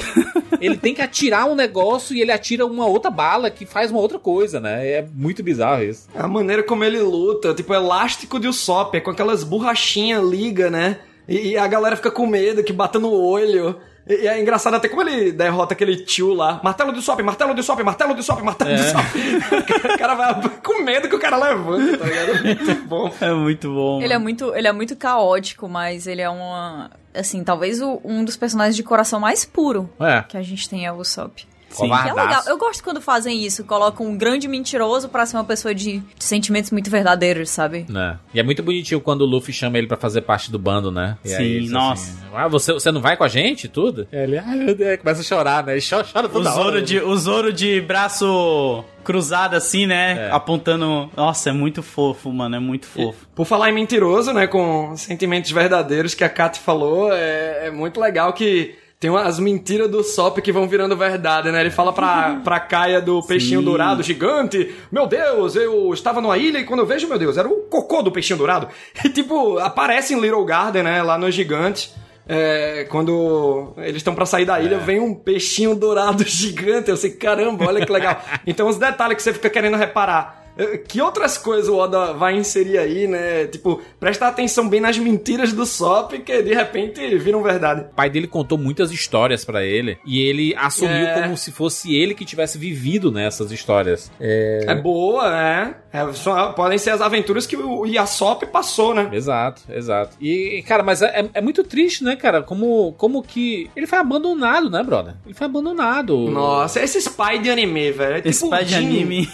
ele tem que atirar um negócio e ele atira uma outra bala que faz uma outra coisa, né? É muito bizarro isso. A maneira como ele luta, tipo, elástico de Usopp, é com aquelas borrachinhas liga, né? E, e, a galera fica com medo, que bata no olho. E, e é engraçado até como ele derrota aquele tio lá. Martelo de Sop, martelo de Sop, martelo de Sop, martelo é. de Sop. o cara vai com medo que o cara levanta, tá ligado? Muito bom. É muito bom. Ele é muito, ele é muito caótico, mas ele é uma... Assim, talvez o, um dos personagens de coração mais puro é. que a gente tem é o Usopp. Sim, que é legal. Eu gosto quando fazem isso, colocam um grande mentiroso pra ser uma pessoa de, de sentimentos muito verdadeiros, sabe? É. E é muito bonitinho quando o Luffy chama ele pra fazer parte do bando, né? E Sim, aí, nossa. Assim, ah, você, você não vai com a gente tudo? E ele, meu Deus, começa a chorar, né? E chora, chora toda o Zoro hora. De, o Zoro de braço cruzado assim, né? É. Apontando. Nossa, é muito fofo, mano. É muito fofo. E, por falar em mentiroso, né? Com sentimentos verdadeiros que a Kat falou, é, é muito legal que tem as mentiras do Sop que vão virando verdade, né? Ele fala pra, pra Caia do peixinho Sim. dourado gigante: Meu Deus, eu estava numa ilha e quando eu vejo, meu Deus, era o cocô do peixinho dourado. E tipo, aparece em Little Garden, né? Lá no gigante. É, quando eles estão para sair da ilha, é. vem um peixinho dourado gigante. Eu sei, caramba, olha que legal. então, os detalhes que você fica querendo reparar. Eh, Que outras coisas o Oda vai inserir aí, né? Tipo, prestar atenção bem nas mentiras do Sop, que de repente viram verdade. O pai dele contou muitas histórias pra ele e ele assumiu É. como se fosse ele que tivesse vivido nessas histórias. É, É boa, né? É, só- podem ser as aventuras que o Yasop passou, né? Exato, exato. E, cara, mas é, é muito triste, né, cara? Como, como que. Ele foi abandonado, né, brother? Ele foi abandonado. Nossa, esse spy de anime, velho. É tipo Spy o de Jin- anime.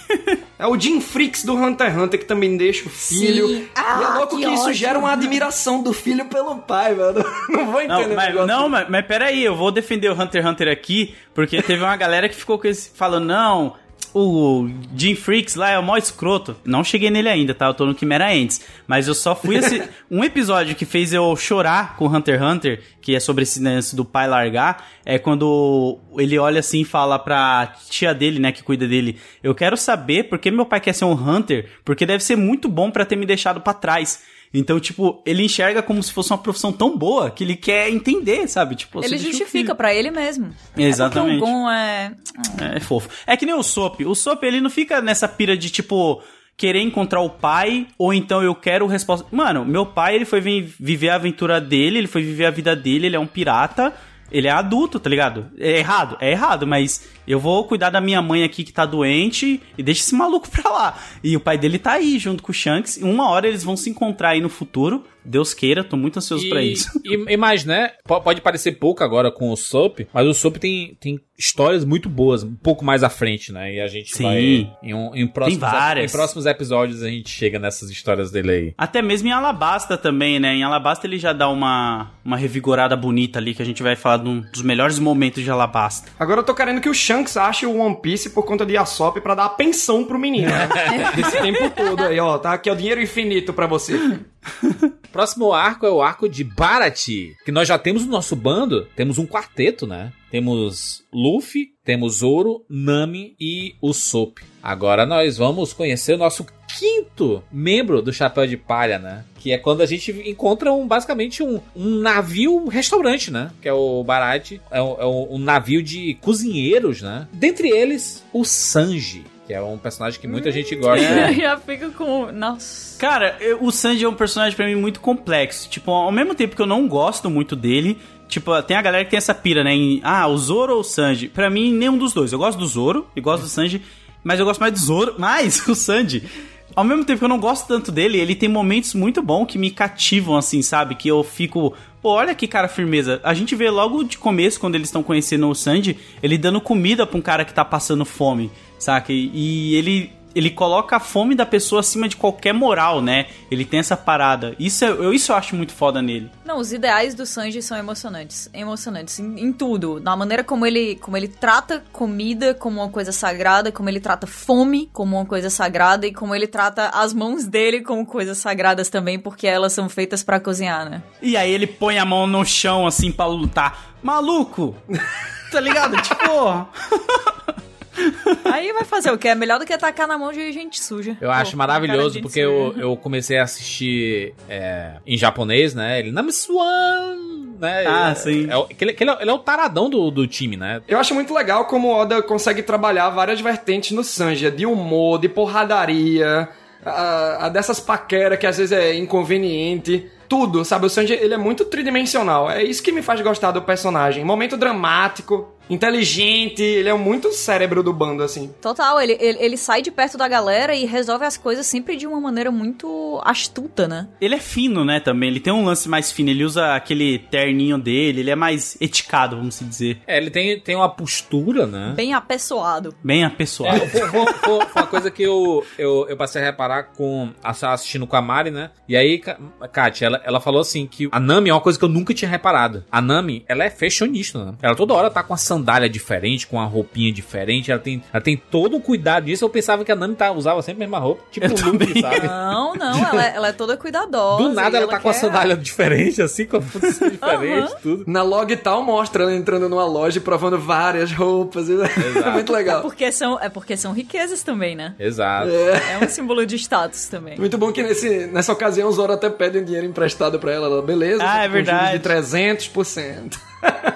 É o Jim Freaks do Hunter x Hunter que também deixa o filho. Sim. e é Ah, louco que, que isso ótimo. gera uma admiração do filho pelo pai, velho. Não vou entender Não, o mas, negócio. não mas, mas peraí, eu vou defender o Hunter x Hunter aqui, porque teve uma galera que ficou com esse, falando, não, o Jim Freaks lá é o maior escroto. Não cheguei nele ainda, tá? Eu tô no Chimera Ants. Mas eu só fui esse. um episódio que fez eu chorar com o Hunter x Hunter, que é sobre esse lance do pai largar, é quando ele olha assim e fala pra tia dele, né, que cuida dele: Eu quero saber por que meu pai quer ser um Hunter, porque deve ser muito bom pra ter me deixado pra trás. Então, tipo, ele enxerga como se fosse uma profissão tão boa que ele quer entender, sabe? Tipo, Ele justifica pra ele mesmo. Exatamente. É porque o Gon é... É, é fofo. É que nem o Sop. O Sop, ele não fica nessa pira de, tipo, querer encontrar o pai, ou então eu quero resposta. Mano, meu pai, ele foi vi- viver a aventura dele, ele foi viver a vida dele, ele é um pirata. Ele é adulto, tá ligado? É errado, é errado, mas eu vou cuidar da minha mãe aqui que tá doente e deixa esse maluco pra lá. E o pai dele tá aí junto com o Shanks. E uma hora eles vão se encontrar aí no futuro. Deus queira, tô muito ansioso E, pra isso. e, e mais, né? po- Pode parecer pouco agora com o Soap, mas o Soap tem, tem histórias muito boas, um pouco mais à frente, né? E a gente Sim. vai. Em, um, em, próximos, várias. em próximos episódios a gente chega nessas histórias dele aí. Até mesmo em Alabasta também, né? Em Alabasta ele já dá uma, uma revigorada bonita ali, que a gente vai falar de um dos melhores momentos de Alabasta. Agora eu tô querendo que o Shanks ache o One Piece por conta de Yasop pra dar a pensão pro menino, né? Desse tempo todo aí, ó. Tá aqui, ó, dinheiro infinito pra você. Próximo arco é o arco de Barati, que nós já temos no nosso bando, temos um quarteto, né? Temos Luffy, temos Zoro, Nami e o Soap. Agora nós vamos conhecer o nosso quinto membro do Chapéu de Palha, né? Que é quando a gente encontra um, basicamente um, um navio restaurante, né? Que é o Barati. É um, é um- navio de cozinheiros, né? Dentre eles, o Sanji. Que é um personagem que muita gente gosta. Já fica com... Nossa... Cara, eu- o Sanji é um personagem pra mim muito complexo. Tipo, ao mesmo tempo que eu não gosto muito dele, tipo, tem a galera que tem essa pira, né? Em, ah, o Zoro ou o Sanji? Pra mim, nenhum dos dois. Eu gosto do Zoro e gosto do Sanji, mas eu gosto mais do Zoro, mais o Sanji. Ao mesmo tempo que eu não gosto tanto dele, ele tem momentos muito bons que me cativam, assim, sabe? Que eu fico. Pô, olha que cara firmeza. A gente vê logo de começo, quando eles estão conhecendo o Sanji, ele dando comida pra um cara que tá passando fome, saca? E, e ele. Ele coloca a fome da pessoa acima de qualquer moral, né? Ele tem essa parada. Isso, é- eu, isso eu acho muito foda nele. Não, os ideais do Sanji são emocionantes. Emocionantes em, em tudo. Na maneira como ele, como ele trata comida como uma coisa sagrada, como ele trata fome como uma coisa sagrada e como ele trata as mãos dele como coisas sagradas também, porque elas são feitas pra cozinhar, né? E aí ele põe a mão no chão, assim, pra lutar. Maluco! tá ligado? tipo. Aí vai fazer o quê? É melhor do que atacar na mão de gente suja. Eu acho Pô, maravilhoso cara de porque eu, eu comecei a assistir é, em japonês, né? Ele Namiswan, né? Ah, É- sim. É, que ele, que ele é, ele é o taradão do, do time, né? Eu acho muito legal como o Oda consegue trabalhar várias vertentes no Sanji, de humor, de porradaria, a, a dessas paqueras que às vezes é inconveniente. Tudo, sabe? O Sanji, ele é muito tridimensional. É isso que me faz gostar do personagem. Momento dramático, inteligente, ele é muito cérebro do bando, assim. Total, ele, ele, ele sai de perto da galera e resolve as coisas sempre de uma maneira muito astuta, né? Ele é fino, né, também. Ele tem um lance mais fino. Ele usa aquele terninho dele. Ele é mais eticado, vamos se dizer. É, ele tem, tem uma postura, né? Bem apessoado. Bem apessoado. É, foi, foi- foi- foi uma coisa que eu, eu, eu passei a reparar com assistindo com a Mari, né? E aí, Kátia, ela, ela falou assim que a Nami é uma coisa que eu nunca tinha reparado. A Nami, ela é fashionista, né? Ela toda hora tá com a sandália diferente, com a roupinha diferente, ela tem, ela tem todo um cuidado disso. Eu pensava que a Nami tá, usava sempre a mesma roupa, tipo Eu o Luffy, sabe? Não, não, ela, é- ela é toda cuidadosa. Do nada e ela tá com a sandália diferente, assim, com a posição diferente, tudo. Na log tal mostra ela entrando numa loja e provando várias roupas. É muito É legal. porque, são, é porque são riquezas também, né? Exato. É um símbolo de status também. Muito bom que nesse, nessa ocasião o Zoro até pede um dinheiro emprestado pra ela. Ela, beleza, Ah, é verdade. de 300%.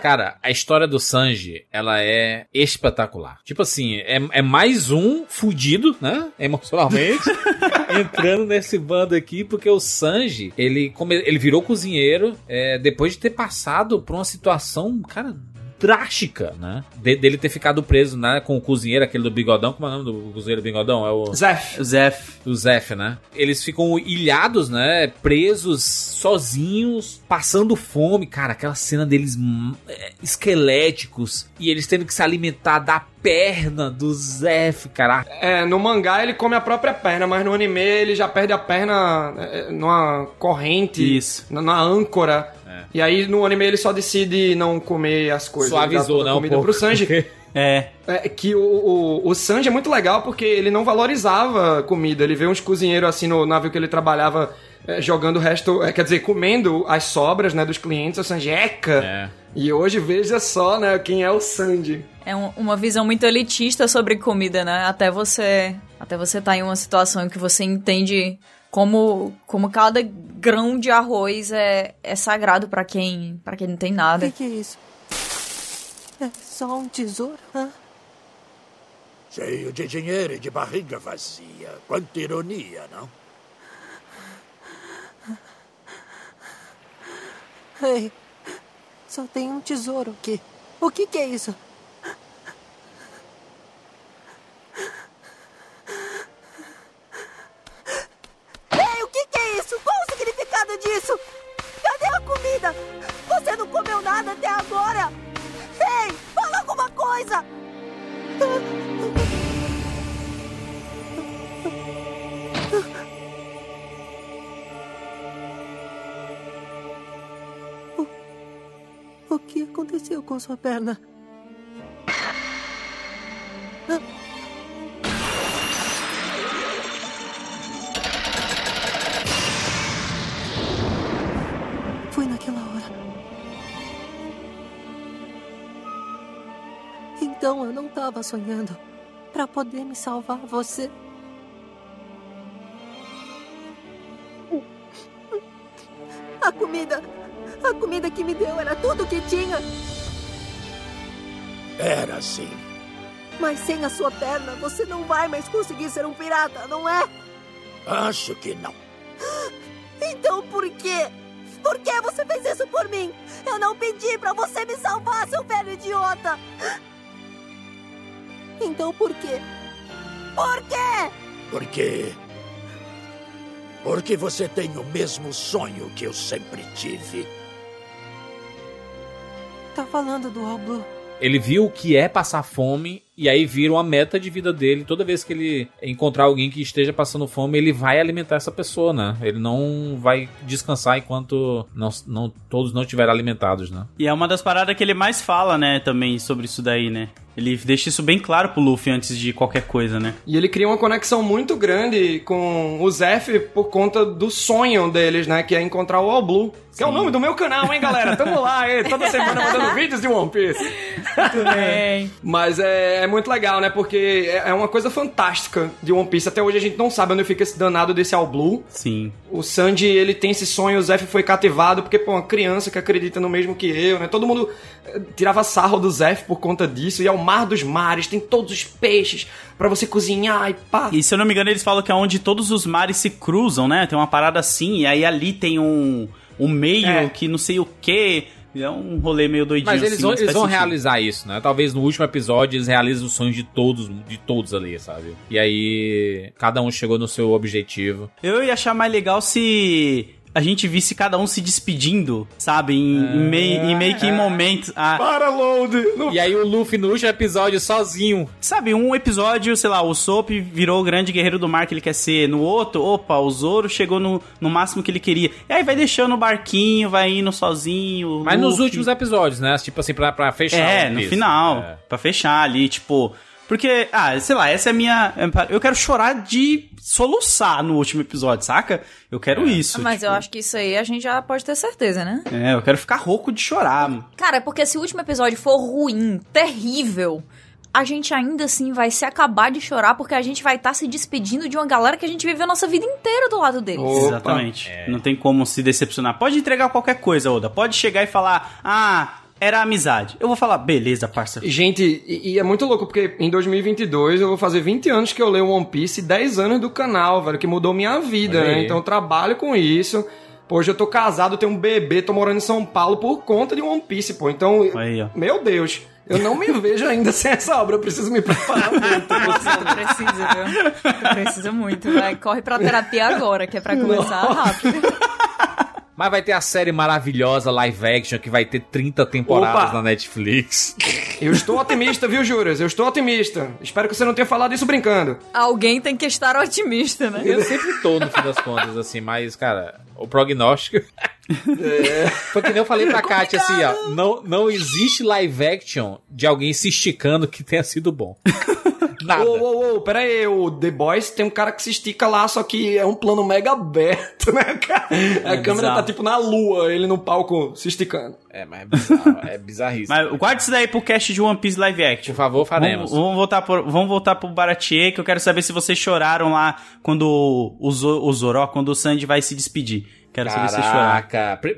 Cara, a história do Sanji, ela é espetacular. Tipo assim, é, é mais um fudido, né? Emocionalmente, entrando nesse bando aqui, porque o Sanji, ele, ele virou cozinheiro é, depois de ter passado por uma situação, cara, drástica, né? De, dele ter ficado preso, né? Com o cozinheiro, aquele do bigodão. Como é o nome do cozinheiro bigodão? É o... Zef. O Zef. O Zef, né? Eles ficam ilhados, né? Presos, sozinhos, passando fome. Cara, aquela cena deles hum, é, esqueléticos. E eles tendo que se alimentar da perna do Zef, cara. É, no mangá ele come a própria perna, mas no anime ele já perde a perna é, numa corrente, Isso. numa âncora. E aí no anime ele só decide não comer as coisas. Suavizou, a né, um comida pouco. pro Sanji. É. É, que o, o, o Sanji é muito legal porque ele não valorizava comida. Ele vê uns cozinheiros assim no navio que ele trabalhava é, jogando o resto, é, quer dizer, comendo as sobras né, dos clientes. O Sanji, eca! É. E hoje veja só, né, quem é o Sanji. É um- uma visão muito elitista sobre comida, né? Até você, até você tá em uma situação em que você entende como, como cada grão de arroz é, é sagrado pra quem, para quem não tem nada. que é isso? É só um tesouro? Hã? Cheio de dinheiro e de barriga vazia. Quanta ironia, não? Ei, só tem um tesouro aqui. O que, que é isso? Ei, o que, que é isso? Qual o significado disso? Cadê a comida? Você não comeu nada até agora! Ei, fala alguma coisa! O que aconteceu com sua perna? Ah. Então eu não estava sonhando. Para poder me salvar, você. A comida. A comida que me deu era tudo que tinha. Era assim. Mas sem a sua perna, você não vai mais conseguir ser um pirata, não é? Acho que não. Então por quê? Por que você fez isso por mim? Eu não pedi pra você me salvar, seu velho idiota! Então por quê? Por quê? Porque. Porque você tem o mesmo sonho que eu sempre tive. Tá falando do Blue. Ele viu o que é passar fome e aí vira uma meta de vida dele. Toda vez que ele encontrar alguém que esteja passando fome, ele vai alimentar essa pessoa, né? Ele não vai descansar enquanto não, não- todos não estiverem alimentados, né? E é uma das paradas que ele mais fala, né, também sobre isso daí, né? Ele deixa isso bem claro pro Luffy antes de qualquer coisa, né? E ele cria uma conexão muito grande com o Zef por conta do sonho deles, né? Que é encontrar o All Blue. Que é o nome do meu canal, hein, galera? Tamo lá, hein? Toda semana mandando vídeos de One Piece. Também. Mas é, é muito legal, né? Porque é é uma coisa fantástica de One Piece. Até hoje a gente não sabe onde fica esse danado desse All Blue. Sim. O Sanji, ele tem esse sonho, o Zef foi cativado, porque, pô, uma criança que acredita no mesmo que eu, né? Todo mundo eh, tirava sarro do Zef por conta disso. E é o mar dos mares, tem todos os peixes pra você cozinhar e pá. E se eu não me engano, eles falam que é onde todos os mares se cruzam, né? Tem uma parada assim, e aí ali tem um, um meio É. que não sei o quê. É um rolê meio doidinho Mas eles assim, vão, mas eles vão realizar isso, né? Talvez no último episódio eles realizem os sonhos de todos, de todos ali, sabe? E aí cada um chegou no seu objetivo. Eu ia achar mais legal se a gente visse cada um se despedindo, sabe? Em, em meio, em meio que em momentos. Ah, Para, Load! E aí o Luffy no último episódio sozinho. Sabe, um episódio, sei lá, o Soap virou o grande guerreiro do mar que ele quer ser. No outro, opa, o Zoro chegou no, no máximo que ele queria. E aí vai deixando o barquinho, vai indo sozinho. Mas nos Luffy- últimos episódios, né? Tipo assim, pra, pra fechar. É, no final. É. Pra fechar ali, tipo. Porque, ah, sei lá, essa é a minha. Eu quero chorar de soluçar no último episódio, saca? Eu quero isso. Mas tipo, eu acho que isso aí a gente já pode ter certeza, né? É, eu quero ficar rouco de chorar. Cara, é porque se o último episódio for ruim, terrível, a gente ainda assim vai se acabar de chorar porque a gente vai estar se despedindo de uma galera que a gente viveu a nossa vida inteira do lado deles. Exatamente. Não tem como se decepcionar. Pode entregar qualquer coisa, Oda. Pode chegar e falar: ah, era amizade. Eu vou falar, beleza, parça. Gente, e, e, é muito louco, porque em 2022 eu vou fazer 20 anos que eu leio One Piece e 10 anos do canal, velho, que mudou minha vida, Olha né? Aí. Então eu trabalho com isso. Hoje eu tô casado, tenho um bebê, tô morando em São Paulo por conta de One Piece, pô. Então, aí, meu Deus. Eu não me vejo ainda sem essa obra, eu preciso me preparar muito. tu precisa, viu? Tu precisa muito. Vai, corre pra terapia agora, que é pra começar Nossa. rápido. Mas vai ter a série maravilhosa live action que vai ter 30 temporadas Opa. na Netflix. Eu estou otimista, viu, Juras? Eu estou otimista. Espero que você não tenha falado isso brincando. Alguém tem que estar otimista, né? Eu sempre tô, no fim das contas, assim, mas, cara, o prognóstico. É. Foi que nem eu falei pra Kátia assim, ó. Não, não existe live action de alguém se esticando que tenha sido bom. Nada. Ô, ô, ô, pera aí, o The Boys tem um cara que se estica lá, só que é um plano mega aberto, né, cara? É a câmera bizarro. tá tipo na lua, ele no palco se esticando. É, mas é bizarro, é bizarríssimo. Mas guarde isso daí pro cast de One Piece Live Action. Por favor, faremos. Vamos, vamos voltar, por, vamos voltar pro Baratier, que eu quero saber se vocês choraram lá quando o, o Zoró, quando o Sandy vai se despedir. Quero Caraca. saber chorar. Caraca.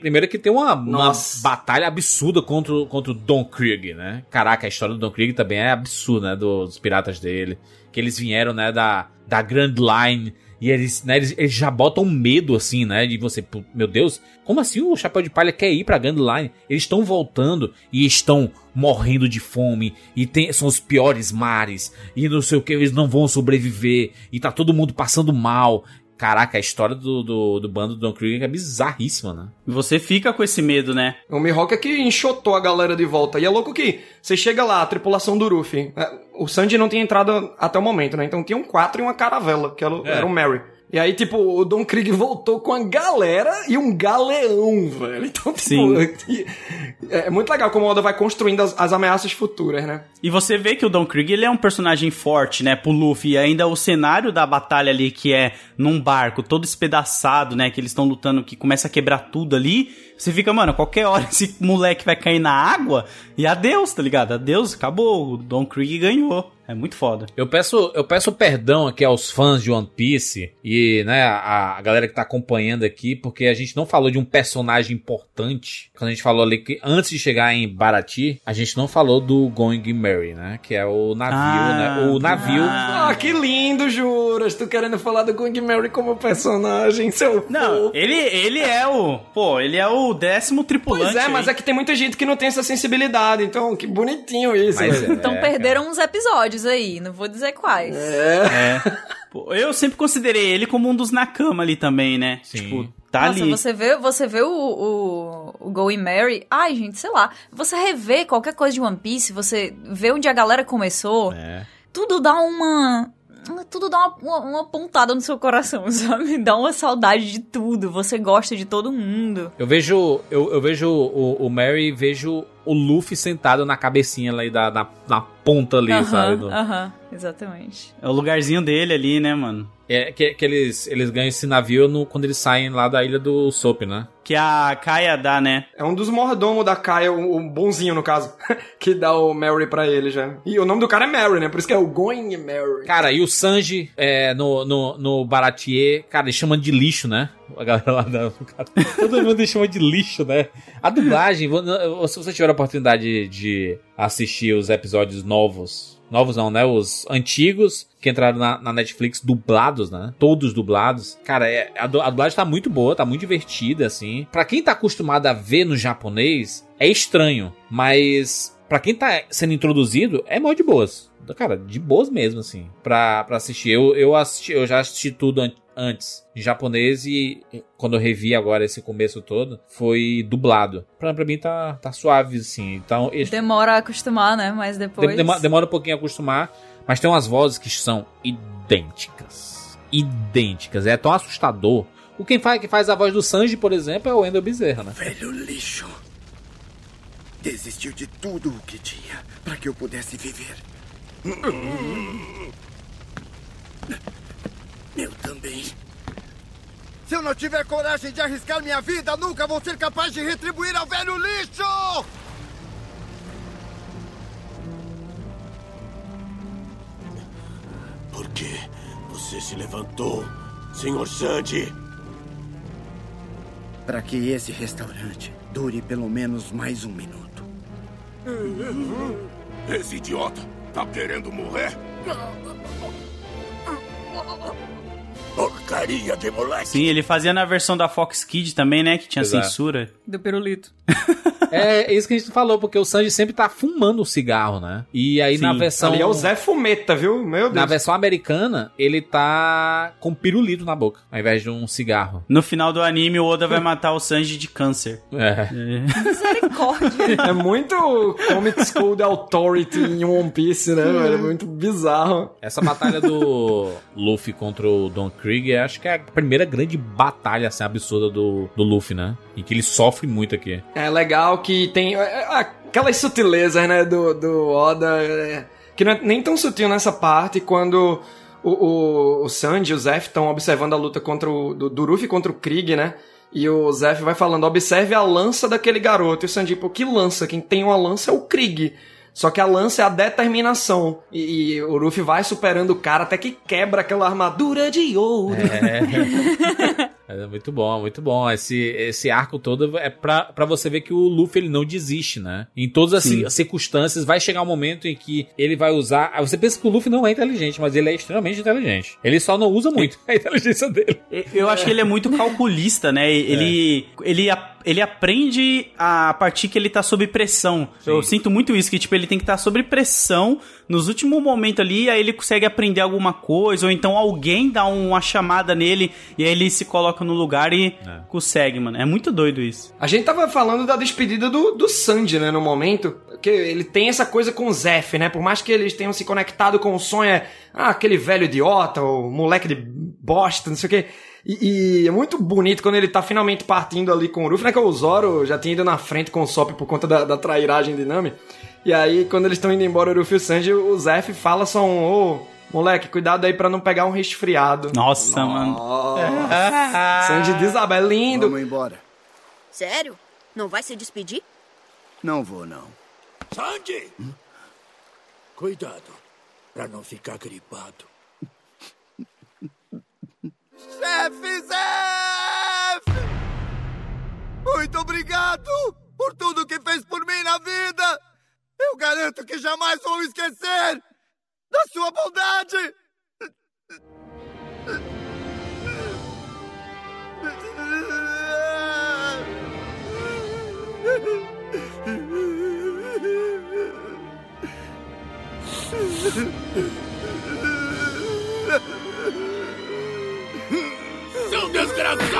primeiro que tem uma, uma batalha absurda contra, contra o Don Krieg, né? Caraca, a história do Don Krieg também é absurda, né? Dos piratas dele. Que eles vieram, né, da, da Grand Line. E eles, né, eles, eles, já botam medo, assim, né? De você, meu Deus, como assim o Chapéu de Palha quer ir pra Grand Line? Eles estão voltando e estão morrendo de fome. E tem, são os piores mares. E não sei o que, eles não vão sobreviver. E tá todo mundo passando mal. Caraca, a história do, do, do bando do Don Krieger é bizarríssima, né? Você fica com esse medo, né? O Mihawk é que enxotou a galera de volta. E é louco que você chega lá, a tripulação do Ruffy. É, o Sanji não tinha entrado até o momento, né? Então tinham quatro e uma caravela, que era, é. era o Mary. E aí, tipo, o Don Krieg voltou com a galera e um galeão, velho. Então, tipo, Sim. é muito legal como o Oda vai construindo as, as, ameaças futuras, né? E você vê que o Don Krieg, ele é um personagem forte, né, pro Luffy. E ainda o cenário da batalha ali, que é num barco, todo espedaçado, né, que eles estão lutando, que começa a quebrar tudo ali. Você fica, mano, qualquer hora esse moleque vai cair na água e adeus, tá ligado? Adeus, acabou. O Don Krieg ganhou. É muito foda. Eu peço, eu peço perdão aqui aos fãs de One Piece e, né, a, a, galera que tá acompanhando aqui, porque a gente não falou de um personagem importante. Quando a gente falou ali que antes de chegar em Barati, a gente não falou do Going Merry, né? Que é o navio, ah, né? O navio. Ah, ah, que lindo, Juras! Tu querendo falar do Going Merry como personagem, seu. Não, ele, ele é o. Pô, ele é o décimo tripulante. Pois é, mas é que tem muita gente que não tem essa sensibilidade. Então, que bonitinho isso. Mas, é, então perderam cara. uns episódios aí, não vou dizer quais. É. é. Eu sempre considerei ele como um dos Nakama ali também, né? Sim. Tipo, tá Nossa, ali. você vê, você vê o, o, o Going Mary. Ai, gente, sei lá. Você revê qualquer coisa de One Piece, você vê onde a galera começou. É. Tudo dá uma tudo dá uma, uma, uma, pontada no seu coração, sabe? Dá uma saudade de tudo. Você gosta de todo mundo. Eu vejo, eu, eu vejo o, o Mary e vejo o Luffy sentado na cabecinha ali da, na, na ponta ali, uh -huh, sabe? Aham, uh -huh, exatamente. É o lugarzinho dele ali, né, mano? É que, que eles, eles ganham esse navio no, quando eles saem lá da ilha do Soap, né? Que a Kaia dá, né? É um dos mordomos da Kaia, o, o bonzinho no caso, que dá o Mary pra ele já. E o nome do cara é Mary, né? Por isso que é o Going Mary. Cara, e o Sanji é, no, no, no Baratier, cara, eles chamam de lixo, né? A galera lá da. Todo mundo chama de lixo, né? A dublagem, se você tiver a oportunidade de assistir os episódios novos novos não, né? Os antigos que entraram na, na, Netflix dublados, né? Todos dublados. Cara, é, a, a, dublagem tá muito boa, tá muito divertida, assim. Pra quem tá acostumado a ver no japonês, é estranho, mas para quem tá sendo introduzido, é mó de boas. Cara, de boas mesmo, assim, pra, pra assistir. Eu, eu, assisti, eu já assisti tudo antes em japonês e quando eu revi agora esse começo todo, foi dublado. Pra, pra mim tá, tá suave, assim. Então, Demora a acostumar, né? Mas depois. Demora, demora um pouquinho a acostumar, mas tem umas vozes que são idênticas. Idênticas. É tão assustador. O quem faz, que faz a voz do Sanji, por exemplo, é o Wendel Bezerra, né? Velho lixo. Desistiu de tudo o que tinha para que eu pudesse viver. Eu também. Se eu não tiver coragem de arriscar minha vida, nunca vou ser capaz de retribuir ao velho lixo! Por que você se levantou, Sr. Sandy? Para que esse restaurante dure pelo menos mais um minuto. Esse idiota tá querendo morrer? Porcaria de moleque! Sim, ele fazia na versão da Fox Kid também, né? Que tinha Exato. censura. Do pirulito. É isso que a gente falou, porque o Sanji sempre tá fumando o cigarro, né? E aí na Sim. versão. Ali é o Zé Fumeta, viu? Meu Deus. Na versão americana, ele tá com pirulito na boca, ao invés de um cigarro. No final do anime, o Oda vai matar o Sanji de câncer. É. Misericórdia. É muito Comic School The Authority em One Piece, né, velho? É muito bizarro. Essa batalha do Luffy contra o Don Krieg, acho que é a primeira grande batalha assim, absurda do, do Luffy, né? Em que ele sofre muito aqui. É legal que tem é, é, aquelas sutilezas, né, do, do Oda, é, que não é nem tão sutil nessa parte, quando o, o, o Sanji e o Zef estão observando a luta contra o, do, do Luffy contra o Krieg, né, e o Zef vai falando, observe a lança daquele garoto, e o Sanji, pô, que lança? Quem tem uma lança é o Krieg. Só que a lança é a determinação. E, e o Luffy vai superando o cara até que quebra aquela armadura de ouro. É. É muito bom, muito bom. Esse, esse arco todo é pra, pra você ver que o Luffy ele não desiste, né? Em todas as Sim. ci- circunstâncias, vai chegar um momento em que ele vai usar. Você pensa que o Luffy não é inteligente, mas ele é extremamente inteligente. Ele só não usa muito a inteligência dele. Eu acho que ele é muito calculista, né? Ele, ele, a- ele aprende a partir que ele tá sob pressão. Eu sinto muito isso, que tipo, ele tem que estar sob pressão nos últimos momentos ali, aí ele consegue aprender alguma coisa, ou então alguém dá uma chamada nele e aí ele se coloca no lugar e consegue, mano. É muito doido isso. A gente tava falando da despedida do, do Sanji, né, no momento. Que ele tem essa coisa com o Zef, né? Por mais que eles tenham se conectado com o sonho, é ah, aquele velho idiota, o moleque de bosta, não sei o quê. E, e é muito bonito quando ele tá finalmente partindo ali com o Ruffy, né? Que o Zoro já tinha ido na frente com o Sop por conta da, da trairagem de Nami. E aí, quando eles estão indo embora, o Ruffy e o Sanji, o Zef fala só um, ô, moleque, cuidado aí pra não pegar um resfriado. Nossa, mano. Sanji desaba, é lindo. Vamos embora. Sério? Não vai se despedir? Não vou, não. Sandy! Cuidado, pra não ficar gripado. Chefe Zef! Muito obrigado por tudo que fez por mim na vida! Eu garanto que jamais vou esquecer da sua bondade! desgraçado!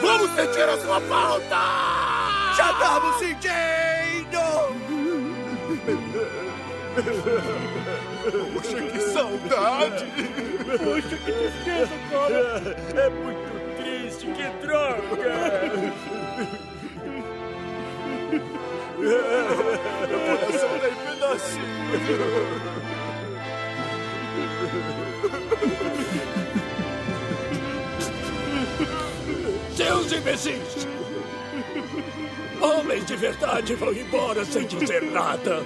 Vamos sentir a sua falta! Já estamos sentindo! Poxa, que saudade! Poxa, que tristeza, cara! É muito triste, que droga! Meu coração tá em pedacinhos! Seus imbecis! Homens de verdade vão embora sem dizer nada.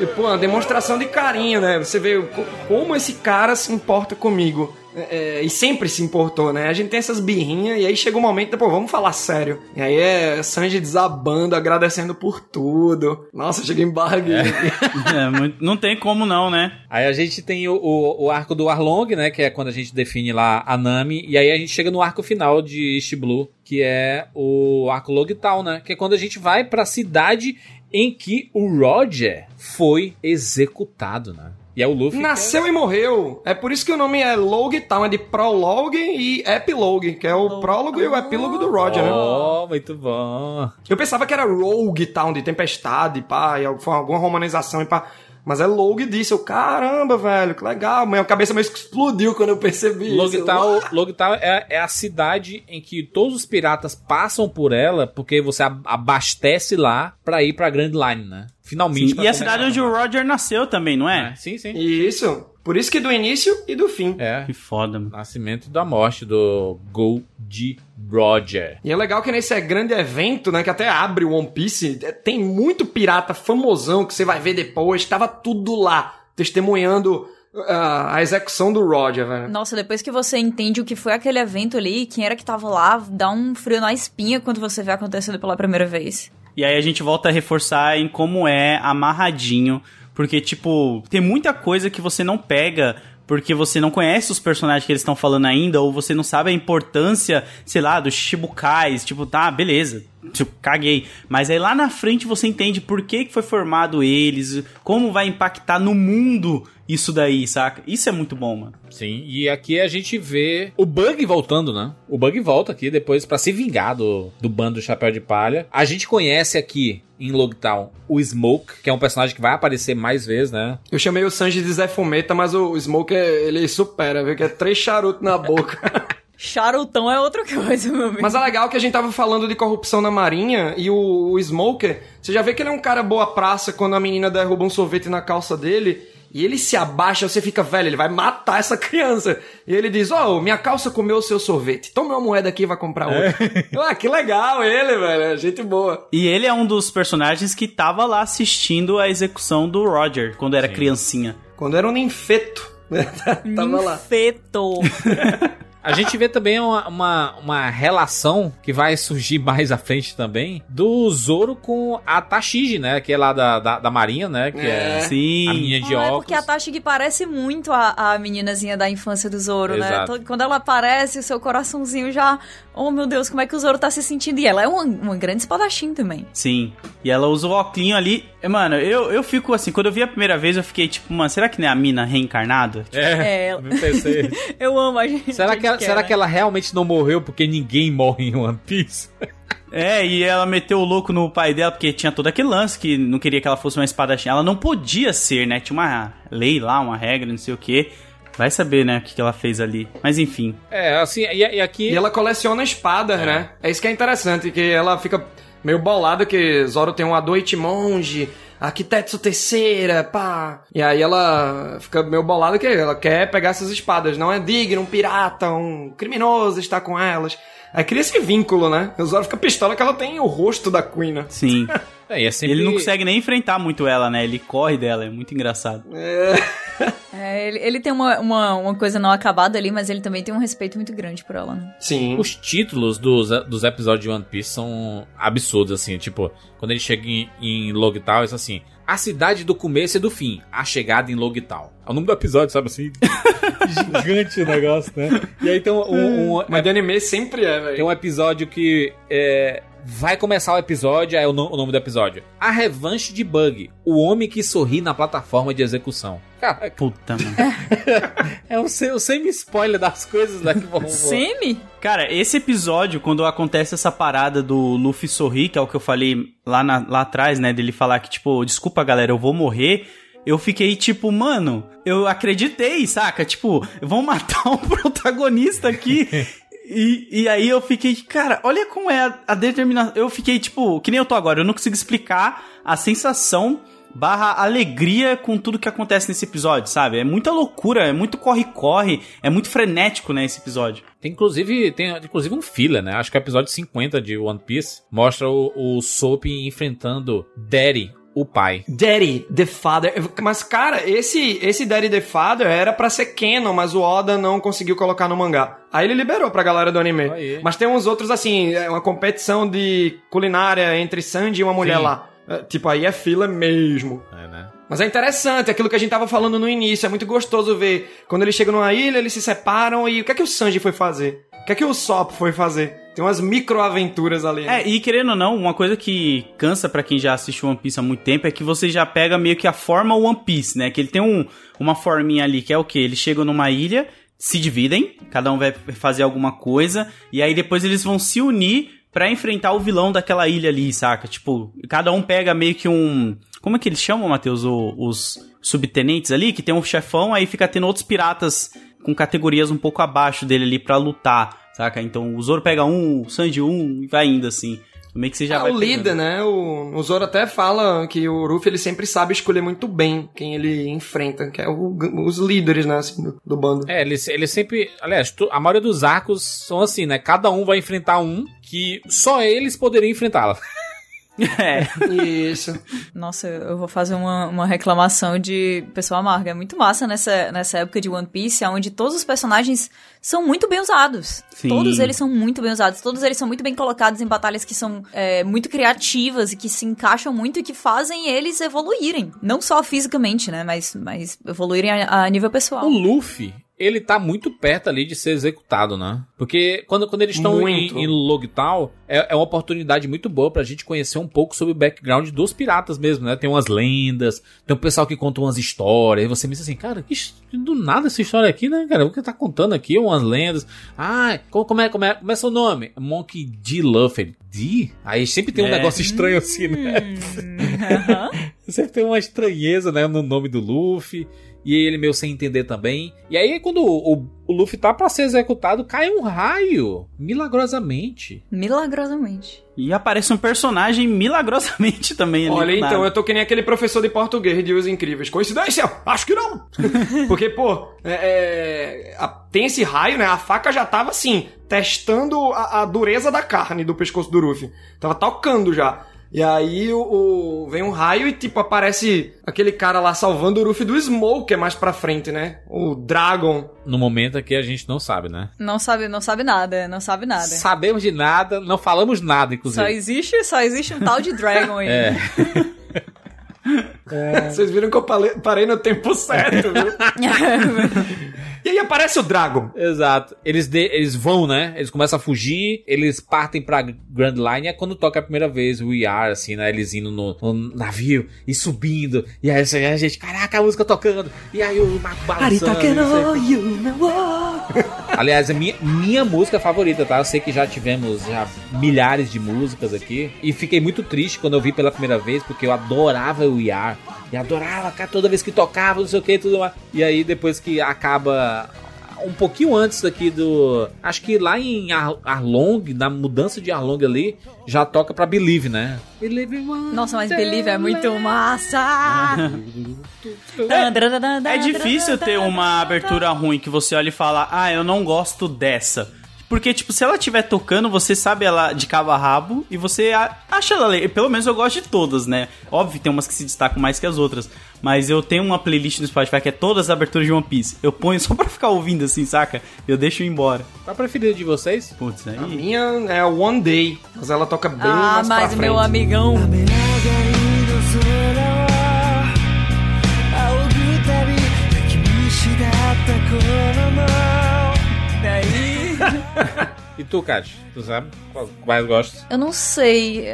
E, pô, uma demonstração de carinho, né? Você vê co- como esse cara se importa comigo. É, é, e sempre se importou, né? A gente tem essas birrinhas e aí chega um momento, pô, vamos falar sério. E aí é Sanji desabando, agradecendo por tudo. Nossa, chega em barguinho. É, muito- não tem como não, né? Aí a gente tem o, o, o arco do Arlong, né? Que é quando a gente define lá a Nami. E aí a gente chega no arco final de East Blue, que é o arco Logtown, né? Que é quando a gente vai pra cidade em que o Roger foi executado, né? E é o Luffy. Nasceu e morreu. É por isso que o nome é Log Town, é de Prologue e Epilogue, que é o prólogo e o epílogo do Roger, né? Oh, muito bom. Eu pensava que era Rogue Town, de tempestade, pá, e foi alguma romanização e pá. Mas é Log disso. Eu, caramba, velho, que legal. Minha cabeça meio que explodiu quando eu percebi isso. Logtown, Logtown é, é a cidade em que todos os piratas passam por ela porque você ab- abastece lá pra ir pra Grand Line, né? Finalmente. Sim, e a cidade onde o Roger nasceu também, não é? Sim, sim. Isso. Por isso que do início e do fim. É. Que foda, mano. Nascimento da morte do Gold Roger. E é legal que nesse grande evento, né, que até abre o One Piece, é, tem muito pirata famosão que você vai ver depois, tava tudo lá, testemunhando a, a execução do Roger, velho. Nossa, depois que você entende o que foi aquele evento ali, quem era que tava lá, dá um frio na espinha quando você vê acontecendo pela primeira vez. E aí a gente volta a reforçar em como é amarradinho, porque, tipo, tem muita coisa que você não pega porque você não conhece os personagens que eles estão falando ainda, ou você não sabe a importância, sei lá, dos Shibukais, tipo, tá, beleza, tipo, caguei. Mas aí lá na frente você entende por que, que foi formado eles, como vai impactar no mundo isso daí, saca? Isso é muito bom, mano. Sim, e aqui a gente vê o Bug voltando, né? O Bug volta aqui depois para se vingar do, do bando do Chapéu de Palha. A gente conhece aqui em Logtown o Smoke, que é um personagem que vai aparecer mais vezes, né? Eu chamei o Sanji de Zé Fumeta, mas o Smoke ele supera, viu? Que é três charutos na boca. Charutão é outra coisa, meu amigo. Mas é legal que a gente tava falando de corrupção na marinha e o, o Smoker, você já vê que ele é um cara boa praça quando a menina derruba um sorvete na calça dele e ele se abaixa, você fica, velho, ele vai matar essa criança. E ele diz, ó, oh, minha calça comeu o seu sorvete. Toma uma moeda aqui e vai comprar outra. É. ah, que legal ele, velho. É gente boa. E ele é um dos personagens que tava lá assistindo a execução do Roger, quando era Sim. criancinha. Quando era um ninfeto. tava lá. Ninfeto. A gente vê também uma, uma, uma, relação que vai surgir mais à frente também do Zoro com a Tashigi, né? Que é lá da, da, da Marinha, né? Que é, é Sim. a menina de ah, óculos. É porque a Tashigi parece muito a, a meninazinha da infância do Zoro, né? Exato. né? Quando ela aparece, o seu coraçãozinho já... Oh, meu Deus, como é que o Zoro tá se sentindo? E ela é uma, uma grande espadachim também. Sim. E ela usa o óculos ali. Mano, eu, eu fico assim, quando eu vi a primeira vez, eu fiquei tipo, mano, será que não é a mina reencarnada? É, é eu pensei. eu amo a gente. Será que, será que ela realmente não morreu porque ninguém morre em One Piece? É, e ela meteu o louco no pai dela, porque tinha todo aquele lance que não queria que ela fosse uma espadachim. Ela não podia ser, né? Tinha uma lei lá, uma regra, não sei o quê. Vai saber, né, o que, ela fez ali. Mas enfim. É, assim, e, e aqui. E ela coleciona espadas, é. né? É isso que é interessante, que ela fica meio bolada que Zoro tem um Adoite Monge Arquiteto Terceira, pá. E aí ela fica meio bolada que ela quer pegar essas espadas. Não é digno, um pirata, um criminoso estar com elas. Aí cria esse vínculo, né? O Zoro fica pistola que ela tem o rosto da Queen, né? Sim. É, é sempre... Ele não consegue nem enfrentar muito ela, né? Ele corre dela, é muito engraçado. É. é ele, ele, tem uma, uma, uma, coisa não acabada ali, mas ele também tem um respeito muito grande por ela, né? Sim. Os títulos dos, dos episódios de One Piece são absurdos, assim. Tipo, quando ele chega em, em Logtown, é assim... A cidade do começo e do fim. A chegada em Logtown. É o nome do episódio, sabe assim? Gigante o negócio, né? E aí tem um... um, um Mas de anime sempre é, velho. Tem um episódio que... É, Vai começar o episódio, é o, no, o, nome do episódio. A revanche de Bug, o homem que sorri na plataforma de execução. Cara, puta, mano. é um, semi-spoiler das coisas né, vão. Semi? Cara, esse episódio, quando acontece essa parada do Luffy sorrir, que é o que eu falei lá, na, lá atrás, né? Dele falar que, tipo, desculpa galera, eu vou morrer eu fiquei tipo, mano, eu acreditei, saca? Tipo, vão matar um protagonista aqui. E, e aí eu fiquei, cara, olha como é a, a determinação. Eu fiquei, tipo, que nem eu tô agora, eu não consigo explicar a sensação barra alegria com tudo que acontece nesse episódio, sabe? É muita loucura, é muito corre-corre, é muito frenético, né, esse episódio. Tem inclusive, tem inclusive um filler, né? Acho que é o episódio 50 de One Piece mostra o, o Soap enfrentando Daddy, o pai. Daddy the Father. Mas, cara, esse, esse Daddy the Father era para ser canon, mas o Oda não conseguiu colocar no mangá. Aí ele liberou pra galera do anime. Aí. Mas tem uns outros, assim, é uma competição de culinária entre Sandy e uma mulher Sim. lá. É, tipo, aí é fila mesmo. É, né? Mas é interessante, aquilo que a gente tava falando no início, é muito gostoso ver. Quando eles chegam numa ilha, eles se separam e o que é que o Sanji foi fazer? O que é que o Sop foi fazer? Tem umas microaventuras ali. Né? É, e querendo ou não, uma coisa que cansa para quem já assistiu One Piece há muito tempo é que você já pega meio que a forma One Piece, né? Que ele tem um, uma forminha ali que é o que? Eles chegam numa ilha, se dividem, cada um vai fazer alguma coisa, e aí depois eles vão se unir para enfrentar o vilão daquela ilha ali, saca? Tipo, cada um pega meio que um. Como é que eles chamam, Matheus? Os subtenentes ali, que tem um chefão, aí fica tendo outros piratas com categorias um pouco abaixo dele ali para lutar. Saca? Então o Zoro pega um, o Sanji um e vai indo assim. Meio que você já é, vai o líder, né? O, o Zoro até fala que o Ruffy ele sempre sabe escolher muito bem quem ele enfrenta, que é o, os líderes, né, assim, do, do, bando. É, ele, ele sempre. Aliás, a maioria dos arcos são assim, né? Cada um vai enfrentar um que só eles poderiam enfrentá-la. É. Isso. Nossa, eu vou fazer uma, uma reclamação de pessoa amarga. É muito massa nessa, nessa época de One Piece, onde todos os personagens são muito bem usados. Sim. Todos eles são muito bem usados. Todos eles são muito bem colocados em batalhas que são é, muito criativas e que se encaixam muito e que fazem eles evoluírem. Não só fisicamente, né? Mas, mas evoluírem a, a nível pessoal. O Luffy, ele tá muito perto ali de ser executado, né? Porque quando, quando eles estão em, em Logtown, é, é uma oportunidade muito boa pra gente conhecer um pouco sobre o background dos piratas mesmo, né? Tem umas lendas, tem um pessoal que conta umas histórias, e você pensa assim, cara, que, do nada essa história aqui, né, cara? O que tá contando aqui? Umas lendas. Ah, como, como é, como, é, como é seu nome? Monkey D. Luffy. D? Aí sempre tem um É. negócio estranho assim, né? Sempre tem uma estranheza, né, no nome do Luffy. E ele meio sem entender também. E aí, quando o, o, o Luffy tá pra ser executado, cai um raio. Milagrosamente. Milagrosamente. E aparece um personagem milagrosamente também ali. Olha, então, nada. eu tô que nem aquele professor de português de Os Incríveis. Coincidência? Acho que não! Porque, pô, é, é, a- tem esse raio, né? A faca já tava assim, testando a, a dureza da carne do pescoço do Luffy. Tava tocando já. E aí o, o- vem um raio e tipo aparece aquele cara lá salvando o Luffy do Smoke, é mais pra frente, né? O Dragon. No momento aqui a gente não sabe, né? Não sabe, não sabe nada, não sabe nada. Sabemos de nada, não falamos nada, Só inclusive. existe, só existe um tal de Dragon aí. É. Vocês viram que eu parei, parei no tempo certo, viu? e aí aparece o Dragon. Exato. Eles, de- eles vão, né? Eles começam a fugir, eles partem pra Grand Line, e é quando toca a primeira vez o We Are, assim, né? Eles indo no, no navio e subindo. E aí assim, a gente, caraca, a música tocando. E aí o Marco balançando. Aliás, é minha, minha música favorita, tá? Eu sei que já tivemos já milhares de músicas aqui. E fiquei muito triste quando eu vi pela primeira vez, porque eu adorava o Are. E adorava, cara, toda vez que tocava, não sei o que, tudo mais. E aí, depois que acaba um pouquinho antes daqui do. Acho que lá em Ar- Arlong, na mudança de Arlong ali, já toca pra Believe, né? Believe Nossa, mas Believe é muito massa! É difícil ter uma abertura ruim que você olha e fala, ah, eu não gosto dessa. Porque, tipo, se ela estiver tocando, você sabe ela de cabo a rabo e você acha ela. Pelo menos eu gosto de todas, né? Óbvio, tem umas que se destacam mais que as outras. Mas eu tenho uma playlist no Spotify que é todas as aberturas de One Piece. Eu ponho só pra ficar ouvindo assim, saca? Eu deixo ir embora. Qual a preferida de vocês? Putz, aí. A minha é One Day, mas ela toca bem Ah, mais pra mas frente. meu amigão. E tu, Kat? Tu sabe qual mais gosta? Eu não sei.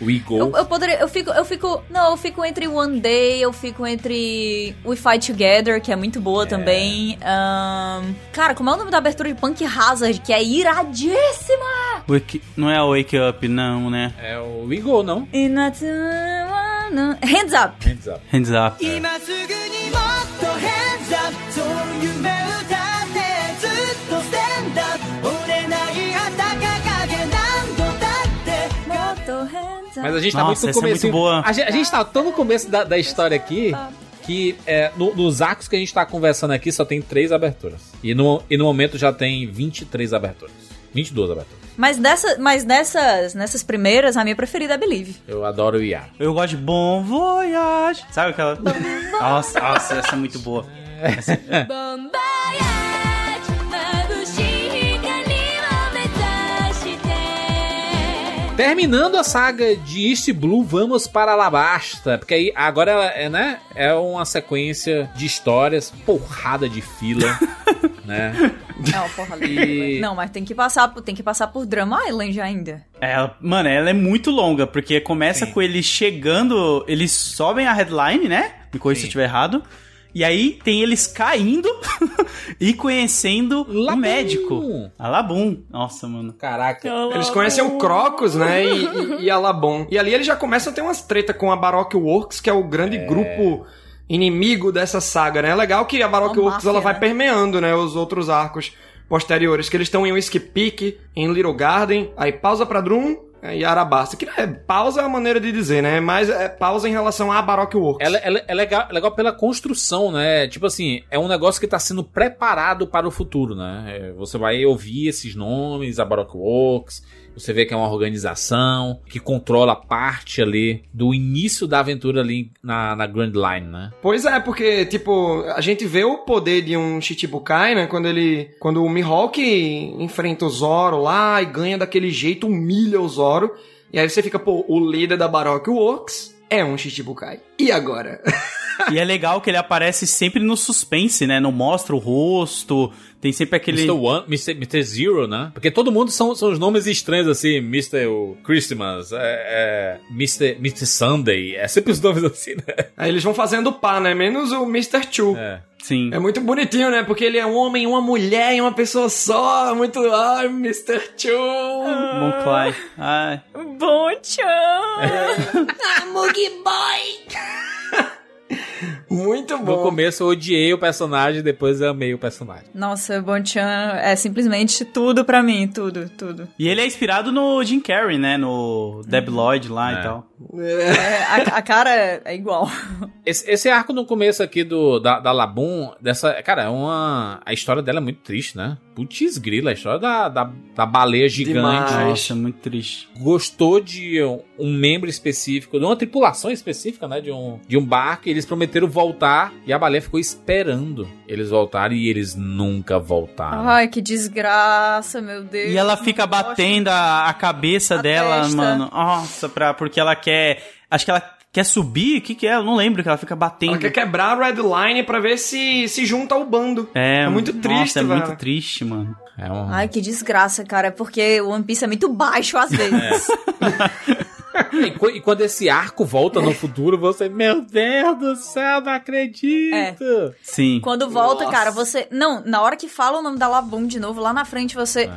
We Go. Eu, eu poderia. Eu fico. Eu fico. Não, eu fico entre One Day, eu fico entre We Fight Together, que é muito boa também. Ahn, cara, como é o nome da abertura de Punk Hazard, que é iradíssima! Wake- Não é a Wake Up, não, né? É o We Go, não? Hands Up! Hands Up. Hands Up. 今 Mas a gente tá Nossa, muito no é começo. muito boa. A, gente, a gente tá tão no começo da, da história aqui que é, no- nos arcos que a gente tá conversando aqui só tem três aberturas. E no, e no momento já tem 23 aberturas. 22 aberturas. Mas, dessa, mas nessas, nessas primeiras, a minha preferida é Believe. Eu adoro o IA. Eu gosto de Bon Voyage. Sabe aquela? Nossa, nossa, essa é muito boa. Essa- Terminando a saga de East Blue, vamos para Alabasta. Porque aí agora ela é, né? É uma sequência de histórias, porrada de fila, né? Não, porra, E- Não, mas tem que passar, por- tem que passar por Drama Island ainda. Ela, mano, ela é muito longa, porque começa com eles chegando, eles sobem a headline, né? Me corrija se eu estiver errado. E aí tem eles caindo e conhecendo o médico. A Labum. Nossa, mano. Caraca. Eles conhecem o Crocus, né? E, e, e a Labon. E ali eles já começam a ter umas treta com a Baroque Works, que é o grande grupo inimigo dessa saga, né? É legal que a Baroque Uma Works máfia, ela vai né? permeando, né? Os outros arcos posteriores. Que eles estão em Whiskey Peak, em Little Garden, aí pausa pra Drum e Arabasta. Que é, pausa é a maneira de dizer, né? Mas é pausa em relação à Baroque Works. Ela, é legal, é legal pela construção, né? Tipo assim, é um negócio que tá sendo preparado para o futuro, né? É, Você vai ouvir esses nomes, a Baroque Works, Você vê que é uma organização que controla parte ali do início da aventura ali na, na Grand Line, né? Pois é, porque, tipo, a gente vê o poder de um Shichibukai, né? Quando ele. Quando o Mihawk enfrenta o Zoro lá e ganha daquele jeito, humilha o Zoro. E aí você fica, pô, o líder da Baroque Works é um Shichibukai. E agora? E é legal que ele aparece sempre no suspense, né? Não mostra o rosto, tem sempre aquele. Mr. One, Mr. Mr. Zero, né? Porque todo mundo são, são os nomes estranhos, assim. Mr. Christmas, é, é, Mr. Mr. Sunday. É sempre os nomes assim, né? Aí eles vão fazendo pá, né? Menos o Mr. Chu. É. Sim. É muito bonitinho, né? Porque ele é um homem, uma mulher e uma pessoa só. Muito. Ai, Mr. Chu. Bom Clay. Ai. Bom tchan! Ah, Mugi Boy! Muito bom. No começo eu odiei o personagem, depois eu amei o personagem. Nossa, Bonchan é simplesmente tudo pra mim, tudo, tudo. E ele é inspirado no Jim Carrey, né? No Deb Lloyd lá É. e tal. É, a, a cara é igual. Esse, esse arco no começo aqui do, da, da Labum, dessa. Cara, é uma. A história dela é muito triste, né? Putz grila, a história da, da, da baleia gigante. Demais. Nossa, muito triste. Gostou de um, um membro específico, de uma tripulação específica, né? De um, de um barco, e eles prometeram voltar, e a baleia ficou esperando eles voltarem, e eles nunca voltaram. Ai, que desgraça, meu Deus. E ela fica batendo a, a cabeça A dela, testa. mano. Nossa, pra, porque ela quer. Acho que ela quer subir. O que, que é? Eu não lembro que ela fica batendo. Ela quer quebrar a Red Line pra ver se se junta ao bando. É, É muito triste, Nossa, é velho. muito triste, mano. É um... Ai, que desgraça, cara. É porque o One Piece é muito baixo às vezes. E, qu- e quando esse arco volta no futuro, você, meu Deus do céu, não acredito. Sim. Quando volta, Nossa. cara, você. Não, na hora que fala o nome da Labum de novo, lá na frente você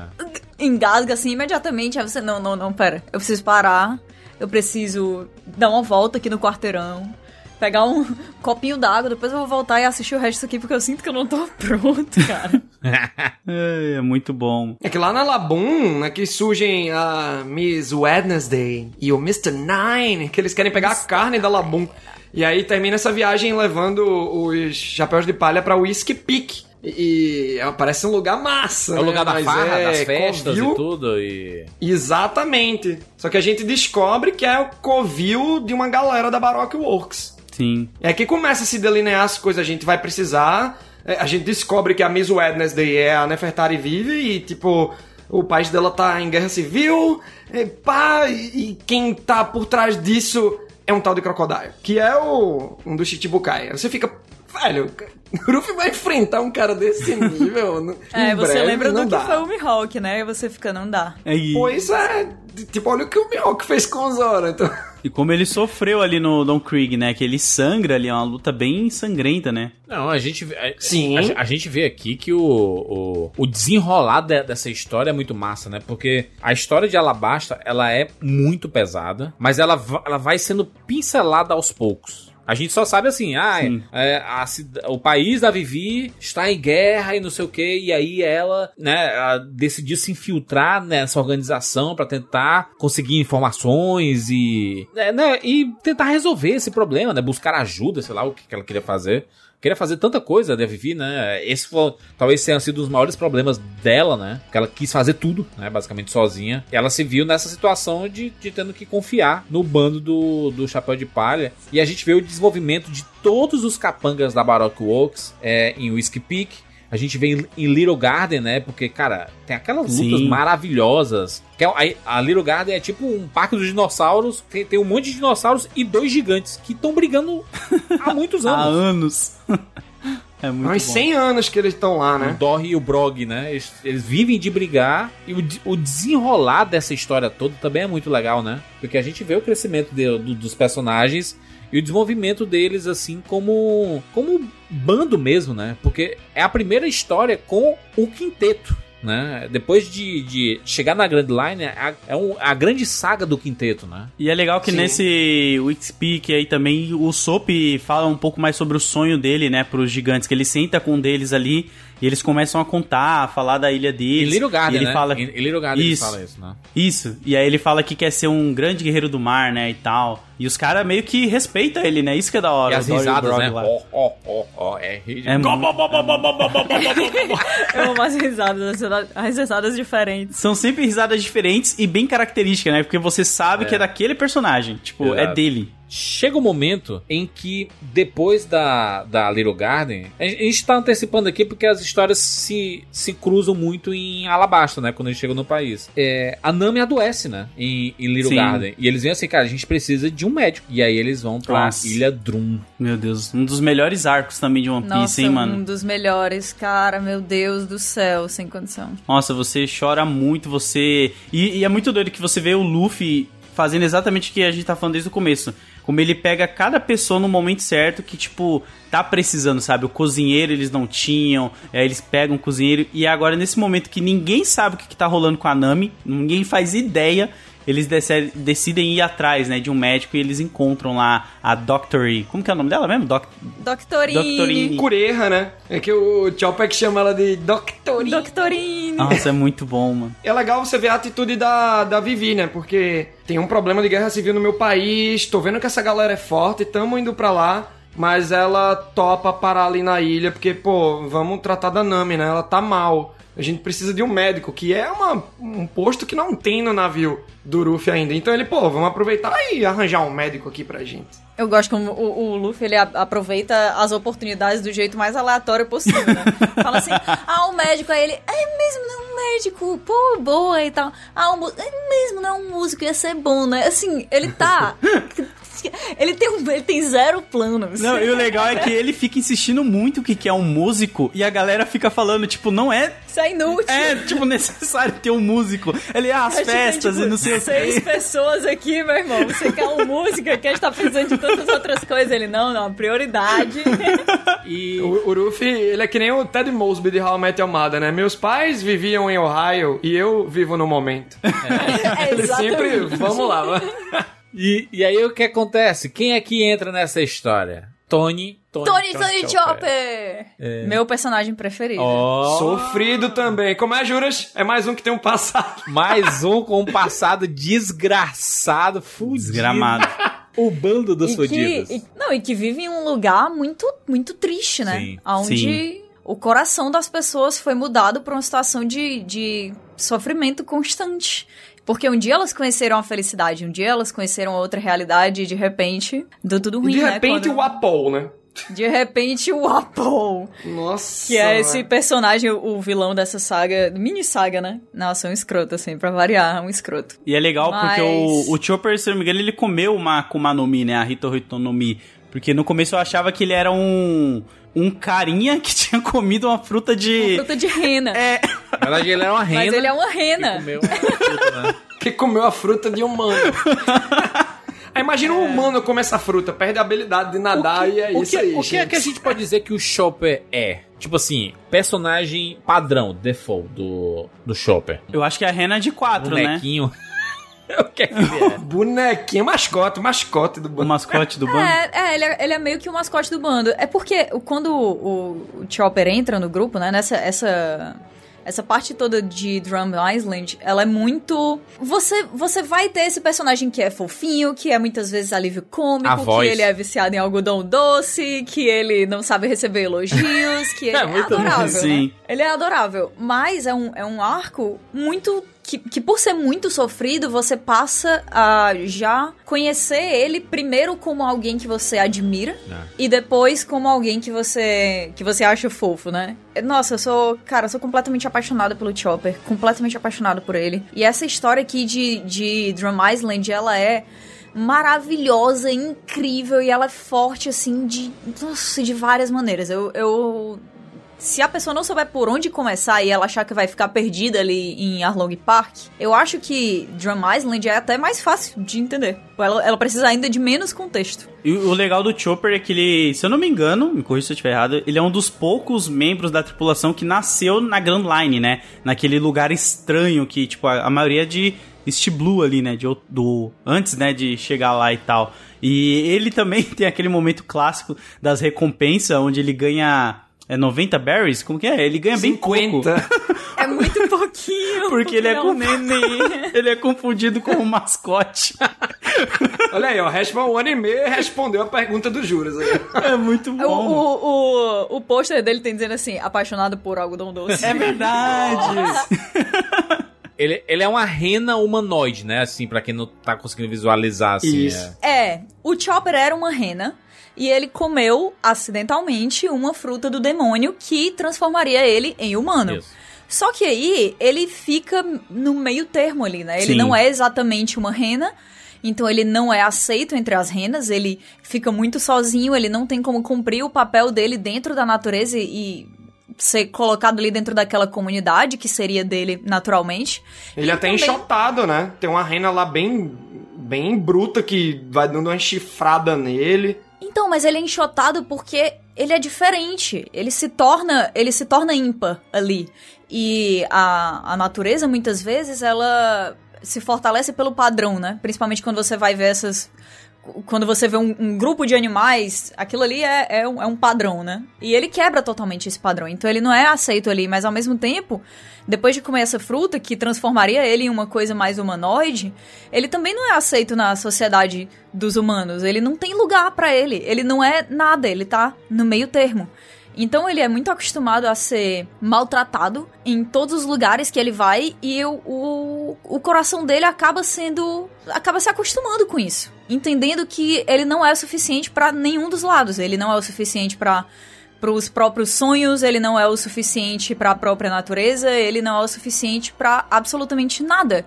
engasga assim imediatamente. Aí você, não, não, não, pera. Eu preciso parar. Eu preciso dar uma volta aqui no quarteirão. Pegar um copinho d'água, depois eu vou voltar e assistir o resto disso aqui, porque eu sinto que eu não tô pronto, cara. É, é muito bom. É que lá na Labum, né, que surgem a Miss Wednesday e o Mr. Nine, que eles querem pegar a carne da Labum. E aí termina essa viagem levando os chapéus de palha pra Whiskey Peak. E, e parece um lugar massa, É o né? lugar da Mas farra, é das festas covil- e tudo. E... Exatamente. Só que a gente descobre que é o covil de uma galera da Baroque Works. Sim. É que começa a se delinear as coisas, a gente vai precisar. É, A gente descobre que a Miss Wednesday é a Nefertari vive e, tipo, o país dela tá em guerra civil. E, pá, e quem tá por trás disso é um tal de Crocodile, que é o um dos Chichibukai. Você fica, velho, o Ruffy vai enfrentar um cara desse nível. É, em você breve, lembra não do dá. que foi o Mihawk, né? E você fica, não dá. É, Pois é, tipo, olha o que o Mihawk fez com o Zoro, então... e como ele sofreu ali no Don Krieg, né? Que ele sangra ali, é uma luta bem sangrenta, né? Não, a gente, vê- a, Sim. a, a gente vê aqui que o, o, o desenrolar de- dessa história é muito massa, né? Porque a história de Alabasta, ela é muito pesada, mas ela, ela vai sendo pincelada aos poucos. A gente só sabe assim, ah, Sim. é, a o país da Vivi está em guerra e não sei o que, e aí ela, né, ela decidiu se infiltrar nessa organização para tentar conseguir informações e, né, né, e tentar resolver esse problema, né, buscar ajuda, sei lá o que que ela queria fazer queria fazer tanta coisa, né, Vivi, né? Esse foi, talvez tenha sido um dos maiores problemas dela, né? Que ela quis fazer tudo, né? Basicamente sozinha. Ela se viu nessa situação de, de tendo que confiar no bando do, do Chapéu de Palha. E a gente vê o desenvolvimento de todos os capangas da Baroque Works é, em Whiskey Peak. A gente vê em, em Little Garden, né? Porque, cara, tem aquelas lutas Sim. maravilhosas. Que é, a, a Little Garden é tipo um parque dos dinossauros. Tem, tem um monte de dinossauros e dois gigantes que estão brigando há muitos Há anos. anos. é muito Há uns bom. 100 anos que eles estão lá, O né? Dory e o Brog, né? Eles, eles vivem de brigar. E o, o desenrolar dessa história toda também é muito legal, né? Porque a gente vê o crescimento de- do- dos personagens e o desenvolvimento deles, assim, como, como bando mesmo, né? Porque é a primeira história com o quinteto. Né? Depois de, de chegar na Grand Line, é a, é um- a grande saga do quinteto, né? E é legal que Sim. nesse Wixpeak aí também o Soap fala um pouco mais sobre o sonho dele, né, pros gigantes, que ele senta com um deles ali e eles começam a contar, a falar da ilha Em deles. Little Garden, e ele né? fala Em, Little Garden Isso. ele fala isso, né? Isso. E aí ele fala que quer ser um grande guerreiro do mar, né, e tal. E os caras meio que respeitam ele, né? Isso que é da hora. E as risadas, né? lá. Ó, ó, ó, ó, é rir. É muito- Eu amo as risadas, as risadas diferentes. São sempre risadas diferentes e bem características, né? Porque você sabe É. que é daquele personagem. Tipo, é Exato. dele. Chega um momento em que, depois da, da Little Garden, a gente a gente tá antecipando aqui porque as histórias se, se cruzam muito em Alabasta, né? Quando a gente chega no país. É, a Nami adoece, né? Em, em Little Sim. Garden. E eles vêm assim, cara, a gente precisa de um médico. E aí eles vão pra Nossa. Ilha Drum. Meu Deus, um dos melhores arcos também de One Piece, Nossa, hein, mano? um dos melhores, cara, meu Deus do céu, sem condição. Nossa, você chora muito, você. E, e é muito doido que você vê o Luffy fazendo exatamente o que a gente tá falando desde o começo. Como ele pega cada pessoa no momento certo que, tipo, tá precisando, sabe? O cozinheiro eles não tinham, aí eles pegam o cozinheiro, e agora nesse momento que ninguém sabe o que, que tá rolando com a Nami, ninguém faz ideia. Eles decidem ir atrás, né, de um médico e eles encontram lá a Doctory. Como que é o nome dela mesmo? Doc... Doctorine. Doctorine. Cureja, né? É que o Chopper chama ela de Doctorine. Doctorine. Nossa, é muito bom, mano. É legal você ver a atitude da, da Vivi, né? Porque tem um problema de guerra civil no meu país, tô vendo que essa galera é forte, tamo indo pra lá, mas ela topa parar ali na ilha, porque, pô, vamos tratar da Nami, né? Ela tá mal. A gente precisa de um médico, que é uma, um posto que não tem no navio do Ruffy ainda. Então ele, pô, vamos aproveitar e arranjar um médico aqui pra gente. Eu gosto como o, o Luffy ele aproveita as oportunidades do jeito mais aleatório possível, né? Fala assim, ah, o médico, aí ele, é mesmo, não é um médico, pô, boa e tal. Ah, um, é mesmo, não é um músico, ia ser bom, né? Assim, ele tá. ele, tem um, ele tem zero planos. Não, e o legal é que ele fica insistindo muito que que é um músico e a galera fica falando, tipo, não é. Isso é inútil. É, tipo, necessário ter um músico. Ele, ah, as tem, festas tipo, e não sei o Seis quê. pessoas aqui, meu irmão. Você quer uma música que a gente tá precisando de tantas outras coisas. Ele, não, não, prioridade. E O, o Ruffy, ele é que nem o Ted Mosby de How I Met Your Mother, né? Meus pais viviam em Ohio e eu vivo no momento. É, Ele sempre, vamos lá. E, e aí o que acontece? Quem é que entra nessa história? Tony. Tony, Tony Tony Chopper! É. Meu personagem preferido. Ó, Sofrido também. Como é, Juras? É mais um que tem um passado. mais um com um passado desgraçado, fudido. Desgramado. O bando dos E que, e- não, e que vive em um lugar muito, muito triste, né? Sim. Onde Sim. o coração das pessoas foi mudado por uma situação de, de sofrimento constante. Porque um dia elas conheceram a felicidade, um dia elas conheceram outra realidade e de repente deu tudo E ruim, de né? repente Quando- o Apple, né? De repente o Apple. Nossa. Que é esse personagem, o vilão dessa saga, mini saga, né? Nossa, é um escroto, assim, pra variar, um escroto. E é legal Mas- porque o, o Chopper, se não me engano, ele comeu uma Akuma no Mi, né? A Hito no Mi. Porque no começo eu achava que ele era um. Um carinha que tinha comido uma fruta de. Fruta de rena. É. Na verdade, ele era uma rena. Mas ele é uma rena. que comeu uma fruta, né? Que comeu a fruta de humano. Aí imagina um humano comer essa fruta, perde a habilidade de nadar e é o isso que, aí, o que é que a gente pode dizer que o Chopper é? Tipo assim, personagem padrão, default do, do Chopper. Eu acho que é a Rena de quatro, né? Bonequinho. o que é que ele é? Bonequinho, mascote, mascote do O bando. mascote do bando. É, é, ele é, ele é meio que o mascote do bando. É porque o- quando o, o Chopper entra no grupo, né, nessa essa, essa parte toda de Drum Island, ela é muito... Você, você vai ter esse personagem que é fofinho, que é muitas vezes alívio cômico, que voz. ele é viciado em algodão doce, que ele não sabe receber elogios, que ele É é, adorável, Sim. né? Ele é adorável, mas é um, é um arco muito... Que, que por ser muito sofrido, você passa a já conhecer ele primeiro como alguém que você admira e depois como alguém que você que você acha fofo, né? Nossa, eu sou, cara, eu sou completamente apaixonada pelo Chopper, completamente apaixonada por ele. E essa história aqui de, de Drum Island, ela é maravilhosa, incrível e ela é forte assim de, nossa, de várias maneiras. Eu, eu se a pessoa não souber por onde começar e ela achar que vai ficar perdida ali em Arlong Park, eu acho que Drum Island é até mais fácil de entender. Ela, ela precisa ainda de menos contexto. E o legal do Chopper é que ele, se eu não me engano, me corrija se eu estiver errado, ele é um dos poucos membros da tripulação que nasceu na Grand Line, né? Naquele lugar estranho que, tipo, a, a maioria é de East Blue ali, né? De, do, antes, né, de chegar lá e tal. E ele também tem aquele momento clássico das recompensas, onde ele ganha... É 90 berries? Como que é? Ele ganha bem pouco. 50. É muito pouquinho. Porque ele é, um com... neném. ele é confundido com um mascote. Olha aí, ó, respa um ano e meio respondeu a pergunta do Juras aí. É muito O, o, o, o pôster dele tem dizendo assim, apaixonado por algodão doce. É verdade. Ele, ele é uma rena humanoide, né? Assim, pra quem não tá conseguindo visualizar, assim. Isso. é. É, o Chopper era uma rena e ele comeu acidentalmente uma fruta do demônio que transformaria ele em humano. Isso. Só que aí ele fica no meio termo ali, né? Ele Sim. não é exatamente uma rena, então ele não é aceito entre as renas, ele fica muito sozinho, ele não tem como cumprir o papel dele dentro da natureza e ser colocado ali dentro daquela comunidade que seria dele naturalmente. Ele E até é também- enxotado, né? Tem uma rena lá bem, bem bruta que vai dando uma chifrada nele. Então, mas ele é enxotado porque ele é diferente. Ele se torna, ele se torna ímpar ali. E a, a natureza, muitas vezes, ela se fortalece pelo padrão, né? Principalmente quando você vai ver essas. Quando você vê um, um grupo de animais, aquilo ali é, é, um, é um padrão, né? E ele quebra totalmente esse padrão. Então ele não é aceito ali, mas ao mesmo tempo, depois de comer essa fruta, que transformaria ele em uma coisa mais humanoide, ele também não é aceito na sociedade dos humanos. Ele não tem lugar pra ele. Ele não é nada, ele tá no meio termo. Então ele é muito acostumado a ser maltratado em todos os lugares que ele vai e o, o, o coração dele acaba sendo. acaba se acostumando com isso. Entendendo que ele não é o suficiente pra nenhum dos lados. Ele não é o suficiente pra para os próprios sonhos, ele não é o suficiente para a própria natureza, ele não é o suficiente para absolutamente nada.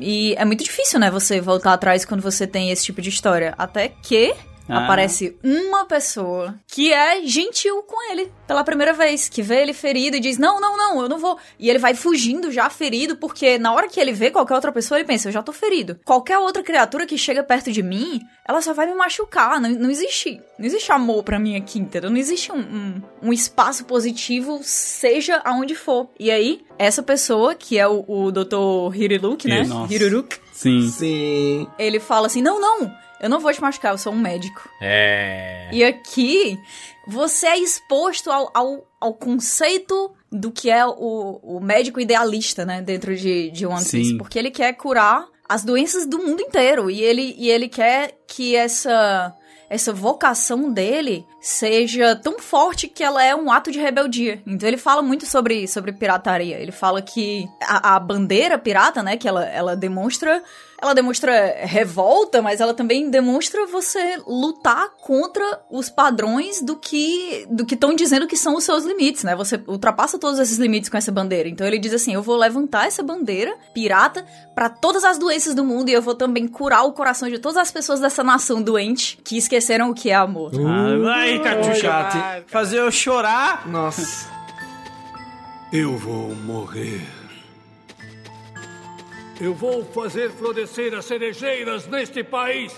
E é muito difícil, né, você voltar atrás quando você tem esse tipo de história. Até que Ah. aparece uma pessoa que é gentil com ele pela primeira vez, que vê ele ferido e diz: Não, não, não, eu não vou. E ele vai fugindo já ferido, porque na hora que ele vê qualquer outra pessoa, ele pensa: Eu já tô ferido. Qualquer outra criatura que chega perto de mim, ela só vai me machucar. Não, não existe. Não existe amor pra mim aqui, entendeu? Não existe um, um, um espaço positivo, seja aonde for. E aí, essa pessoa, que é o, o Dr. Hiruluk, né? Hiruruk, Sim. Sim. ele fala assim: Não, não. Eu não vou te machucar, eu sou um médico. É. E aqui, você é exposto ao, ao, ao conceito do que é o, o médico idealista, né? Dentro de, de One Piece. Sim. Porque ele quer curar as doenças do mundo inteiro. E ele, e ele quer que essa, essa vocação dele seja tão forte que ela é um ato de rebeldia. Então ele fala muito sobre, sobre pirataria. Ele fala que a, a bandeira pirata, né? Que ela, ela demonstra ela demonstra revolta, mas ela também demonstra você lutar contra os padrões do que do que estão dizendo que são os seus limites, né? Você ultrapassa todos esses limites com essa bandeira. Então ele diz assim: "Eu vou levantar essa bandeira pirata para todas as doenças do mundo e eu vou também curar o coração de todas as pessoas dessa nação doente que esqueceram o que é amor." Ah, vai, Catuxa. Cate. Fazer eu chorar. Nossa. Eu vou morrer. Eu vou fazer florescer as cerejeiras neste país.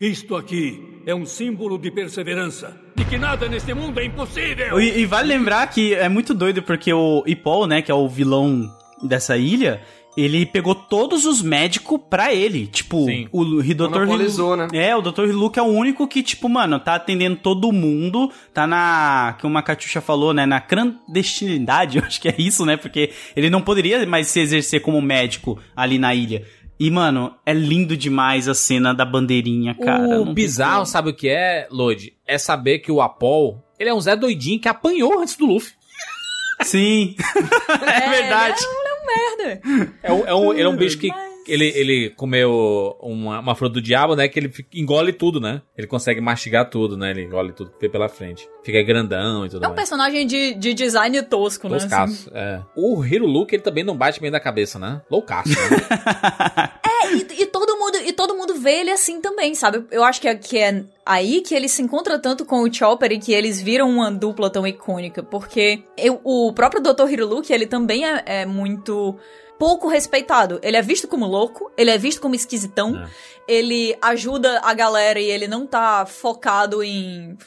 Isto aqui é um símbolo de perseverança, de que nada neste mundo é impossível. E, e vale lembrar que é muito doido porque o Ipol, né, que é o vilão dessa ilha, ele pegou todos os médicos pra ele. Tipo, Sim. o Dr. Monopolizou, né? É, o Dr. Luke é o único que, tipo, mano, tá atendendo todo mundo, tá na. Como a Catiuxa falou, né? Na clandestinidade, eu acho que é isso, né? Porque ele não poderia mais se exercer como médico ali na ilha. E, mano, é lindo demais a cena da bandeirinha, cara. o bizarro, sabe o que é, Lodi? É saber que o Apol, ele é um Zé doidinho que apanhou antes do Luffy. Sim. é verdade. Ele é merda. É um, é um, ele é um bicho que ele, ele comeu uma, uma fruta do diabo, né? Que ele fica- engole tudo, né? Ele consegue mastigar tudo, né? Ele engole tudo que vem pela frente. Fica grandão e tudo É um mais. personagem de, de design tosco, né? Loucaço, é. O Hiruluke, ele também não bate bem da cabeça, né? Loucaço, né? É, e, e todo mundo, e todo mundo vê ele assim também, sabe? Eu acho que é, que é aí que ele se encontra tanto com o Chopper e que eles viram uma dupla tão icônica, porque eu- o próprio Dr. Hiruluke, ele também é, é muito pouco respeitado. Ele é visto como louco, ele é visto como esquisitão, É. ele ajuda a galera e ele não tá focado em,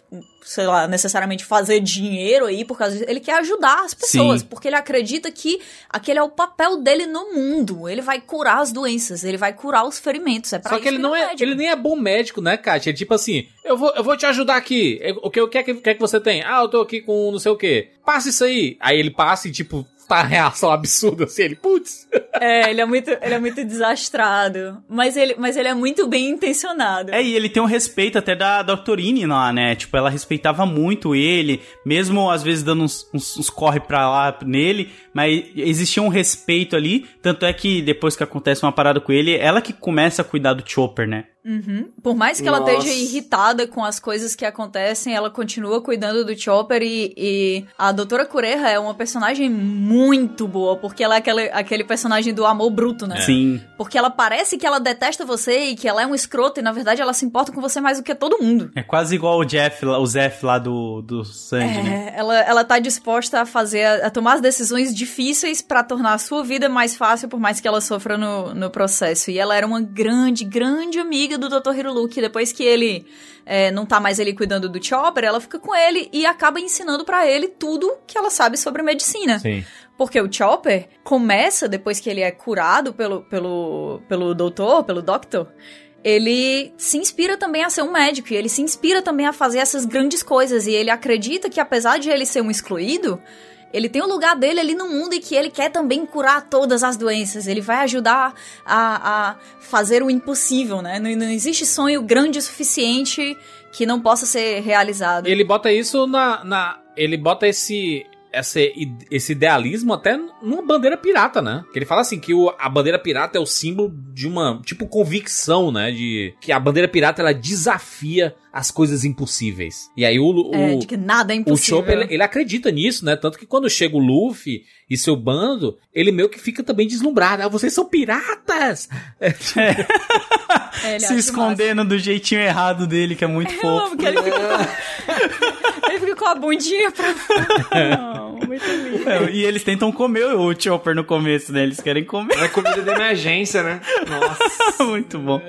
sei lá, necessariamente fazer dinheiro aí, por causa disso. Ele quer ajudar as pessoas, Sim. porque ele acredita que aquele é o papel dele no mundo. Ele vai curar as doenças, ele vai curar os ferimentos. É pra Só que ele não é, é, médico. ele nem é bom médico, né, Kátia? Ele tipo assim, eu vou, eu vou te ajudar aqui. É, O que, o que, é que, o que é que você tem? Ah, eu tô aqui com não sei o quê. Passa isso aí. Aí ele passa e, tipo, tá reação absurda assim, ele, putz. É, ele é muito, ele é muito desastrado. Mas ele, mas ele é muito bem intencionado. É, e ele tem um respeito até da Doctorine lá, né? Tipo, ela respeitava muito ele, mesmo às vezes dando uns, uns, uns corre pra lá nele, mas existia um respeito ali. Tanto é que depois que acontece uma parada com ele, ela que começa a cuidar do Chopper, né? Uhum. Por mais que ela Nossa. esteja irritada com as coisas que acontecem, ela continua cuidando do Chopper e, e a Doutora Cureja é uma personagem muito boa, porque ela é aquele, aquele personagem do amor bruto, né? Sim. Porque ela parece que ela detesta você e que ela é um escroto e na verdade ela se importa com você mais do que todo mundo. É quase igual o Jeff, lá- o Zef lá do, do Sandy, né? É, ela, ela tá disposta a fazer, a tomar as decisões difíceis pra tornar a sua vida mais fácil, por mais que ela sofra no, no processo. E ela era uma grande, grande amiga do Dr. Hiruluki. Depois que ele é, não tá mais ali cuidando do Chopper, ela fica com ele e acaba ensinando pra ele tudo que ela sabe sobre medicina. Sim. Porque o Chopper começa, depois que ele é curado pelo, pelo, pelo doutor, pelo doctor, ele se inspira também a ser um médico e ele se inspira também a fazer essas grandes coisas. E ele acredita que, apesar de ele ser um excluído, ele tem o lugar dele ali no mundo e que ele quer também curar todas as doenças. Ele vai ajudar a, a fazer o impossível, né? Não, não existe sonho grande o suficiente que não possa ser realizado. Ele bota isso na. na ele bota esse. Esse, esse idealismo até numa bandeira pirata, né? Que ele fala assim que o, a bandeira pirata é o símbolo de uma, tipo, convicção, né? De que a bandeira pirata ela desafia as coisas impossíveis. E aí o, o, É, de que nada é o impossível. Chopper, ele, ele acredita nisso, né? Tanto que quando chega o Luffy e seu bando, ele meio que fica também deslumbrado. Ah, vocês são piratas! É, ele Se escondendo do jeitinho errado dele, que é muito Eu fofo. amo que ele fica, ele fica com a bundinha pra fora. Não, muito lindo. É, e eles tentam comer o Chopper no começo, né? Eles querem comer. É comida de emergência, né? Nossa. Muito bom.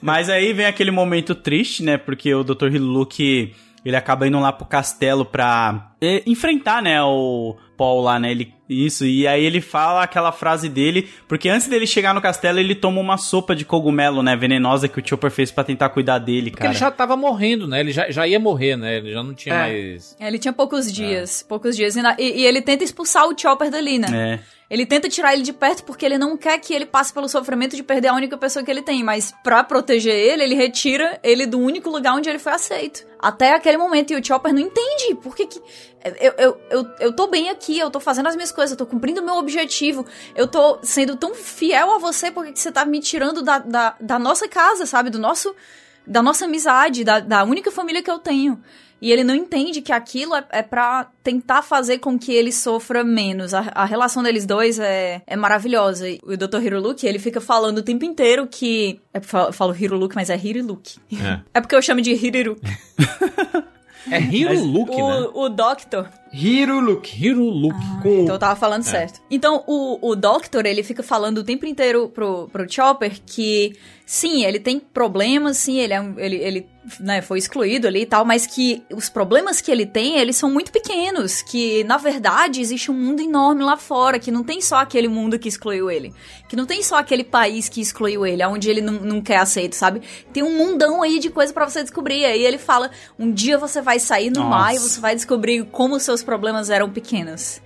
Mas aí vem aquele momento triste, né? Porque o Dr. Hiluki, ele acaba indo lá pro castelo pra é, enfrentar, né, o Paul lá, né? Ele, isso, e aí ele fala aquela frase dele, porque antes dele chegar no castelo, ele toma uma sopa de cogumelo, né, venenosa que o Chopper fez pra tentar cuidar dele, Porque cara. ele já tava morrendo, né? Ele já, já ia morrer, né? Ele já não tinha É. mais. É, Ele tinha poucos dias, poucos dias. E, na- e- e ele tenta expulsar o Chopper dali, né? É. Ele tenta tirar ele de perto porque ele não quer que ele passe pelo sofrimento de perder a única pessoa que ele tem. Mas pra proteger ele, ele retira ele do único lugar onde ele foi aceito. Até aquele momento. E o Chopper não entende. Por que que... Eu, eu, eu, eu tô bem aqui, eu tô fazendo as minhas coisas, eu tô cumprindo o meu objetivo. Eu tô sendo tão fiel a você porque que você tá me tirando da, da, da nossa casa, sabe? Do nosso... Da nossa amizade, da, da única família que eu tenho. E ele não entende que aquilo é, é para tentar fazer com que ele sofra menos. A, a relação deles dois é, é maravilhosa. E o Dr. Hiruluki, ele fica falando o tempo inteiro que... Eu falo, eu falo Hiruluki, mas é Hiriluki. É, É porque eu chamo de Hiriruki. é Hiruluki, o, né? o Doctor, Hiruluki. Hiruluki. Com então eu tava falando É. certo. Então, o, o Doctor, ele fica falando o tempo inteiro pro, pro Chopper que, sim, ele tem problemas, sim, ele, é um, ele, ele né, foi excluído ali e tal, mas que os problemas que ele tem, eles são muito pequenos, que, na verdade, existe um mundo enorme lá fora, que não tem só aquele mundo que excluiu ele, que não tem só aquele país que excluiu ele, onde ele não, não quer aceito, sabe? Tem um mundão aí de coisa pra você descobrir, aí ele fala, um dia você vai sair no Nossa. mar e você vai descobrir como os seus problemas eram pequenos.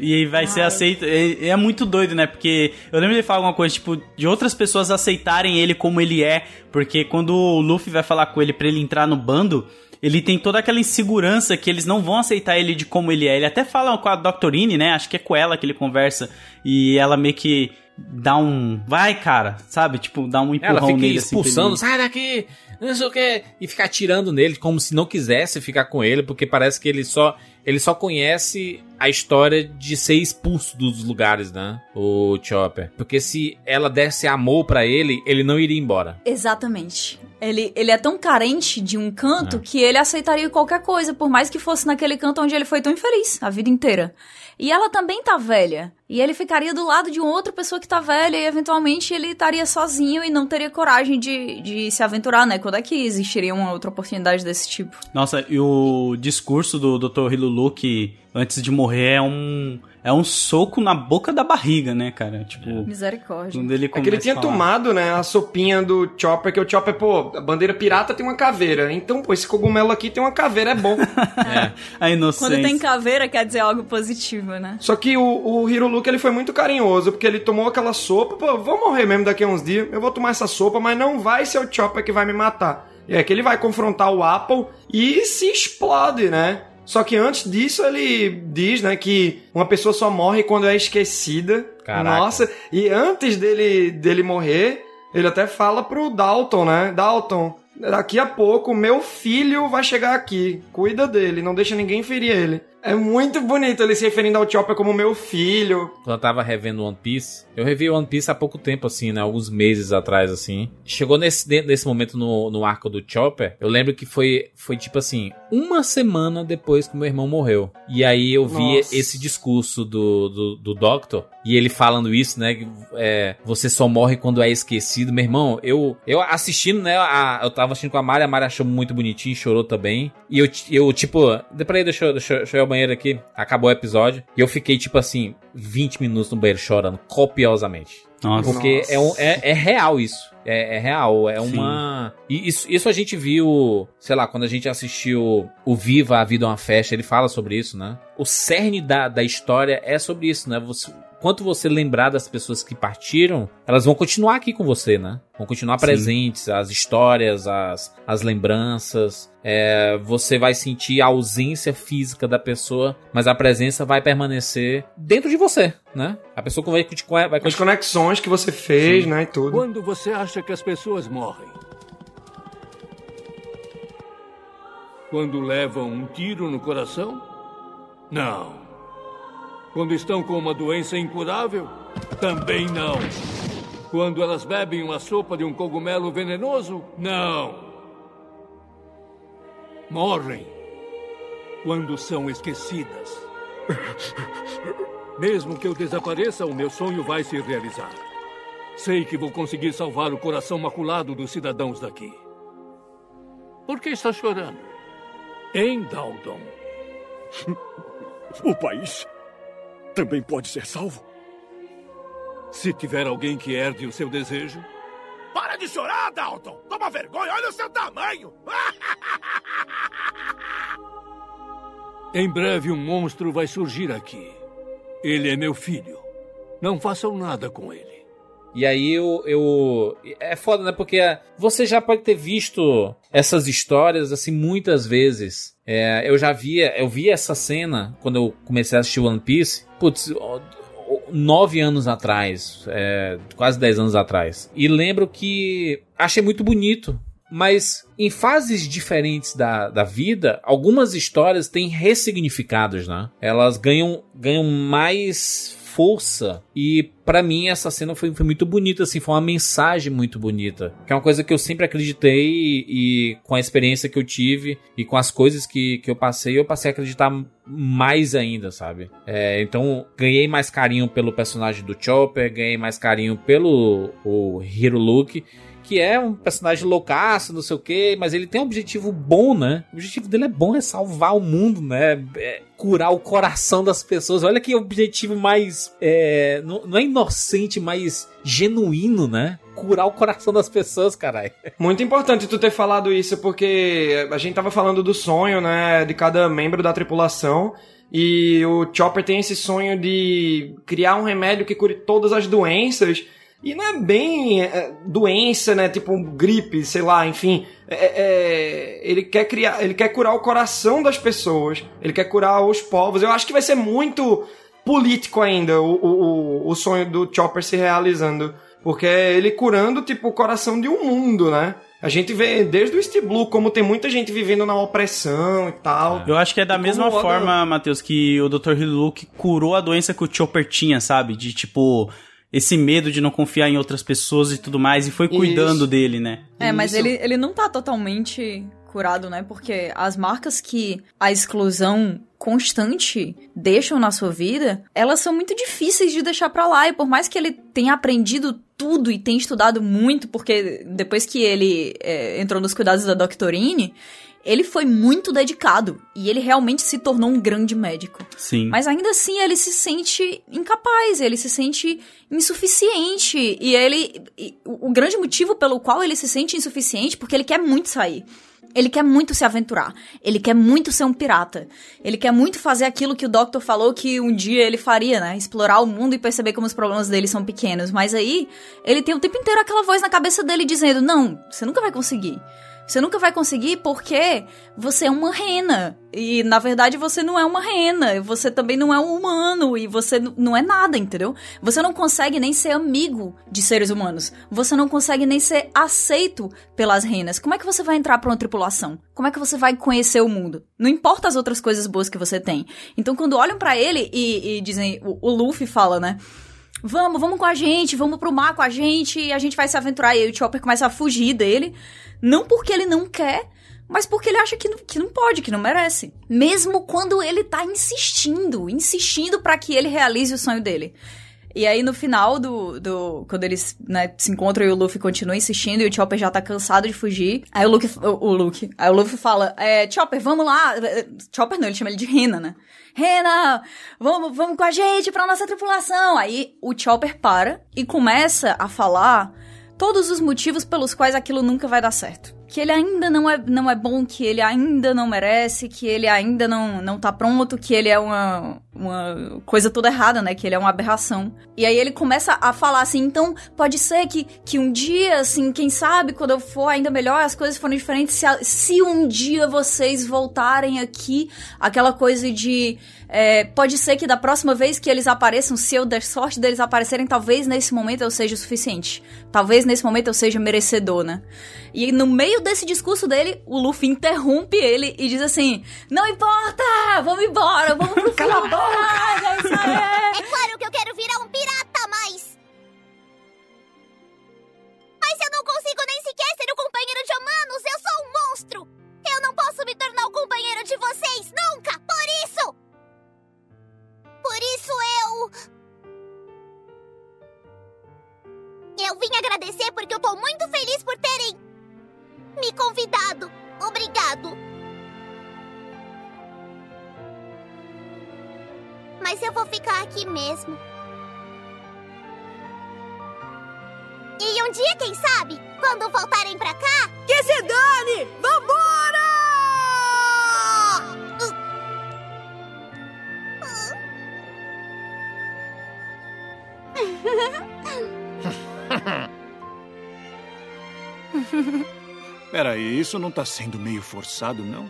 E aí vai ser aceito. É, é muito doido, né? Porque eu lembro de falar alguma coisa, tipo, de outras pessoas aceitarem ele como ele é. Porque quando o Luffy vai falar com ele pra ele entrar no bando, ele tem toda aquela insegurança que eles não vão aceitar ele de como ele é. Ele até fala com a Doctorine, né? Acho que é com ela que ele conversa. E ela meio que dá um. Vai, cara, sabe? Tipo, dá um empurrão Ela fica nele. assim, expulsando, ele- sai daqui, não sei o que, e ficar tirando nele como se não quisesse ficar com ele, porque parece que ele só ele só conhece a história de ser expulso dos lugares, né? O Chopper. Porque se ela desse amor pra ele, ele não iria embora. Exatamente. Ele, ele é tão carente de um canto É. que ele aceitaria qualquer coisa, por mais que fosse naquele canto onde ele foi tão infeliz a vida inteira. E ela também tá velha. E ele ficaria do lado de uma outra pessoa que tá velha e eventualmente ele estaria sozinho e não teria coragem de, de se aventurar, né? Quando é que existiria uma outra oportunidade desse tipo? Nossa, e o discurso do Dr. Hiluluki antes de morrer é um é um soco na boca da barriga, né, cara? Tipo, Misericórdia. quando ele É que ele tinha tomado, né, a sopinha do Chopper, que o Chopper, pô, a bandeira pirata tem uma caveira. Então, pô, esse cogumelo aqui tem uma caveira, é bom. A inocência. Quando tem caveira, quer dizer algo positivo, né? Só que o, o Hiruluke, ele foi muito carinhoso, porque ele tomou aquela sopa, pô, vou morrer mesmo daqui a uns dias, eu vou tomar essa sopa, mas não vai ser o Chopper que vai me matar. É que ele vai confrontar o Apple e se explode, né? Só que antes disso ele diz, né, que uma pessoa só morre quando é esquecida. Caraca. Nossa, e antes dele, dele morrer, ele até fala pro Dalton, né? Dalton, daqui a pouco meu filho vai chegar aqui. Cuida dele, não deixa ninguém ferir ele. É muito bonito ele se referindo ao Chopper como meu filho. Quando eu tava revendo One Piece, eu revi One Piece há pouco tempo, assim, né? Alguns meses atrás, assim. Chegou nesse, nesse momento no, no arco do Chopper, eu lembro que foi, foi tipo assim, uma semana depois que meu irmão morreu. E aí eu vi Nossa. esse discurso do, do, do Doctor, e ele falando isso, né? que, É, você só morre quando é esquecido. Meu irmão, eu, eu assistindo, né? A, eu tava assistindo com a Mari, a Mari achou muito bonitinho, chorou também. E eu, eu tipo, peraí, deixa, eu- deixa, eu- deixa eu ir ao banheiro aqui. Acabou o episódio. E eu fiquei, tipo assim, 20 minutos no banheiro chorando, copiosamente. Nossa. Porque Nossa. é, um, é, é real isso. É, é real. É Sim. uma. E isso, isso a gente viu, sei lá, quando a gente assistiu o Viva a Vida é uma Festa, ele fala sobre isso, né? O cerne da, da história é sobre isso, né? Você, quanto você lembrar das pessoas que partiram, elas vão continuar aqui com você, né? Vão continuar Sim. presentes, as histórias, as, as lembranças. É, você vai sentir a ausência física da pessoa, mas a presença vai permanecer dentro de você, né? A pessoa vai, vai, vai As conexões que você fez, né, e tudo. Quando você acha que as pessoas morrem? Quando levam um tiro no coração? Não. Quando estão com uma doença incurável? Também não. Quando elas bebem uma sopa de um cogumelo venenoso? Não. Morrem quando são esquecidas. Mesmo que eu desapareça, o meu sonho vai se realizar. Sei que vou conseguir salvar o coração maculado dos cidadãos daqui. Por que está chorando? Em Dalton. O país também pode ser salvo? Se tiver alguém que herde o seu desejo, Para de chorar, Dalton! Toma vergonha, olha o seu tamanho! em breve um monstro vai surgir aqui. Ele é meu filho. Não façam nada com ele. E aí eu, eu. É foda, né? Porque você já pode ter visto essas histórias assim muitas vezes. É, eu já via. Eu vi essa cena quando eu comecei a assistir One Piece. Putz, nove anos atrás. é, quase dez anos atrás. E lembro que achei muito bonito. Mas em fases diferentes da, da vida, algumas histórias têm ressignificados, né? Elas ganham, ganham mais força. E pra mim essa cena foi, foi muito bonita, assim, foi uma mensagem muito bonita. Que é uma coisa que eu sempre acreditei e, e com a experiência que eu tive e com as coisas que, que eu passei, eu passei a acreditar mais ainda, sabe? É, então ganhei mais carinho pelo personagem do Chopper, ganhei mais carinho pelo o Hiro Luke que é um personagem loucaço, não sei o que, mas ele tem um objetivo bom, né? O objetivo dele é bom, é salvar o mundo, né? É curar o coração das pessoas. Olha que objetivo mais. É, não, não é inocente, mas genuíno, né? Curar o coração das pessoas, caralho. Muito importante tu ter falado isso, porque a gente tava falando do sonho, né, de cada membro da tripulação. E o Chopper tem esse sonho de criar um remédio que cure todas as doenças. E não é bem é, doença, né? Tipo gripe, sei lá, enfim. É, é, ele quer criar, ele quer curar o coração das pessoas. Ele quer curar os povos. Eu acho que vai ser muito político ainda o, o, o sonho do Chopper se realizando. Porque é ele curando, tipo, o coração de um mundo, né? A gente vê desde o East Blue como tem muita gente vivendo na opressão e tal. Eu acho que é da E mesma forma, Matheus, que o Dr. Hilluke curou a doença que o Chopper tinha, sabe? De tipo, esse medo de não confiar em outras pessoas e tudo mais, e foi cuidando Isso. dele, né? É, mas ele, ele não tá totalmente curado, né? Porque as marcas que a exclusão constante deixam na sua vida, elas são muito difíceis de deixar pra lá. E por mais que ele tenha aprendido tudo e tenha estudado muito, porque depois que ele é, entrou nos cuidados da Doctorine, ele foi muito dedicado e ele realmente se tornou um grande médico. Sim. Mas ainda assim ele se sente incapaz, ele se sente insuficiente e ele e o o grande motivo pelo qual ele se sente insuficiente porque ele quer muito sair. Ele quer muito se aventurar. Ele quer muito ser um pirata. Ele quer muito fazer aquilo que o Doctor falou que um dia ele faria, né? Explorar o mundo e perceber como os problemas dele são pequenos. Mas aí, ele tem o tempo inteiro aquela voz na cabeça dele dizendo: Não, você nunca vai conseguir. Você nunca vai conseguir porque você é uma rena. E na verdade você não é uma rena. Você também não é um humano. E você não é nada, entendeu? Você não consegue nem ser amigo de seres humanos. Você não consegue nem ser aceito pelas renas. Como é que você vai entrar pra uma tripulação? Como é que você vai conhecer o mundo? Não importa as outras coisas boas que você tem. Então quando olham pra ele e, e dizem. O, o Luffy fala, né? Vamos, vamos com a gente, vamos pro mar com a gente e a gente vai se aventurar. E aí o Chopper começa a fugir dele. Não porque ele não quer, mas porque ele acha que não, que não pode, que não merece. Mesmo quando ele tá insistindo, insistindo pra que ele realize o sonho dele. E aí no final do. do quando eles né, se encontram e o Luffy continua insistindo e o Chopper já tá cansado de fugir. Aí o Luffy. O, o. Aí o Luffy fala: é, Chopper, vamos lá. Chopper não, ele chama ele de Rena, né? Rena, vamos, vamos com a gente pra nossa tripulação. Aí o Chopper para e começa a falar todos os motivos pelos quais aquilo nunca vai dar certo. Que ele ainda não é, não é bom, que ele ainda não merece, que ele ainda não, não tá pronto, que ele é uma, uma coisa toda errada, né? Que ele é uma aberração. E aí ele começa a falar assim, então pode ser que, que um dia, assim, quem sabe, quando eu for ainda melhor, as coisas forem diferentes, se, a- se um dia vocês voltarem aqui, aquela coisa de. é, pode ser que da próxima vez que eles apareçam, se eu der sorte deles aparecerem, talvez nesse momento eu seja o suficiente. Talvez nesse momento eu seja merecedor, né? E no meio desse discurso dele, o Luffy interrompe ele e diz assim: Não importa! Vamos embora! Vamos pro Cala a boca! É claro que eu quero virar um pirata, mas. Mas eu não consigo nem sequer ser o companheiro de humanos! Eu sou um monstro! Eu não posso me tornar o companheiro de vocês nunca! Por isso! Por isso eu. Eu vim agradecer porque eu tô muito feliz por terem me convidado. Obrigado. Mas eu vou ficar aqui mesmo. E um dia, quem sabe, quando voltarem pra cá. Que se dane! Vambora! Peraí, isso não tá sendo meio forçado, não?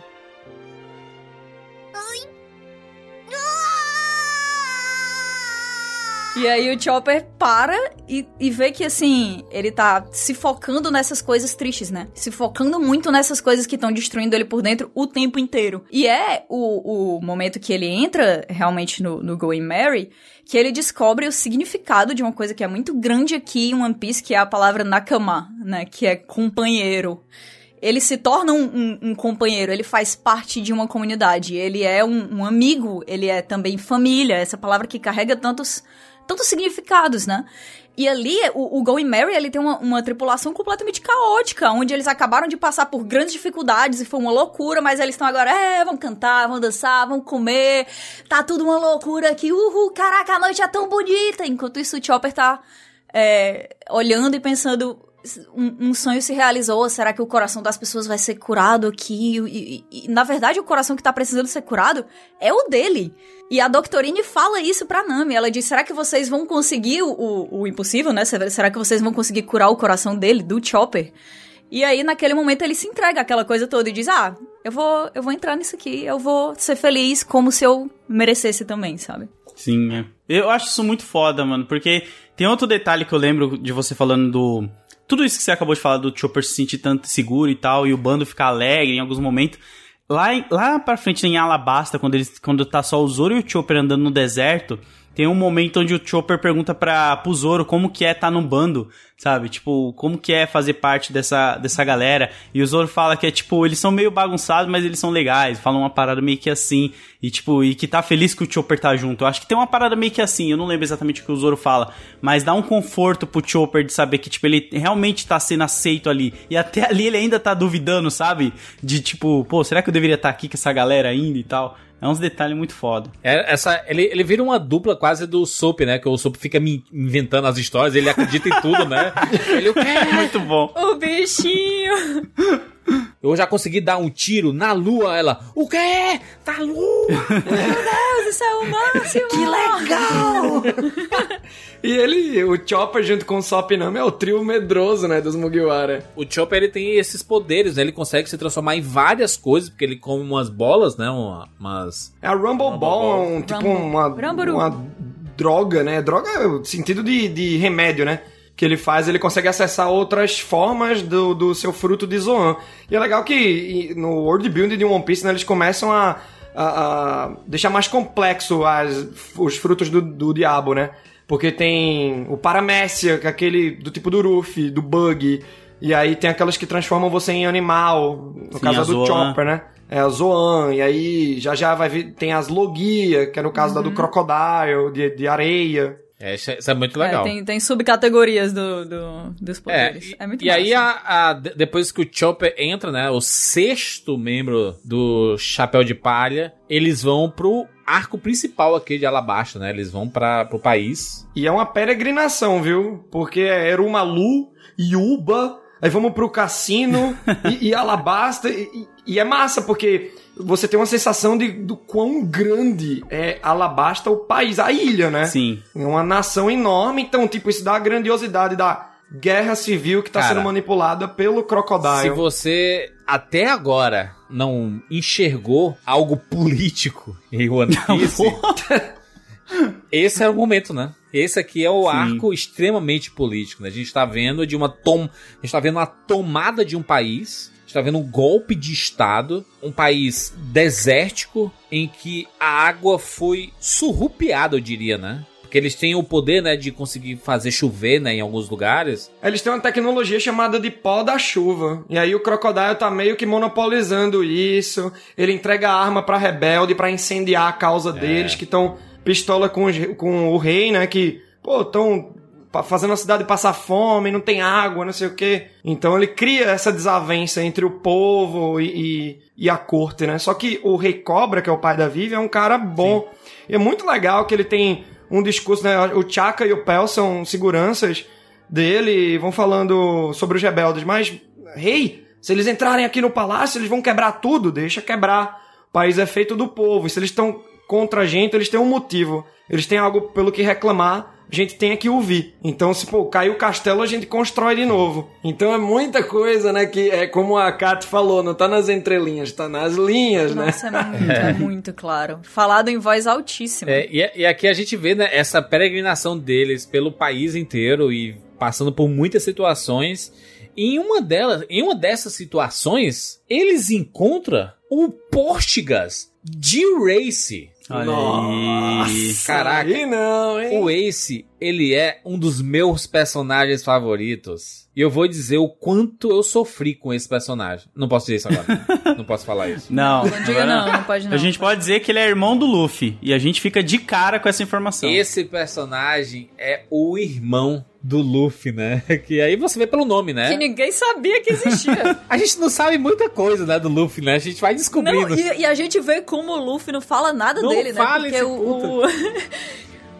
E aí o Chopper para e, e vê que, assim, ele tá se focando nessas coisas tristes, né? Se focando muito nessas coisas que estão destruindo ele por dentro o tempo inteiro. E é o, o momento que ele entra realmente no, no Going Mary que ele descobre o significado de uma coisa que é muito grande aqui em One Piece, que é a palavra nakama, né? Que é companheiro ele se torna um, um- um companheiro, ele faz parte de uma comunidade, ele é um, um amigo, ele é também família, essa palavra que carrega tantos, tantos significados, né? E ali, o, o Going Mary, ele tem uma, uma tripulação completamente caótica, onde eles acabaram de passar por grandes dificuldades e foi uma loucura, mas eles estão agora, é, vamos cantar, vamos dançar, vamos comer, tá tudo uma loucura aqui, uhul, caraca, a noite é tão bonita! Enquanto isso, o Chopper tá é, olhando e pensando, um, um sonho se realizou, será que o coração das pessoas vai ser curado aqui? E, e- e, na verdade, o coração que tá precisando ser curado é o dele. E a Doctorine fala isso pra Nami. Ela diz: será que vocês vão conseguir o, o, o impossível, né? Será que vocês vão conseguir curar o coração dele, do Chopper? E aí, naquele momento, ele se entrega aquela coisa toda e diz: Ah, eu vou, eu vou entrar nisso aqui, eu vou ser feliz como se eu merecesse também, sabe? Sim, é. Eu acho isso muito foda, mano, porque tem outro detalhe que eu lembro de você falando do. Tudo isso que você acabou de falar do Chopper se sentir tanto seguro e tal, e o bando ficar alegre em alguns momentos. Lá, lá pra frente em Alabasta, quando, eles, quando tá só o Zoro e o Chopper andando no deserto, tem um momento onde o Chopper pergunta pra, pro Zoro como que é estar tá num bando, sabe? Tipo, como que é fazer parte dessa, dessa galera. E o Zoro fala que é tipo, eles são meio bagunçados, mas eles são legais. Falam uma parada meio que assim. E tipo, e que tá feliz que o Chopper tá junto. Eu acho que tem uma parada meio que assim, eu não lembro exatamente o que o Zoro fala. Mas dá um conforto pro Chopper de saber que, tipo, ele realmente tá sendo aceito ali. E até ali ele ainda tá duvidando, sabe? De tipo, pô, será que eu deveria estar tá aqui com essa galera ainda e tal? É uns detalhes muito foda. É, essa, ele, ele vira uma dupla quase do Soap, né? Que o Soap fica me inventando as histórias, ele acredita em tudo, né? Ele, o quê? Muito bom. O bichinho. Eu já consegui dar um tiro na lua. Ela, o quê? Tá lua? Meu Deus, isso é o máximo. Que legal! e ele, o Chopper junto com o Sop Nami é o trio medroso, né, dos Mugiwara. O Chopper, ele tem esses poderes, né? Ele consegue se transformar em várias coisas, porque ele come umas bolas, né? Uma, umas... É a Rumble, Rumble Ball, um, tipo Rumble. uma, uma droga, né? Droga no sentido de, de remédio, né? Que ele faz, ele consegue acessar outras formas do, do seu fruto de Zoan. E é legal que no world building de One Piece, né, eles começam a, a, a deixar mais complexo as, os frutos do, do diabo, né? Porque tem o Paramécia, que é aquele do tipo do Ruffy, do Bug. E aí tem aquelas que transformam você em animal, no Sim, caso do Zoan. Chopper, né? É a Zoan, e aí já já vai vir, tem as Logia, que é no caso uhum. da do Crocodile, de, de areia. É, isso, é, isso é muito legal. É, tem, tem subcategorias do, do, dos poderes. É, é muito E massa. aí, a, a, depois que o Chopper entra, né? O sexto membro do Chapéu de Palha, eles vão pro arco principal aqui de Alabasta, né? Eles vão para pro país. E é uma peregrinação, viu? Porque é Erumalu, Yuba, aí vamos pro cassino e, e Alabasta. E, e, é massa, porque você tem uma sensação de do quão grande é Alabasta, o país, a ilha, né? Sim. É uma nação enorme, então, tipo, isso dá a grandiosidade da guerra civil que tá Cara, sendo manipulada pelo Crocodile. Se você até agora não enxergou algo político em One Piece, esse é o momento, né? Esse aqui é o Sim. arco extremamente político, né? A gente tá vendo de uma tom... a gente tá vendo uma tomada de um país está vendo um golpe de Estado, um país desértico em que a água foi surrupiada, eu diria, né? Porque eles têm o poder, né, de conseguir fazer chover, né, em alguns lugares. Eles têm uma tecnologia chamada de pó da chuva. E aí o Crocodile tá meio que monopolizando isso. Ele entrega a arma pra rebelde para incendiar a causa é. deles, que estão pistola com, com o rei, né, que, pô, tão fazendo a cidade passar fome, não tem água, não sei o quê. Então ele cria essa desavença entre o povo e, e, e, a corte, né? Só que o Rei Cobra, que é o pai da Vivi, é um cara bom. Sim. E é muito legal que ele tem um discurso, né? O Chaka e o Pel são seguranças dele e vão falando sobre os rebeldes. Mas, rei, se eles entrarem aqui no palácio, eles vão quebrar tudo. Deixa quebrar. O país é feito do povo. E se eles estão contra a gente, eles têm um motivo. Eles têm algo pelo que reclamar a gente tem que ouvir. Então, se pô, caiu o castelo, a gente constrói de novo. Então é muita coisa, né? Que é como a Kat falou, não tá nas entrelinhas, tá nas linhas, Nossa, né? Nossa, é muito, é. muito claro. Falado em voz altíssima. É, e, e aqui a gente vê né, essa peregrinação deles pelo país inteiro e passando por muitas situações. E em uma delas, em uma dessas situações, eles encontram o Portigas de Race. Olha Nossa, aí. Caraca. Aí não, hein? O Ace, ele é um dos meus personagens favoritos. E eu vou dizer o quanto eu sofri com esse personagem. Não posso dizer isso agora. não posso falar isso. Não, não, diga não, não pode não. A gente pode dizer que ele é irmão do Luffy. E a gente fica de cara com essa informação. Esse personagem é o irmão do Luffy, né? Que aí você vê pelo nome, né? Que ninguém sabia que existia. a gente não sabe muita coisa, né, do Luffy, né? A gente vai descobrindo. Não, e, e, a gente vê como o Luffy não fala nada não dele, fala né? Porque o, o,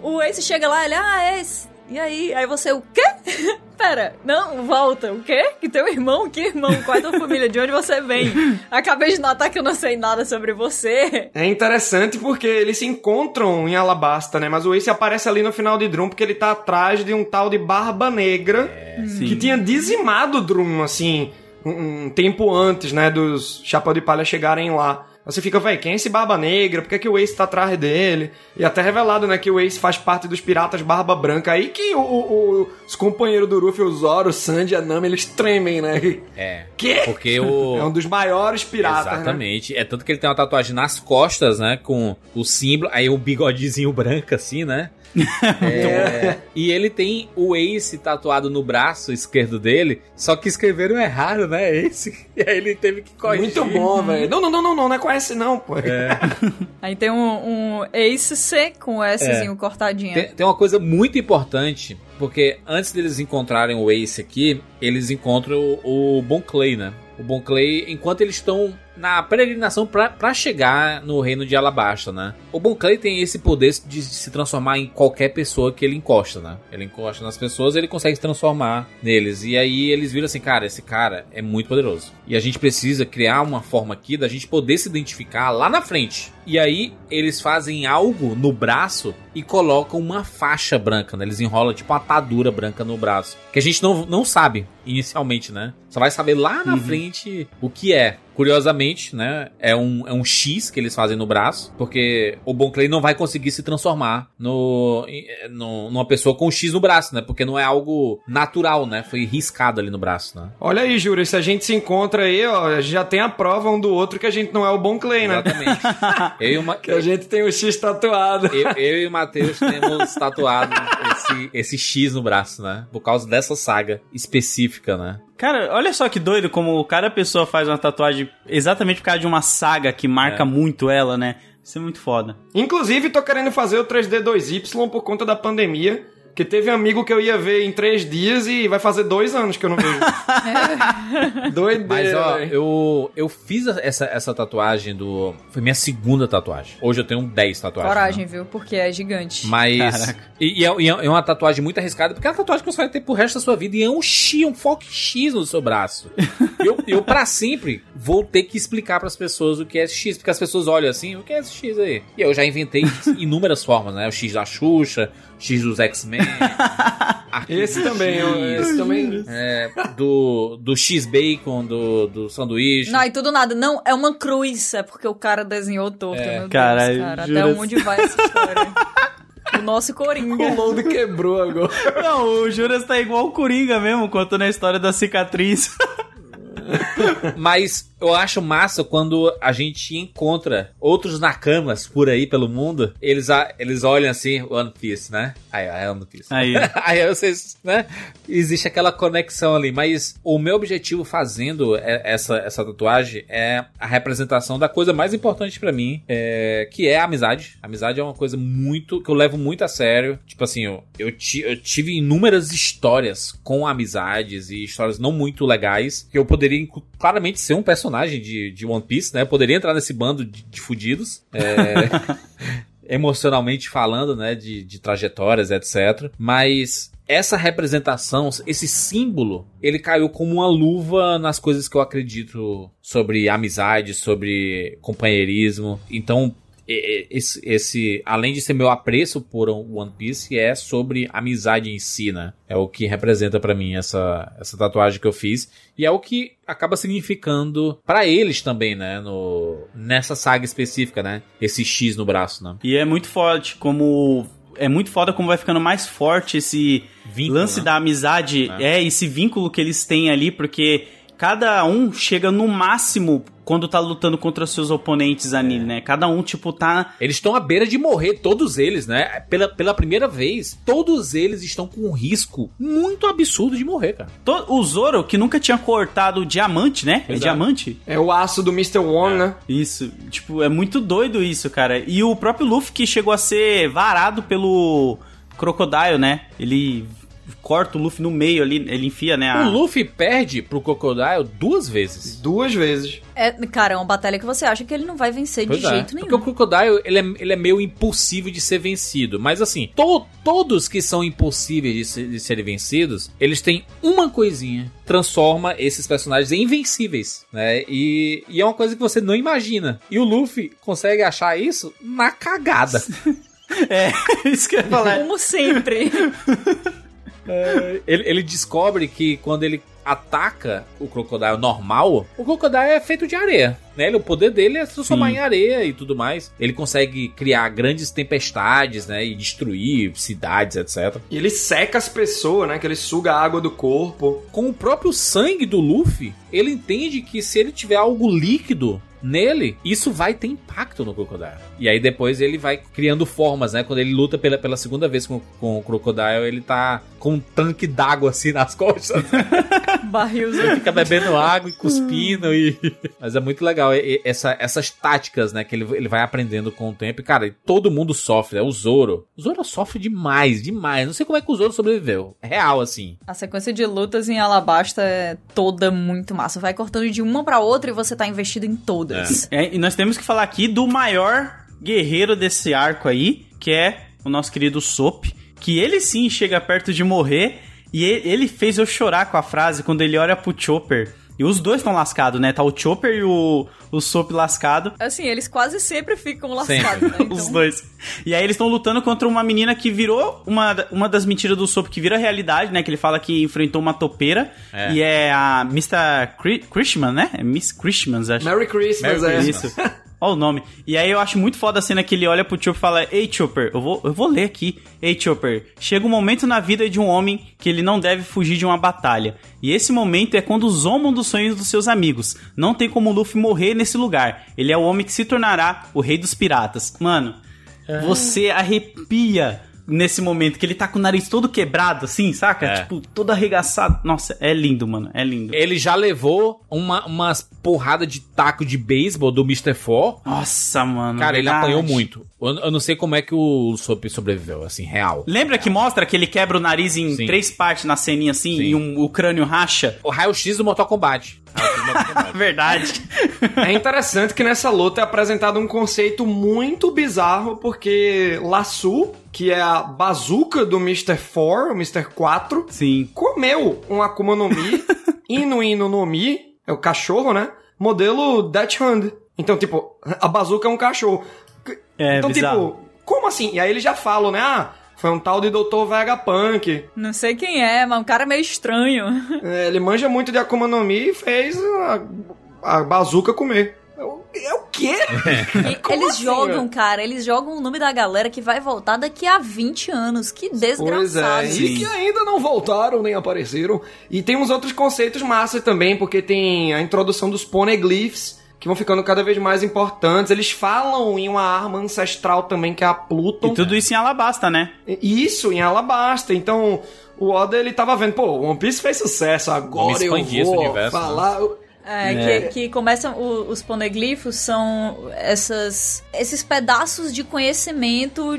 o Ace chega lá, ele, ah, é esse. E aí, aí você, o quê? Pera, não, volta, o quê? Que teu irmão? Que irmão? Qual é a tua família? De onde você vem? Acabei de notar que eu não sei nada sobre você. É interessante porque eles se encontram em Alabasta, né? Mas o Ace aparece ali no final de Drum porque ele tá atrás de um tal de Barba Negra é, que tinha dizimado Drum, assim, um, um tempo antes, né? Dos Chapéu de Palha chegarem lá. Você fica, velho, quem é esse Barba Negra? Por que, é que o Ace tá atrás dele? E até revelado, né, que o Ace faz parte dos piratas Barba Branca. Aí que o, o, os companheiros do Ruffy, o Zoro, o Sanji e a Nami, eles tremem, né? É. Que? Porque o... É um dos maiores piratas, né? Exatamente. Né? É tanto que ele tem uma tatuagem nas costas, né, com o símbolo, aí o bigodezinho branco, assim, né? É, e ele tem o Ace tatuado no braço esquerdo dele, só que escreveram errado, né? Ace. E aí ele teve que corrigir. Muito bom, velho. Não, não, não, não, não, não é com S não, pô. É. Aí tem um, um Ace C com o Szinho É. cortadinho. Tem, tem uma coisa muito importante, porque antes deles encontrarem o Ace aqui, eles encontram o, o Bon Clay, né? O Bon Clay, enquanto eles estão na peregrinação pra chegar no reino de Alabasta, né? O Bon Clay tem esse poder de se transformar em qualquer pessoa que ele encosta, né? Ele encosta nas pessoas ele consegue se transformar neles. E aí eles viram assim, cara, esse cara é muito poderoso. E a gente precisa criar uma forma aqui da gente poder se identificar lá na frente. E aí eles fazem algo no braço e colocam uma faixa branca, né? Eles enrolam tipo uma atadura branca no braço. Que a gente não, não sabe inicialmente, né? Só vai saber lá na frente o que é. Curiosamente, né? É um, é um X que eles fazem no braço, porque o Bon Clay não vai conseguir se transformar no, no, numa pessoa com um X no braço, né? Porque não é algo natural, né? Foi riscado ali no braço, né? Olha aí, Júlio, se a gente se encontra aí, ó, já tem a prova um do outro que a gente não é o bom Clay, né? Exatamente. Eu e, uma, que a gente tem o X tatuado. eu, eu e o Matheus temos tatuado esse, esse X no braço, né? Por causa dessa saga específica, né? Cara, olha só que doido como cada pessoa faz uma tatuagem exatamente por causa de uma saga que marca É. muito ela, né? Isso é muito foda. Inclusive, tô querendo fazer o 3D 2Y por conta da pandemia. Que teve amigo que eu ia ver em três dias e vai fazer dois anos que eu não vejo. Doideira. Mas ó, eu, eu fiz essa, essa tatuagem do. Foi minha segunda tatuagem. Hoje eu tenho 10 tatuagens. Coragem, né? viu? Porque é gigante. Mas. Caraca. E, e é, e é uma tatuagem muito arriscada, porque é uma tatuagem que você vai ter pro resto da sua vida. E é um X, um foco X no seu braço. eu, eu, pra sempre, vou ter que explicar pras pessoas o que é esse X. Porque as pessoas olham assim, o que é esse X aí? E eu já inventei inúmeras formas, né? O X da Xuxa, X dos X-Men. Esse também, esse também. é, do, do X-Bacon, do, do sanduíche. Não, e tudo nada. Não, é uma cruz. É porque o cara desenhou torto. É. Meu Caralho, Deus, cara. jura- Até onde vai essa história? o nosso Coringa. O load quebrou agora. Não, o Juras tá igual o Coringa mesmo, contando a história da cicatriz. Mas eu acho massa quando a gente encontra outros nakamas por aí pelo mundo. Eles, eles olham assim, One Piece, né? Aí, é One Piece. Aí. aí vocês, né? Existe aquela conexão ali. Mas o meu objetivo fazendo é- essa, essa tatuagem é a representação da coisa mais importante pra mim, é, que é a amizade. A amizade é uma coisa muito. que eu levo muito a sério. Tipo assim, eu, eu, eu tive inúmeras histórias com amizades e histórias não muito legais que eu poderia claramente ser um personagem de, de One Piece, né? Poderia entrar nesse bando de, de fudidos. É, emocionalmente falando, né? De, de trajetórias, etc. Mas essa representação, esse símbolo, ele caiu como uma luva nas coisas que eu acredito sobre amizade, sobre companheirismo. Então, esse, esse, além de ser meu apreço por One Piece, é sobre amizade em si, né? É o que representa pra mim essa, essa tatuagem que eu fiz. E é o que acaba significando pra eles também, né? No, nessa saga específica, né? Esse X no braço, né? E é muito forte como. É muito foda como vai ficando mais forte esse Vínculo, lance né? da amizade. É. esse vínculo que eles têm ali, porque cada um chega no máximo quando tá lutando contra seus oponentes ali, né? Cada um, tipo, tá. Eles estão à beira de morrer, todos eles, né? Pela, pela primeira vez, todos eles estão com um risco muito absurdo de morrer, cara. To- O Zoro, que nunca tinha cortado o diamante, né? É Exato. diamante? É o aço do Mr. One, né? Isso, tipo, é muito doido isso, cara. E o próprio Luffy que chegou a ser varado pelo Crocodile, né? Ele corta o Luffy no meio ali, ele enfia, né? a- O Luffy perde pro Crocodile duas vezes. Duas vezes. É, cara, é uma batalha que você acha que ele não vai vencer Pois de é, jeito nenhum. Porque o Crocodile, ele é, ele é meio impossível de ser vencido. Mas assim, to- todos que são impossíveis de, ser- de serem vencidos, eles têm uma coisinha. Transforma esses personagens em invencíveis, né? E, e é uma coisa que você não imagina. E o Luffy consegue achar isso na cagada. É, isso que eu ia falar. Como sempre. ele, ele descobre que quando ele ataca o Crocodile normal, o Crocodile é feito de areia. Né? Ele- o poder dele é se transformar Sim. em areia e tudo mais. Ele consegue criar grandes tempestades, né? E destruir cidades, etc. E ele seca as pessoas, né? Que ele suga a água do corpo. Com o próprio sangue do Luffy, ele entende que se ele tiver algo líquido nele, isso vai ter impacto no Crocodile. E aí depois ele vai criando formas, né? Quando ele luta pela, pela segunda vez com, com o Crocodile, ele tá com um tanque d'água assim nas costas. Barrilzão. Fica bebendo água e cuspindo e... Mas é muito legal e- e essa, essas táticas, né? Que ele, ele vai aprendendo com o tempo. E, cara, todo mundo sofre. É o Zoro. O Zoro sofre demais, demais. Não sei como é que o Zoro sobreviveu. É real, assim. A sequência de lutas em Alabasta é toda muito massa. Vai cortando de uma pra outra e você tá investido em todas. É, e nós temos que falar aqui do maior guerreiro desse arco aí, que é o nosso querido Sop, que ele sim chega perto de morrer e ele fez eu chorar com a frase quando ele olha pro Chopper. E os dois estão lascados, né? Tá o Chopper e o, o Sop lascado. Assim, eles quase sempre ficam lascados, né? Então, Os dois. E aí eles estão lutando contra uma menina que virou uma, uma das mentiras do Sop que vira realidade, né? Que ele fala que enfrentou uma topeira. É. E é a Mr. Cri- Christmas, né? É Miss Christmas, acho. Merry Christmas, é. Isso. Olha o nome. E aí eu acho muito foda a cena que ele olha pro Chopper e fala: Ei, Chopper, eu vou, eu vou ler aqui. Ei, Chopper, chega um momento na vida de um homem que ele não deve fugir de uma batalha. E esse momento é quando zombam dos sonhos dos seus amigos. Não tem como o Luffy morrer nesse lugar. Ele é o homem que se tornará o rei dos piratas. Mano, você arrepia nesse momento que ele tá com o nariz todo quebrado, assim, saca? É. Tipo, todo arregaçado. Nossa, é lindo, mano. É lindo. Ele já levou uma, umas porrada de taco de beisebol do Mr. Four. Nossa, mano. Cara, ele apanhou muito. Eu, eu não sei como é que o Sop sobreviveu, assim, real. Lembra que mostra que ele quebra o nariz em Sim. três partes na ceninha assim Sim. e um- o crânio racha? O raio-x do Mortal Kombat. Verdade. É interessante que nessa luta é apresentado um conceito muito bizarro, porque Lassu, que é a bazuca do Mr. 4, o Mr. 4, Sim. comeu um Akuma no Mi, Inu Inu no Mi, é o cachorro, né? Modelo Dutch Hand. Então, tipo, a bazuca é um cachorro. É, então, bizarro. tipo, como assim? E aí eles já falam, né? Ah, foi um tal de Dr. Vegapunk. Não sei quem é, mas um cara meio estranho. É, ele manja muito de Akuma no Mi e fez a, a bazuca comer. É o- É quê? E eles assim, jogam, cara, eles jogam o nome da galera que vai voltar daqui a 20 anos. Que desgraçado. Pois é, e que ainda não voltaram nem apareceram. E tem uns outros conceitos massas também, porque tem a introdução dos poneglyphs, que vão ficando cada vez mais importantes. Eles falam em uma arma ancestral também, que é a Pluton. E tudo isso em Alabasta, né? Isso, em Alabasta. Então, o Oda, ele tava vendo, pô, One Piece fez sucesso, agora eu vou universo, né? É, É. Que, que começam o- os poneglyphos são essas, esses pedaços de conhecimento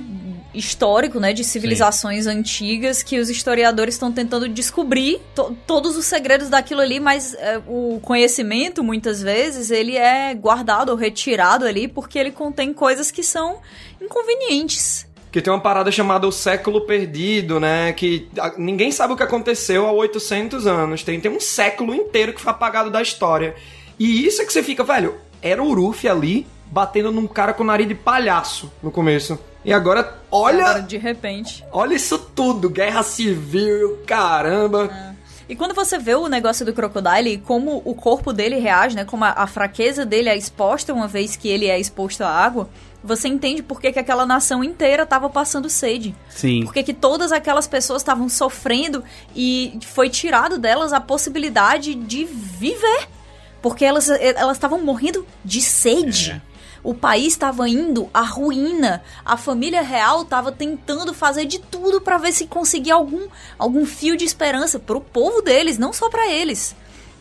histórico, né, de civilizações antigas que os historiadores estão tentando descobrir to- todos os segredos daquilo ali, mas é, o conhecimento muitas vezes ele é guardado ou retirado ali porque ele contém coisas que são inconvenientes. Que tem uma parada chamada o século perdido, né? Que ninguém sabe o que aconteceu há 800 anos. Tem, tem um século inteiro que foi apagado da história. E isso é que você fica, velho, era o Ruffy ali batendo num cara com nariz de palhaço no começo. E agora, olha, Agora, de repente. olha isso tudo, guerra civil, caramba. E quando você vê o negócio do Crocodile e como o corpo dele reage, né? Como a, a fraqueza dele é exposta uma vez que ele é exposto à água, você entende por que, que aquela nação inteira tava passando sede. Sim. Por que que todas aquelas pessoas estavam sofrendo e foi tirado delas a possibilidade de viver. Porque elas elas estavam morrendo de sede. O país estava indo à ruína. A família real estava tentando fazer de tudo para ver se conseguia algum, algum fio de esperança pro povo deles, não só para eles.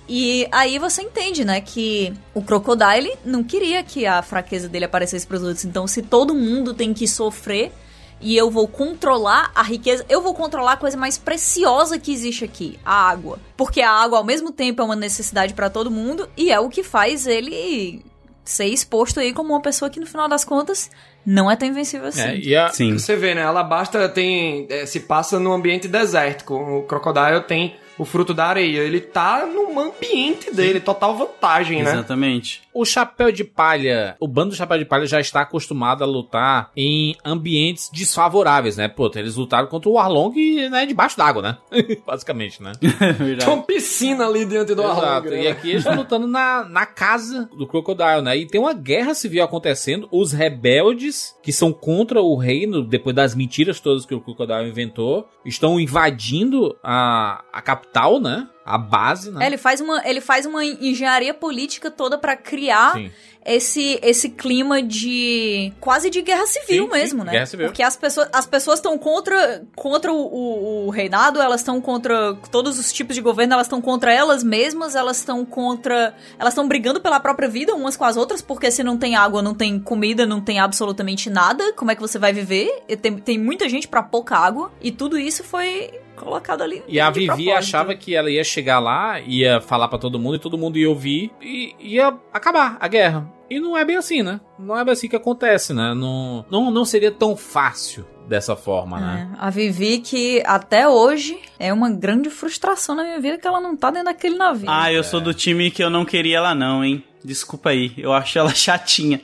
E aí você entende, né, que o Crocodile não queria que a fraqueza dele aparecesse pros outros. Então, se todo mundo tem que sofrer e eu vou controlar a riqueza, eu vou controlar a coisa mais preciosa que existe aqui, a água. Porque a água ao mesmo tempo é uma necessidade para todo mundo e é o que faz ele ser exposto aí como uma pessoa que no final das contas não é tão invencível assim. É, e a, Sim. Você vê, né? Alabasta tem. é, se passa num ambiente desértico. O Crocodile tem o fruto da areia. Ele tá num ambiente dele, total vantagem, né? Exatamente. O Chapéu de Palha, o bando do Chapéu de Palha já está acostumado a lutar em ambientes desfavoráveis, né? Pô, eles lutaram contra o Arlong, né, debaixo d'água, né? Basicamente, né? Tem uma piscina ali diante do Exato. Arlong. né? E aqui eles estão lutando na, na casa do Crocodile, né? E tem uma guerra civil acontecendo. Os rebeldes, que são contra o reino, depois das mentiras todas que o Crocodile inventou, estão invadindo a, a capital, né? A base, né? É, ele faz uma, ele faz uma engenharia política toda pra criar Sim. esse, esse clima de quase de guerra civil Sim, mesmo, sim, né? guerra civil. Porque as pessoas as pessoas estão contra contra o, o, o reinado, elas estão contra todos os tipos de governo, elas estão contra elas mesmas, elas estão contra, elas estão brigando pela própria vida umas com as outras, porque se não tem água, não tem comida, não tem absolutamente nada, como é que você vai viver? Tem, tem muita gente pra pouca água e tudo isso foi colocado ali. E a de Vivi propósito. achava que ela ia chegar lá, ia falar pra todo mundo e todo mundo ia ouvir e ia acabar a guerra. E não é bem assim, né? Não é bem assim que acontece, né? Não, não, não seria tão fácil dessa forma, né? É, a Vivi que até hoje é uma grande frustração na minha vida que ela não tá dentro daquele navio. Ah, eu sou do time que eu não queria ela não, hein? Desculpa aí, eu acho ela chatinha.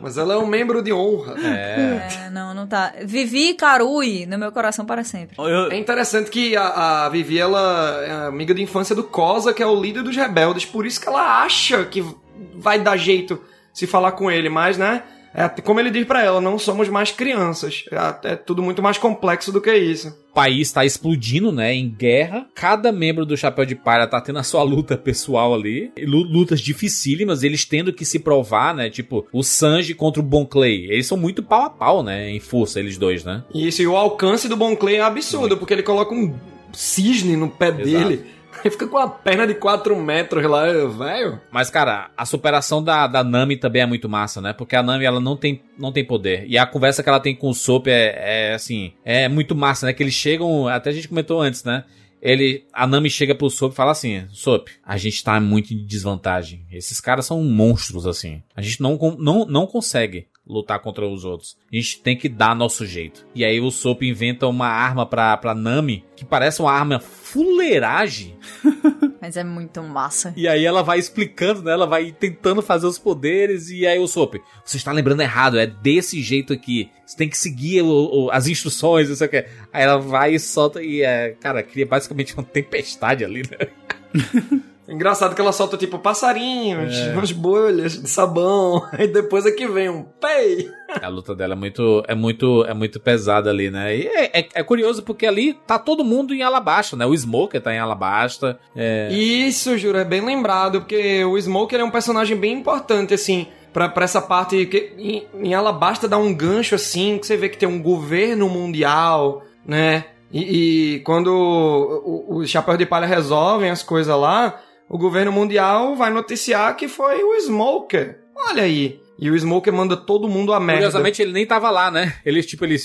Mas ela é um membro de honra. É, não, não tá. Vivi Karui no meu coração para sempre. É interessante que a, a Vivi, ela é amiga de infância do Cosa, que é o líder dos rebeldes, por isso que ela acha que vai dar jeito se falar com ele, mas, né? É, como ele diz pra ela, não somos mais crianças. É, é tudo muito mais complexo do que isso. O país tá explodindo, né? Em guerra. Cada membro do Chapéu de Palha tá tendo a sua luta pessoal ali. Lu- Lutas dificílimas, eles tendo que se provar, né? Tipo, o Sanji contra o Bon Clay. Eles são muito pau a pau, né? Em força, eles dois, né? Isso, e o alcance do Bon Clay é absurdo, porque ele coloca um cisne no pé dele. Ele fica com a perna de 4 metros lá, velho. Mas, cara, a superação da, da Nami também é muito massa, né? Porque a Nami, ela não tem, não tem poder. E a conversa que ela tem com o Sop é, é, assim, é muito massa, né? Que eles chegam, até a gente comentou antes, né? Ele, a Nami chega pro Sop e fala assim, Sop, a gente tá muito em desvantagem. Esses caras são monstros, assim. A gente não, não, não consegue lutar contra os outros. A gente tem que dar nosso jeito. E aí o Sop inventa uma arma pra, pra Nami, que parece uma arma fuleiragem. Mas é muito massa. E aí ela vai explicando, né? Ela vai tentando fazer os poderes. E aí o Sop, você está lembrando errado, é desse jeito aqui. Você tem que seguir o- o- as instruções, não sei o que. Aí ela vai e solta e, é, cara, cria basicamente uma tempestade ali, né? Engraçado que ela solta tipo passarinhos, É. umas bolhas de sabão, e depois é que vem um pei. A luta dela é muito, é muito, é muito pesada ali, né? E é, é- é curioso porque ali tá todo mundo em Alabasta, né? O Smoker tá em Alabasta. É... Isso, Juro, é bem lembrado, porque o Smoker é um personagem bem importante, assim, pra, pra essa parte que em, em Alabasta dá um gancho, assim, que você vê que tem um governo mundial, né? E, e quando o- o- os Chapéus de Palha resolvem as coisas lá, o governo mundial vai noticiar que foi o Smoker. Olha aí. E o Smoker manda todo mundo a merda. Curiosamente, ele nem tava lá, né? Ele, tipo, ele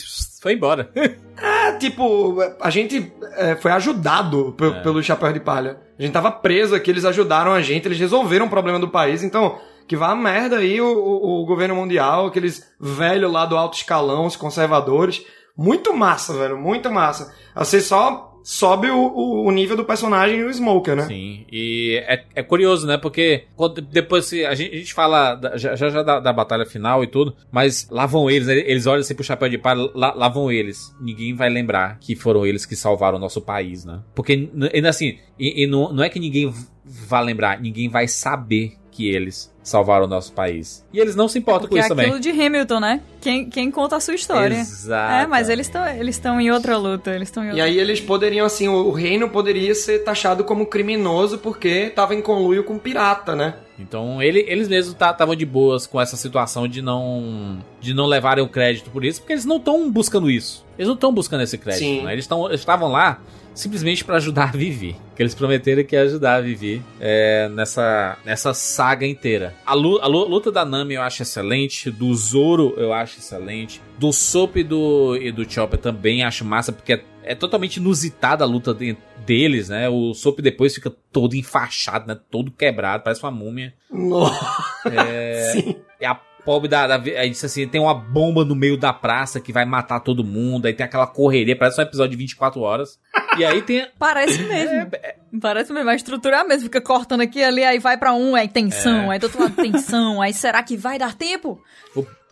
foi embora. É, tipo, a gente é, foi ajudado É. pelo Chapéu de Palha. A gente tava preso aqui, eles ajudaram a gente, eles resolveram o problema do país, então. Que vá a merda aí o, o- o governo mundial, aqueles velhos lá do alto escalão, os conservadores. Muito massa, velho, muito massa. Você só sobe o, o- o nível do personagem e o Smoker, né? Sim, e é, é curioso, né? Porque quando, depois a, gente, a gente fala da- já, já da, da batalha final e tudo, mas lá vão eles, né? eles olham assim pro chapéu de palha, lá, lá vão eles. Ninguém vai lembrar que foram eles que salvaram o nosso país, né? Porque, assim, e, e não, não é que ninguém vai lembrar, ninguém vai saber que eles salvaram o nosso país. E eles não se importam Porque com é isso aquilo também. de Hamilton, né? Quem, quem conta a sua história. Exato. É, mas eles estão eles estão em outra luta, eles estão em E outra aí eles poderiam, assim, o reino poderia ser taxado como criminoso porque tava em conluio com pirata, né? Então ele, eles mesmos estavam de boas com essa situação de não de não levarem o crédito por isso, porque eles não estão buscando isso. Eles não estão buscando esse crédito, né? Eles tão- eles estavam lá simplesmente para ajudar a Vivi. Que eles prometeram que ia ajudar a Vivi é, nessa, nessa saga inteira. A, lu- a lu- luta da Nami eu acho excelente, do Zoro eu acho excelente, do Sop e do, e do Chopper também acho massa, porque é, é totalmente inusitada a luta de- deles, né? O Sop depois fica todo enfaixado, né? Todo quebrado, parece uma múmia. É, E a pobre da, da. Aí disse assim: tem uma bomba no meio da praça que vai matar todo mundo. Aí tem aquela correria, parece um episódio de 24 horas. E aí tem. Parece mesmo. Parece mesmo. A estrutura é a mesma. Fica cortando aqui ali, aí vai pra um, aí tensão, É. aí do outro lado tensão. Aí será que vai dar tempo?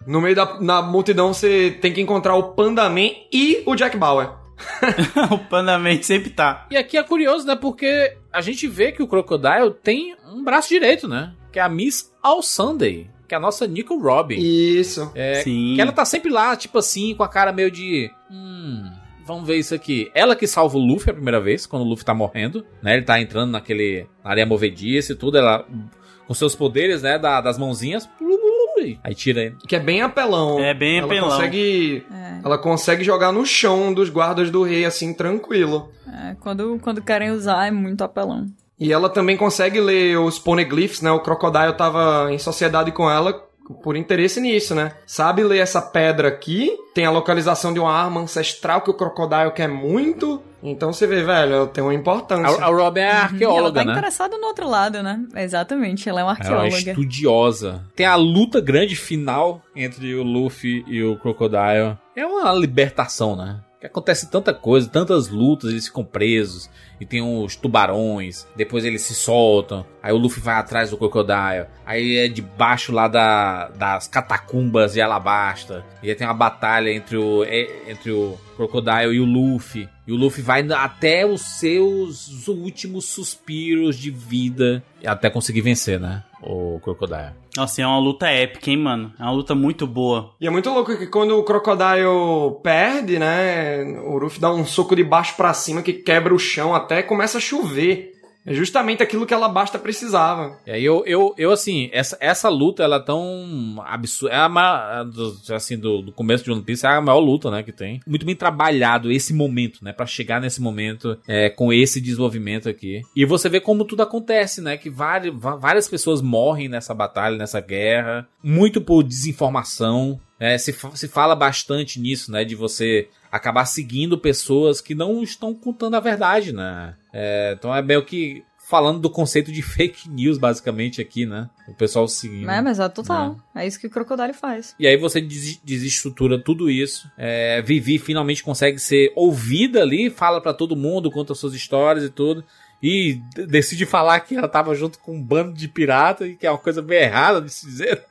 No meio da na multidão você tem que encontrar o Pandaman e o Jack Bauer. o Pandaman sempre tá. E aqui é curioso, né? Porque a gente vê que o Crocodile tem um braço direito, né? Que é a Miss All Sunday. Que é a nossa Nico Robin. Isso. É, Sim. Que ela tá sempre lá, tipo assim, com a cara meio de. Hum. vamos ver isso aqui. Ela que salva o Luffy a primeira vez, quando o Luffy tá morrendo, né? Ele tá entrando naquele na área movediça e tudo, ela com seus poderes, né, da- das mãozinhas, aí tira ele. Que é bem apelão. É bem ela apelão. Consegue, Ela consegue jogar no chão dos guardas do rei, assim, tranquilo. É, quando, quando querem usar é muito apelão. E ela também consegue ler os poneglyphs, né? O Crocodile tava em sociedade com ela por interesse nisso, né? Sabe ler essa pedra aqui, tem a localização de uma arma ancestral que o Crocodile quer muito. Então você vê, velho, ela tem uma importância. A, a Robin é ela arqueóloga, tá né? interessada no outro lado, né? Exatamente, ela é uma Ela é arqueóloga. estudiosa. Tem a luta grande final entre o Luffy e o Crocodile. É uma libertação, né? Que acontece tanta coisa, tantas lutas, eles ficam presos. E tem os tubarões. Depois eles se soltam. Aí o Luffy vai atrás do Crocodile. Aí é debaixo lá da, das catacumbas de Alabasta. E aí tem uma batalha entre o, é- entre o Crocodile e o Luffy. E o Luffy vai até os seus últimos suspiros de vida. Até conseguir vencer, né? O Crocodile. Nossa, é uma luta épica, hein, mano? É uma luta muito boa. E é muito louco que quando o Crocodile perde, né? O Ruffy dá um soco de baixo pra cima que quebra o chão até começa a chover. É justamente aquilo que ela basta precisava. Aí eu, eu, eu assim, essa, essa luta, ela é tão absurda. É a maior, assim, do, do começo de One Piece, é a maior luta, né, que tem. Muito bem trabalhado esse momento, né, Pra chegar nesse momento é, com esse desenvolvimento aqui. E você vê como tudo acontece, né, que várias, várias pessoas morrem nessa batalha, nessa guerra. Muito por desinformação. É, se, se fala bastante nisso, né, de você acabar seguindo pessoas que não estão contando a verdade, né. É, então é meio que falando do conceito de fake news, basicamente, aqui, né? O pessoal seguindo. É, mas é total. É isso que o Crocodile faz. E aí você des- desestrutura tudo isso. É, Vivi finalmente consegue ser ouvida ali, fala pra todo mundo, conta suas histórias e tudo. E decide falar que ela tava junto com um bando de pirata e que é uma coisa bem errada de se dizer.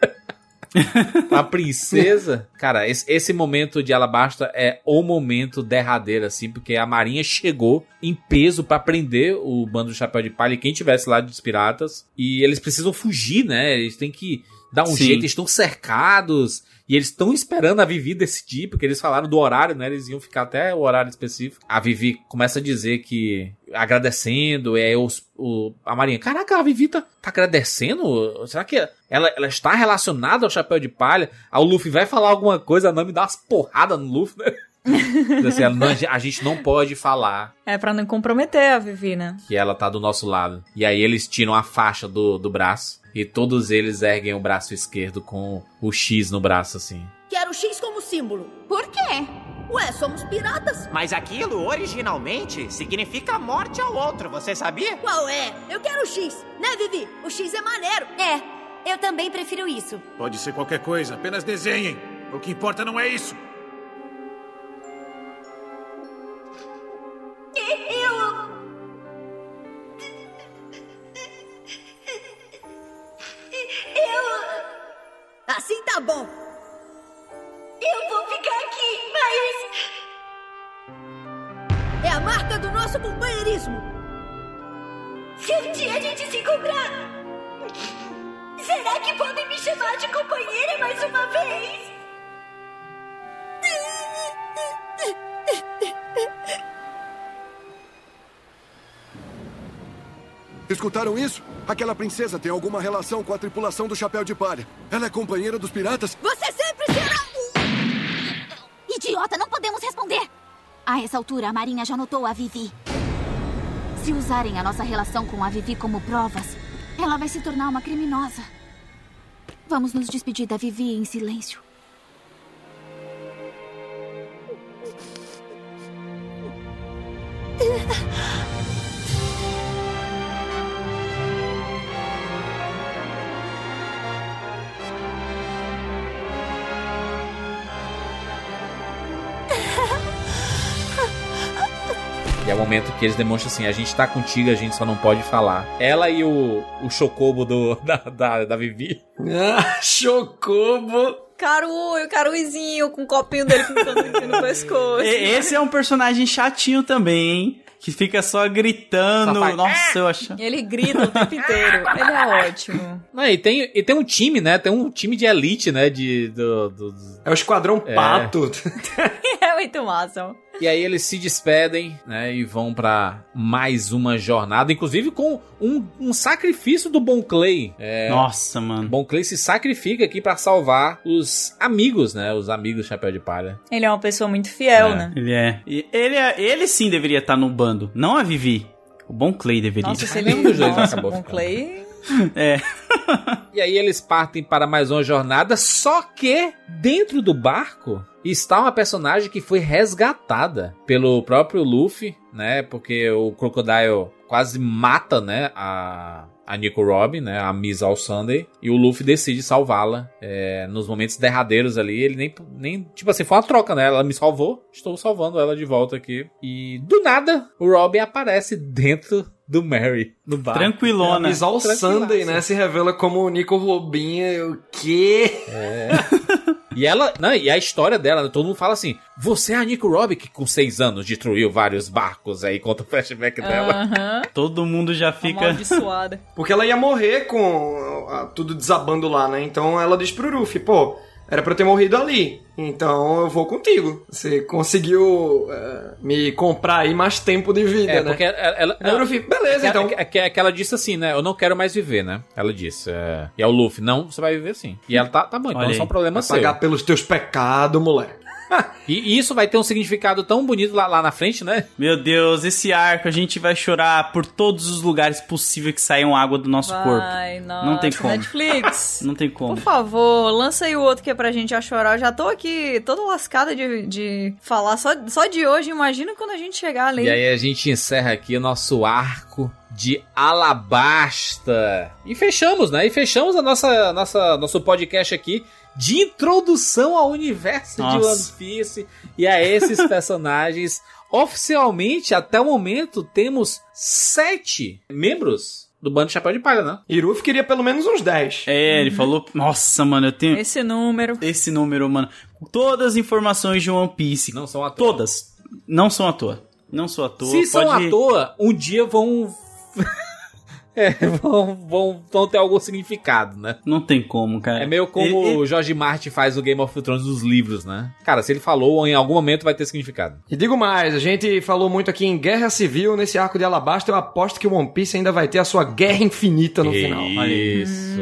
a princesa. Cara, esse, esse momento de Alabasta é o momento derradeiro, assim, porque a marinha chegou em peso pra prender o bando do Chapéu de Palha e quem tivesse lá dos piratas. E eles precisam fugir, né? Eles têm que dar um Sim. jeito, eles estão cercados. E eles estão esperando a Vivi decidir, porque eles falaram do horário, né? Eles iam ficar até o horário específico. A Vivi começa a dizer que. agradecendo, é os, o, a Marinha. Caraca, a Vivi tá, tá agradecendo? Será que ela, ela está relacionada ao chapéu de palha? Aí o Luffy vai falar alguma coisa, a Nami dá umas porradas no Luffy, né? Assim, "Não, a gente não pode falar É pra não comprometer a Vivi, né? que ela tá do nosso lado. E aí eles tiram a faixa do, do braço. E todos eles erguem o braço esquerdo com o X no braço, assim. Quero o X como símbolo. Por quê? Ué, somos piratas. Mas aquilo originalmente significa morte ao outro, você sabia? Qual é? Eu quero o X. Né, Vivi? O X é maneiro. É, eu também prefiro isso. Pode ser qualquer coisa, apenas desenhem. O que importa não é isso. Eu. Eu. Assim tá bom. Eu vou ficar aqui, mas. É a marca do nosso companheirismo. Se um dia a gente se encontrar. Será que podem me chamar de companheira mais uma vez? Escutaram isso? Aquela princesa tem alguma relação com a tripulação do Chapéu de Palha. Ela é companheira dos piratas? Você sempre será Idiota, não podemos responder! A essa altura, a Marinha já notou a Vivi. Se usarem a nossa relação com a Vivi como provas, ela vai se tornar uma criminosa. Vamos nos despedir da Vivi em silêncio. E é o momento que eles demonstram assim: a gente tá contigo, a gente só não pode falar. Ela e o, o Chocobo do, da, da, da Vivi. Ah, Chocobo! Caru, o Caruizinho com o copinho dele com o no pescoço. E- Esse é um personagem chatinho também, hein? Que fica só gritando. Só Nossa, eu acho. Ele grita o tempo inteiro. Ele é ótimo. Não, e, tem, e tem um time, né? Tem um time de elite, né? De, do, do- do- É o Esquadrão É. Pato. É muito massa. E aí eles se despedem, né? E vão pra mais uma jornada, inclusive com um, um sacrifício do Bon Clay. É, Nossa, mano. Bon Clay se sacrifica aqui pra salvar os amigos, né? Os amigos do Chapéu de Palha. Ele é uma pessoa muito fiel, É. né? Ele é. E Ele, é- ele sim deveria estar no bando, não a Vivi. O Bom Clay deveria. Nossa, se Nenhum ele... dos dois Nossa, acabou Bon. Clay... É. E aí eles partem para mais uma jornada, só que dentro do barco está uma personagem que foi resgatada pelo próprio Luffy, né? Porque o Crocodile quase mata, né, a a Nico Robin, né, a Miss All Sunday, e o Luffy decide salvá-la é, nos momentos derradeiros ali. Ele nem, nem, tipo assim, foi uma troca, né? Ela me salvou, estou salvando ela de volta aqui. E do nada, o Robin aparece dentro do Mary, no barco. Tranquilona. Miss All Sunday, né? Se revela como o Nico Robinha. O quê? É. E ela, não, e a história dela, né, todo mundo fala assim: você é a Nico Robin que com seis anos destruiu vários barcos aí, conta o flashback dela. Todo mundo já fica. Amaldiçoada. Porque ela ia morrer com tudo desabando lá, né? Então ela diz pro Ruffy, pô, era pra eu ter morrido ali. Então eu vou contigo. Você conseguiu eh, me comprar aí mais tempo de vida, É, né? porque ela. ela Aí o Luffy, beleza, é, então. que- É, que- é que ela disse assim, né? Eu não quero mais viver, né? Ela disse. É... E é o Luffy, não, você vai viver sim. E ela tá, tá bom, então é só um problema vai seu. pagar pelos teus pecados, moleque. E, isso vai ter um significado tão bonito lá, lá na frente, né? Meu Deus, esse arco a gente vai chorar por todos os lugares possíveis que saiam água do nosso corpo. Vai, nossa, Não tem como. Netflix. Não tem como. Por favor, lança aí o outro que é pra gente a chorar. Eu já tô aqui toda lascada de, de falar só, só de hoje. Imagina quando a gente chegar ali. E aí a gente encerra aqui o nosso arco de Alabasta. E fechamos, né? E fechamos a nossa, nossa nosso podcast aqui de introdução ao universo de Nossa. One Piece e a esses personagens. Oficialmente, até o momento, temos sete membros do Bando Chapéu de Palha, né? E Ruffy queria pelo menos uns 10. É, ele falou. Nossa, mano, eu tenho. Esse número. Esse número, mano. Todas as informações de One Piece. Não são à toa. Todas. Não são à toa. Não são à toa. Se são pode- à toa, um dia vão. É, vão, vão, vão ter algum significado, né? Não tem como, cara. É meio como Ele- o George Martin faz o Game of Thrones dos livros, né? Cara, se ele falou, em algum momento vai ter significado. E digo mais, a gente falou muito aqui em Guerra Civil, nesse arco de Alabasta, eu aposto que o One Piece ainda vai ter a sua guerra infinita no final. Isso.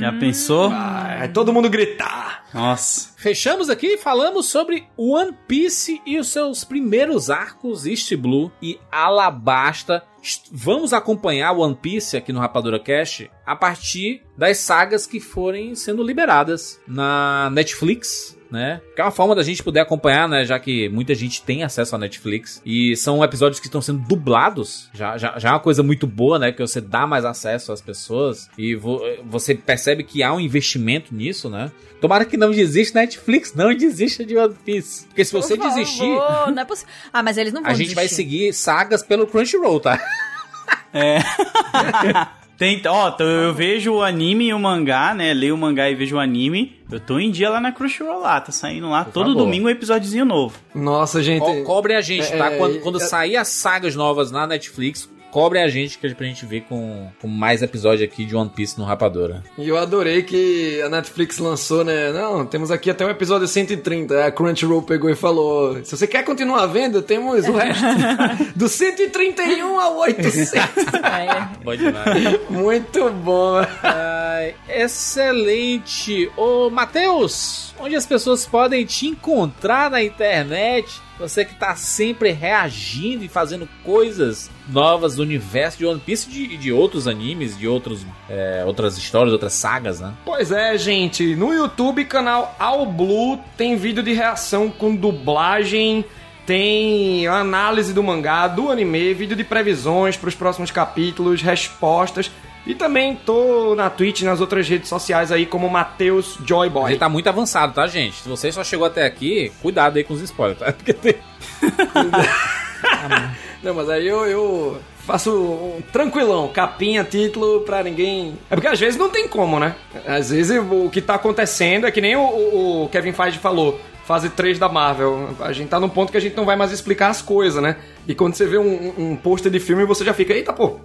Já pensou? Vai todo mundo gritar. Nossa. Fechamos aqui e falamos sobre One Piece e os seus primeiros arcos, East Blue e Alabasta. Vamos acompanhar One Piece aqui no Rapadura Cast a partir das sagas que forem sendo liberadas na Netflix. Né? Que é uma forma da gente poder acompanhar, né? Já que muita gente tem acesso à Netflix. E são episódios que estão sendo dublados. Já, já, já é uma coisa muito boa, né? Que você dá mais acesso às pessoas. E vo- você percebe que há um investimento nisso, né? Tomara que não desista Netflix, não desista de One Piece. Porque se você Por favor, desistir, não é possi- Ah, mas eles não vão a gente vai desistir. seguir sagas pelo Crunchyroll, tá? É. Tem, ó, então eu vejo o anime e o mangá, né? Leio o mangá e vejo o anime. Eu tô em dia lá na Crunchyroll lá, tá saindo lá todo favor. domingo um episódiozinho novo. Nossa, gente. Co cobrem a gente, tá? É, quando é, quando é- sair as sagas novas na Netflix, cobrem a gente que é pra gente ver com, com mais episódio aqui de One Piece no Rapadura. E eu adorei que a Netflix lançou, né? Não, temos aqui até o episódio 130. Aí A Crunchyroll pegou e falou: se você quer continuar vendo, temos o resto. Do 131 ao 800. Bom demais. Muito bom. Excelente! Ô, Matheus, onde as pessoas podem te encontrar na internet? Você que tá sempre reagindo e fazendo coisas novas do universo de One Piece e de, de outros animes, de outros, é, outras histórias, outras sagas, né? Pois é, gente. No YouTube, canal All Blue, tem vídeo de reação com dublagem, tem análise do mangá, do anime, vídeo de previsões para os próximos capítulos, respostas. E também tô na Twitch e nas outras redes sociais aí como Matheus Joyboy. Ele tá muito avançado, tá, gente? Se você só chegou até aqui, cuidado aí com os spoilers, tá? Porque tem... Não, mas aí eu, eu faço um tranquilão, capinha, título pra ninguém. É porque às vezes não tem como, né? Às vezes o que tá acontecendo é que nem o, o- Kevin Feige falou. Fase 3 da Marvel. A gente tá num ponto que a gente não vai mais explicar as coisas, né? E quando você vê um, um pôster de filme, você já fica, eita pô.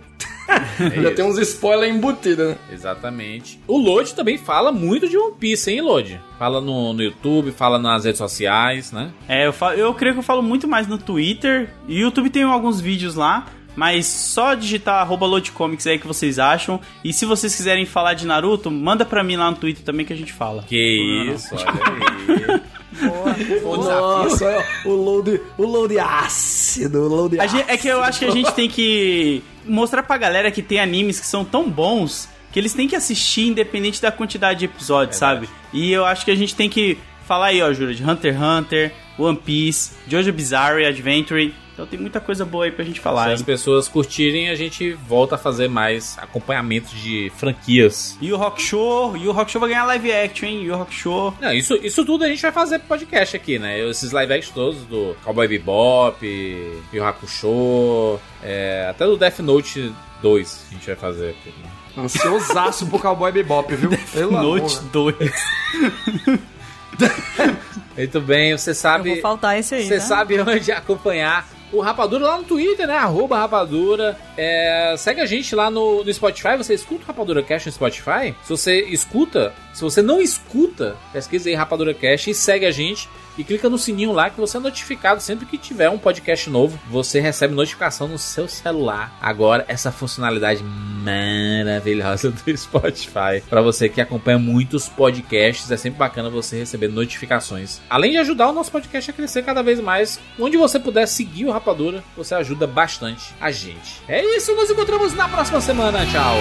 É Já tem uns spoilers embutidos, né? Exatamente. O Lodi também fala muito de One Piece, hein, Lodi? Fala no, no YouTube, fala nas redes sociais, né? É, eu, falo, eu creio que eu falo muito mais no Twitter. E o YouTube tem alguns vídeos lá. Mas só digitar arroba loadcomics aí que vocês acham. E se vocês quiserem falar de Naruto, manda pra mim lá no Twitter também que a gente fala. Que Não, isso, olha aí. Desafio. Nossa, o load, o load ácido, o load A gente- é que eu acho que a gente tem que mostrar pra galera que tem animes que são tão bons que eles têm que assistir independente da quantidade de episódios, sabe? E eu acho que a gente tem que falar aí, ó, Júlia, de Hunter x Hunter, One Piece, Jojo Bizarre Adventure. Então tem muita coisa boa aí pra gente falar. Se hein? as pessoas curtirem, a gente volta a fazer mais acompanhamento de franquias. E o Rock Show, e o Rock Show vai ganhar live action, hein? E o Rock Show. Não, isso, isso tudo a gente vai fazer pro podcast aqui, né? Esses live actions todos do Cowboy Bebop, Yu Hakusho, é, até do Death Note 2 a gente vai fazer aqui. Né? Ansiosaço pro Cowboy Bebop, viu? Pelo Note amor. 2. Muito bem, você sabe. Eu vou faltar esse aí, Você tá? sabe onde acompanhar o Rapadura lá no Twitter, né? Arroba Rapadura. É, segue a gente lá no, no Spotify. Você escuta o Rapadura Cast no Spotify? Se você escuta, se você não escuta, pesquisa aí Rapadura Cast e segue a gente. E clica no sininho lá que você é notificado sempre que tiver um podcast novo. Você recebe notificação no seu celular. Agora, essa funcionalidade maravilhosa do Spotify. Para você que acompanha muitos podcasts, é sempre bacana você receber notificações. Além de ajudar o nosso podcast a crescer cada vez mais, onde você puder seguir o Rapadura, você ajuda bastante a gente. É isso, nos encontramos na próxima semana. Tchau!